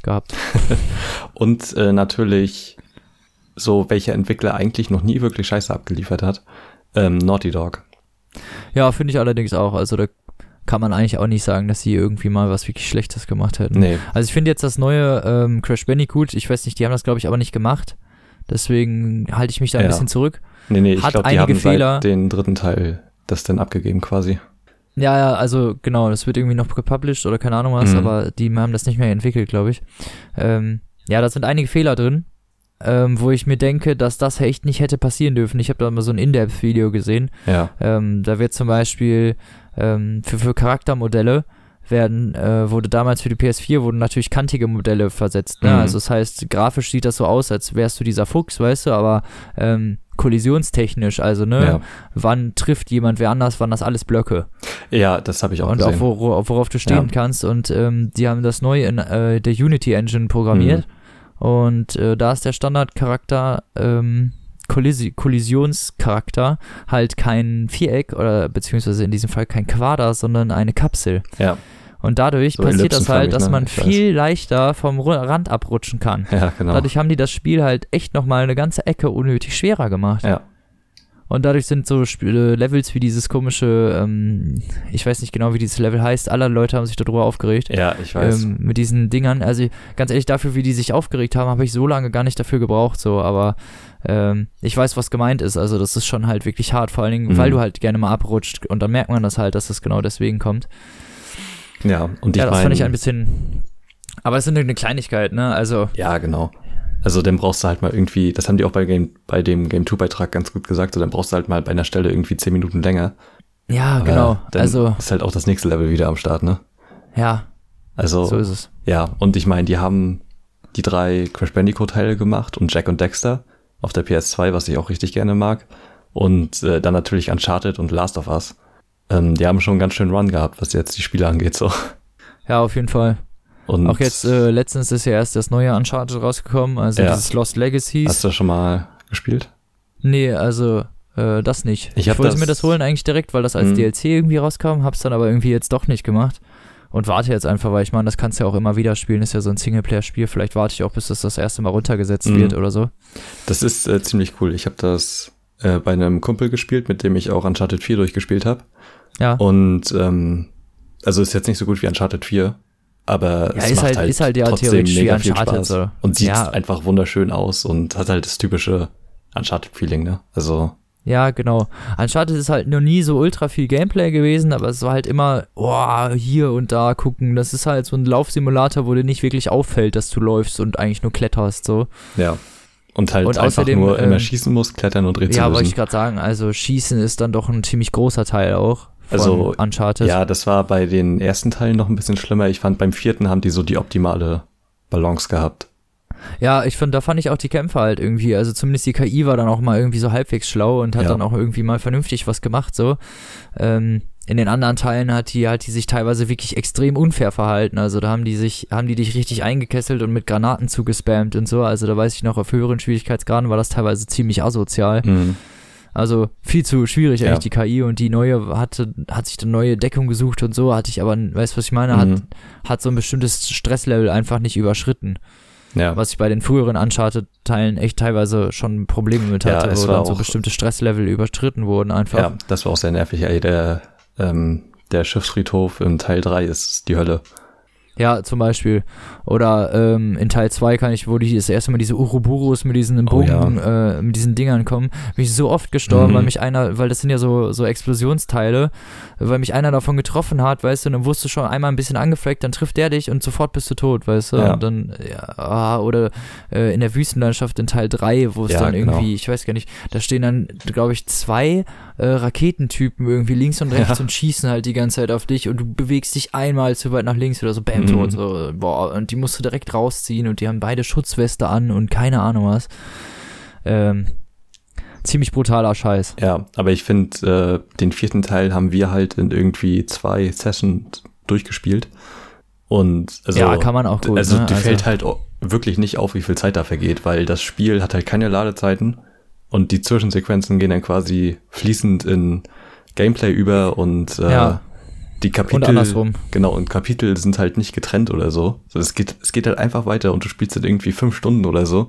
gehabt. [LAUGHS] Und äh, natürlich so, welcher Entwickler eigentlich noch nie wirklich Scheiße abgeliefert hat. Ähm, Naughty Dog. Ja, finde ich allerdings auch. Also da kann man eigentlich auch nicht sagen, dass sie irgendwie mal was wirklich Schlechtes gemacht hätten. Nee, Also ich finde jetzt das neue ähm, Crash Bandicoot, ich weiß nicht, die haben das glaube ich aber nicht gemacht. Deswegen halte ich mich da ein Ja. bisschen zurück. nee, nee, ich Hat glaube, die haben Fehler. seit den dritten Teil das dann abgegeben quasi. Ja, ja, also genau, das wird irgendwie noch gepublished oder keine Ahnung was, Mhm. aber die haben das nicht mehr entwickelt, glaube ich. Ähm, ja, da sind einige Fehler drin, ähm, wo ich mir denke, dass das echt nicht hätte passieren dürfen. Ich habe da mal so ein In-Depth-Video gesehen. Ja, Ähm, da wird zum Beispiel ähm, für, für Charaktermodelle werden, äh, wurde damals für die PS4 wurden natürlich kantige Modelle versetzt. Ne? Mhm. Also das heißt, grafisch sieht das so aus, als wärst du dieser Fuchs, weißt du, aber ähm, kollisionstechnisch, also ne, ja. wann trifft jemand wer anders, wann das alles Blöcke. ja, das habe ich auch und gesehen. auch wor worauf du stehen Ja. kannst. Und ähm, die haben das neu in äh, der Unity Engine programmiert. Mhm. Und äh, da ist der Standardcharakter, ähm, Kollisi Kollisionscharakter, halt kein Viereck oder beziehungsweise in diesem Fall kein Quader, sondern eine Kapsel. ja, Und dadurch So passiert das halt, dass ne? man weiß. viel leichter vom Rand abrutschen kann. ja, genau. Dadurch haben die das Spiel halt echt nochmal eine ganze Ecke unnötig schwerer gemacht. ja, Und dadurch sind so Sp äh, Levels wie dieses komische, ähm, ich weiß nicht genau, wie dieses Level heißt. Alle Leute haben sich darüber aufgeregt. Ja, ich weiß. Ähm, mit diesen Dingern. Also ganz ehrlich, dafür, wie die sich aufgeregt haben, habe ich so lange gar nicht dafür gebraucht. So, aber ähm, ich weiß, was gemeint ist. Also das ist schon halt wirklich hart. Vor allen Dingen, Mhm. weil du halt gerne mal abrutscht. Und dann merkt man das halt, dass das genau deswegen kommt. ja, und ich ja, das fand ich ein bisschen. Aber es ist eine Kleinigkeit, ne? Also Ja, genau. Also dann brauchst du halt mal irgendwie, das haben die auch bei, Game, bei dem Game 2 Beitrag ganz gut gesagt, so dann brauchst du halt mal bei einer Stelle irgendwie 10 Minuten länger. ja, Aber genau. Dann Also ist halt auch das nächste Level wieder am Start, ne? ja, Also so ist es. ja, und ich meine, die haben die drei Crash Bandicoot Teile gemacht und Jack und Dexter auf der PS2, was ich auch richtig gerne mag. Und äh, dann natürlich Uncharted und Last of Us. Ähm, die haben schon einen ganz schön Run gehabt, was jetzt die Spiele angeht, so. Ja, auf jeden Fall. Und Auch jetzt äh, letztens ist ja erst das neue Uncharted rausgekommen, also Ja. dieses Lost Legacies. hast du das schon mal gespielt? Nee, also äh, das nicht. Ich hab wollte das- mir das holen eigentlich direkt, weil das als Mhm. DLC irgendwie rauskam, hab's dann aber irgendwie jetzt doch nicht gemacht. Und warte jetzt einfach, weil ich meine, das kannst du ja auch immer wieder spielen, ist ja so ein Singleplayer-Spiel. Vielleicht warte ich auch, bis das das erste Mal runtergesetzt Mhm. wird oder so. Das ist äh, ziemlich cool. Ich habe das äh, bei einem Kumpel gespielt, mit dem ich auch Uncharted 4 durchgespielt habe. Ja. Und ähm, also ist jetzt nicht so gut wie Uncharted 4, aber Ja, es ist macht halt- halt, ist halt ja trotzdem theoretisch wie mega viel Spaß so. und sieht Ja. einfach wunderschön aus und hat halt das typische Uncharted-Feeling, ne? Also Ja, genau. Uncharted ist halt noch nie so ultra viel Gameplay gewesen, aber es war halt immer, oh, hier und da gucken. Das ist halt so ein Laufsimulator, wo dir nicht wirklich auffällt, dass du läufst und eigentlich nur kletterst, so. ja. Und halt Und einfach außerdem, nur immer ähm, schießen muss, klettern und Rätsel Ja, wollte ich gerade sagen, also Schießen ist dann doch ein ziemlich großer Teil auch Also, Uncharted. Ja, das war bei den ersten Teilen noch ein bisschen schlimmer. Ich fand, beim vierten haben die so die optimale Balance gehabt. Ja, ich finde, da fand ich auch die Kämpfe halt irgendwie, also zumindest die KI war dann auch mal irgendwie so halbwegs schlau und hat Ja. dann auch irgendwie mal vernünftig was gemacht, so. Ähm, in den anderen Teilen hat die, hat die sich teilweise wirklich extrem unfair verhalten. Also da haben die sich, haben die dich richtig eingekesselt und mit Granaten zugespammt und so. Also da weiß ich noch, auf höheren Schwierigkeitsgraden war das teilweise ziemlich asozial. Mhm. Also viel zu schwierig Ja. eigentlich die KI und die neue hatte, hat sich eine neue Deckung gesucht und so, hatte ich aber, weißt du, was ich meine, hat, Mhm. hat so ein bestimmtes Stresslevel einfach nicht überschritten. Ja. Was ich bei den früheren Uncharted-Teilen echt teilweise schon Probleme mit Ja, hatte, es wo dann so bestimmte Stresslevel überschritten wurden einfach. Ja, das war auch sehr nervig. Ey, der, ähm, der Schiffsfriedhof im Teil 3 ist die Hölle. Ja, zum Beispiel. Oder ähm, in Teil 2 kann ich, wo die das erste Mal diese Uruburus mit diesen Oh ja. Bogen, äh, mit diesen Dingern kommen, bin ich so oft gestorben, Mhm. weil mich einer, weil das sind ja so, so Explosionsteile, weil mich einer davon getroffen hat, weißt du, und dann wusste schon einmal ein bisschen angefleckt, dann trifft der dich und sofort bist du tot, weißt du. Ja. Und dann, ja, ah, oder äh, in der Wüstenlandschaft in Teil 3, wo es Ja, dann genau. irgendwie, ich weiß gar nicht, da stehen dann, glaube ich, zwei äh, Raketentypen irgendwie links und rechts Ja. und schießen halt die ganze Zeit auf dich und du bewegst dich einmal zu weit nach links oder so, bam, Mhm. tot, so, boah, und die musst du direkt rausziehen und die haben beide Schutzweste an und keine Ahnung was. Ähm, ziemlich brutaler Scheiß. Ja, aber ich finde, äh, den vierten Teil haben wir halt in irgendwie zwei Sessions durchgespielt. Und also, ja, kann man auch gut. also ne? dir fällt halt wirklich nicht auf, wie viel Zeit da vergeht, weil das Spiel hat halt keine Ladezeiten und die Zwischensequenzen gehen dann quasi fließend in Gameplay über und äh, Ja. Die Kapitel Und andersrum. genau und Kapitel sind halt nicht getrennt oder so. Also es geht es geht halt einfach weiter und du spielst dann irgendwie fünf Stunden oder so.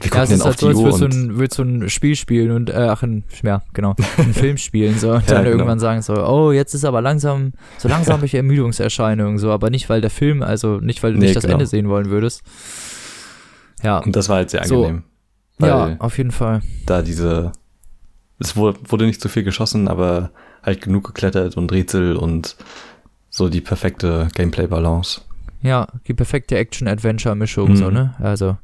Wir Ja, es ist halt so, als würdest du, ein, würdest du ein Spiel spielen und, äh, ach, ein, ja, genau, ein [LAUGHS] Film spielen, so, und Ja, dann genau. irgendwann sagen so, oh, jetzt ist aber langsam, so langsam habe ich Ermüdungserscheinungen, so, aber nicht, weil der Film, also nicht, weil du Nee, nicht das genau. Ende sehen wollen würdest. Ja, und das war halt sehr So. angenehm. Weil ja, auf jeden Fall. da diese, es wurde, wurde nicht zu viel geschossen, aber halt genug geklettert und Rätsel und so die perfekte Gameplay-Balance. Ja, die perfekte Action-Adventure-Mischung, Mhm. so, ne? Also,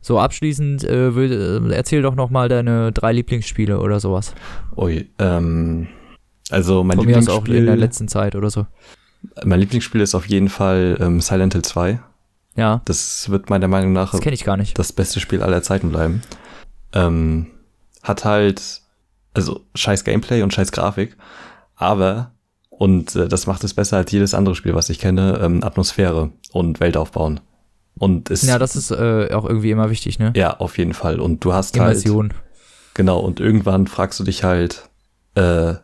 so abschließend, äh, will, äh, erzähl doch noch mal deine drei Lieblingsspiele oder sowas. Ui, ähm, also mein Von mir aus auch in der Lieblingsspiel, letzten Zeit oder so. mein Lieblingsspiel ist auf jeden Fall ähm, Silent Hill 2. Ja, Das wird meiner Meinung nach das kenne ich gar nicht. das beste Spiel aller Zeiten bleiben. Ähm, hat halt, also scheiß Gameplay und scheiß Grafik, aber, und äh, das macht es besser als jedes andere Spiel, was ich kenne, ähm, Atmosphäre und Welt aufbauen. Und es, Ja, das ist äh, auch irgendwie immer wichtig, ne? ja, auf jeden Fall. Und du hast halt, Immersion. genau, und irgendwann fragst du dich halt, äh,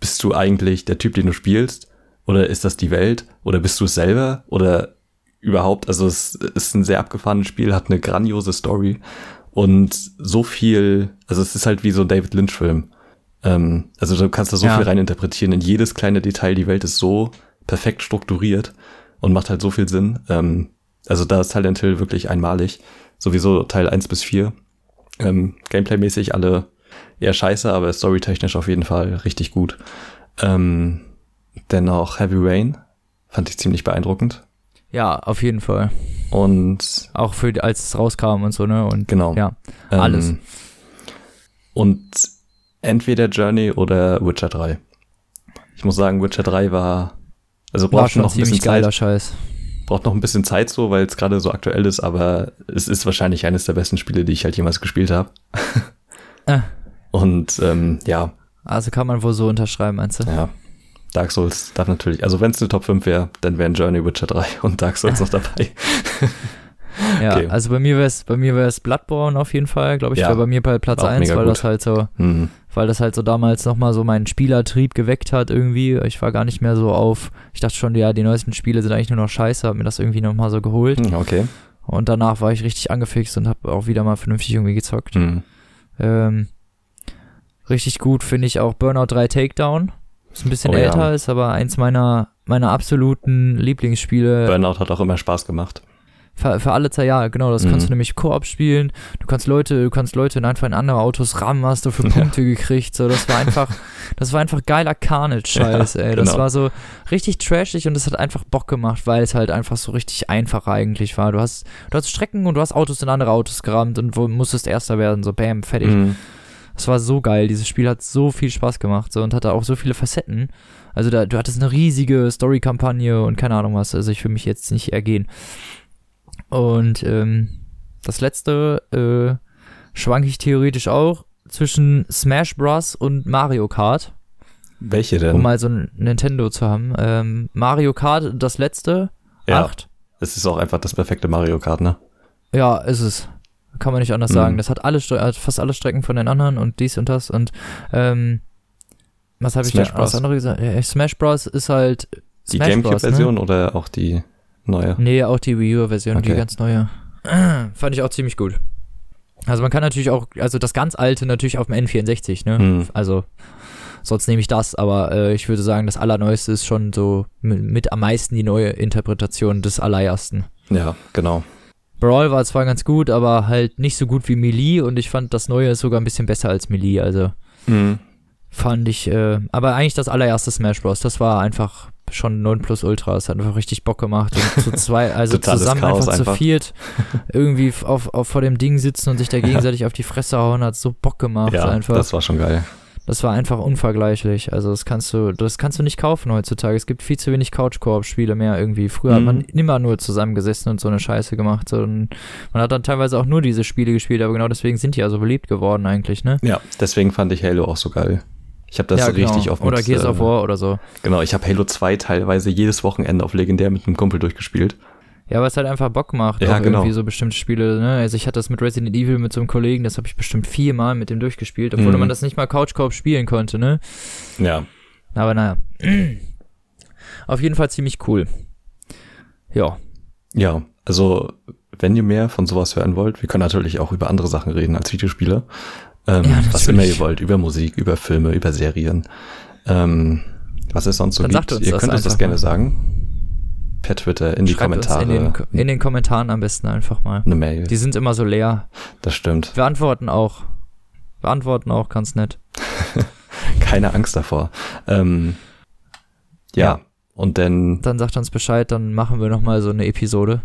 bist du eigentlich der Typ, den du spielst? Oder ist das die Welt? Oder bist du es selber? Oder überhaupt, also es ist ein sehr abgefahrenes Spiel, hat eine grandiose Story und so viel, also es ist halt wie so ein David Lynch-Film. Ähm, also du kannst da so Ja. viel rein interpretieren in jedes kleine Detail. Die Welt ist so perfekt strukturiert und macht halt so viel Sinn. Ähm, also da ist Silent Hill wirklich einmalig. Sowieso Teil 1 bis 4. Ähm, Gameplay-mäßig alle eher scheiße, aber storytechnisch auf jeden Fall richtig gut. Ähm, dennoch Heavy Rain fand ich ziemlich beeindruckend. Ja, auf jeden Fall. Und Auch für, als es rauskam und so, ne? Und genau. ja, alles. Ähm, und entweder Journey oder Witcher 3. Ich muss sagen, Witcher 3 war, also war braucht schon noch ein bisschen Zeit, Scheiß. braucht noch ein bisschen Zeit so, weil es gerade so aktuell ist, aber es ist wahrscheinlich eines der besten Spiele, die ich halt jemals gespielt habe. Äh. Und ähm, ja, Also kann man wohl so unterschreiben, meinst du? ja. Dark Souls darf natürlich, also wenn es eine Top 5 wäre, dann wären Journey, Witcher 3 und Dark Souls noch dabei. [LAUGHS] Ja, Okay. also bei mir wäre es bei mir wäre es Bloodborne auf jeden Fall, glaube ich, Ja, bei mir bei Platz war auch 1, mega weil gut. das halt so Hm. weil das halt so damals nochmal so meinen Spielertrieb geweckt hat irgendwie. Ich war gar nicht mehr so auf, ich dachte schon, ja, die neuesten Spiele sind eigentlich nur noch scheiße, hab mir das irgendwie nochmal so geholt. Hm, Okay. Und danach war ich richtig angefixt und habe auch wieder mal vernünftig irgendwie gezockt. Hm. Ähm, richtig gut finde ich auch Burnout 3 Takedown. Ist ein bisschen Oh ja. älter, ist aber eins meiner, meiner absoluten Lieblingsspiele. Burnout hat auch immer Spaß gemacht. Für, für alle Zeit, ja, genau, das Mhm. kannst du nämlich Koop spielen. Du kannst Leute, du kannst Leute in einfach in andere Autos rammen, hast du für Ja. Punkte gekriegt. So, das war einfach, [LAUGHS] das war einfach geiler Carnage-Scheiß, Ja, ey. Das genau. war so richtig trashig und es hat einfach Bock gemacht, weil es halt einfach so richtig einfach eigentlich war. Du hast, du hast Strecken und du hast Autos in andere Autos gerammt und wo musstest Erster werden, so bam, fertig. Hm. Das war so geil. Dieses Spiel hat so viel Spaß gemacht so, und hatte auch so viele Facetten. Also da, du hattest eine riesige Story-Kampagne und keine Ahnung was. Also ich will mich jetzt nicht ergehen. Und ähm, das letzte äh, schwank ich theoretisch auch zwischen Smash Bros. und Mario Kart, Welche denn? um mal so ein Nintendo zu haben. Ähm, Mario Kart, das letzte, Ja. acht. Es ist auch einfach das perfekte Mario Kart, ne? Ja, ist es. Kann man nicht anders Mhm. sagen. Das hat alle hat fast alle Strecken von den anderen und dies und das und ähm, was habe ich Smash da was Bros. andere gesagt? Ja, Smash Bros ist halt Die Gamecube-Version oder auch die neue? Ne? Nee, auch die Wii U-Version, die Okay. ganz neue. [CLEARS THROAT] Fand ich auch ziemlich gut. Also man kann natürlich auch, also das ganz alte natürlich auf dem N64, ne? Hm. Also sonst nehme ich das, aber äh, ich würde sagen, das Allerneueste ist schon so mit, mit am meisten die neue Interpretation des Allerersten. Ja, genau. Brawl war zwar ganz gut, aber halt nicht so gut wie Melee und ich fand das Neue ist sogar ein bisschen besser als Melee, also Mhm. fand ich, äh, aber eigentlich das allererste Smash Bros. Das war einfach schon 9 plus Ultra, es hat einfach richtig Bock gemacht und zu zwei, [LAUGHS] also zusammen Chaos einfach, zu viert [LAUGHS] irgendwie auf, auf vor dem Ding sitzen und sich da gegenseitig auf die Fresse hauen, hat so Bock gemacht Ja, einfach. das war schon geil. Das war einfach unvergleichlich. Also das kannst du, das kannst du nicht kaufen heutzutage. Es gibt viel zu wenig Couch-Koop-Spiele mehr irgendwie. Früher hat Mhm. man immer nur zusammengesessen und so eine Scheiße gemacht. So, und man hat dann teilweise auch nur diese Spiele gespielt, aber genau deswegen sind die ja so beliebt geworden eigentlich, ne? Ja, deswegen fand ich Halo auch so geil. Ich habe das ja, so richtig genau. auf Oder mit, Gears of äh, War oder so. Genau, ich habe Halo 2 teilweise jedes Wochenende auf Legendär mit einem Kumpel durchgespielt. Ja, weil es halt einfach Bock macht, Ja, auch genau. irgendwie so bestimmte Spiele, ne? Also ich hatte das mit Resident Evil mit so einem Kollegen, das habe ich bestimmt viermal mit dem durchgespielt, obwohl Mhm. man das nicht mal Couch-Koop spielen konnte, ne? Ja, Aber naja. [CLEARS THROAT] Auf jeden Fall ziemlich cool. Ja. ja, also wenn ihr mehr von sowas hören wollt, wir können natürlich auch über andere Sachen reden als Videospiele. Ähm, Ja, was immer ihr wollt, über Musik, über Filme, über Serien. Ähm, was es sonst so Dann gibt, ihr das könnt uns das gerne mal. sagen. Per Twitter, in die Schreibt Kommentare, In den, in den Kommentaren am besten einfach mal. eine Mail. Die sind immer so leer. Das stimmt. Wir antworten auch. Wir antworten auch ganz nett. [LAUGHS] Keine Angst davor. Ähm, ja, Ja. und dann, Dann sagt uns Bescheid, dann machen wir nochmal so eine Episode.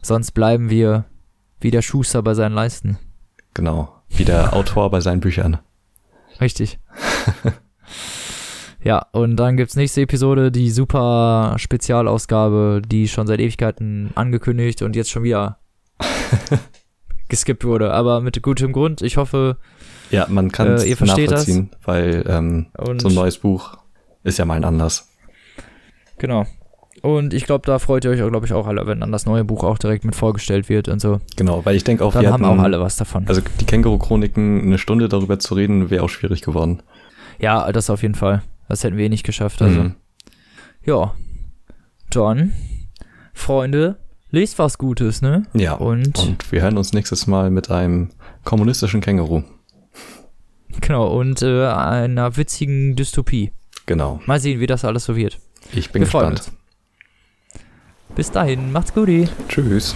Sonst bleiben wir wie der Schuster bei seinen Leisten. genau, wie der Autor bei seinen Büchern. Richtig. [LAUGHS] ja, und dann gibt's nächste Episode, die super Spezialausgabe, die schon seit Ewigkeiten angekündigt und jetzt schon wieder [LAUGHS] geskippt wurde. Aber mit gutem Grund. Ich hoffe, Ja, man kann Äh, es ihr versteht das? nachvollziehen, weil ähm, so ein neues Buch ist ja mal ein Anlass. genau. Und ich glaube, da freut ihr euch, glaube ich, auch alle, wenn dann das neue Buch auch direkt mit vorgestellt wird und so. Genau, weil ich denke auch, Dann wir haben hatten, auch alle was davon. also die Känguru-Chroniken, eine Stunde darüber zu reden, wäre auch schwierig geworden. ja, das auf jeden Fall. Das hätten wir eh nicht geschafft. Also, Mhm. ja. Dann, Freunde, lest was Gutes, ne? Ja, Und, und wir hören uns nächstes Mal mit einem kommunistischen Känguru. Genau, und äh, einer witzigen Dystopie. Genau. Mal sehen, wie das alles so wird. Ich bin Wir gespannt. Bis dahin, macht's gut. Tschüss.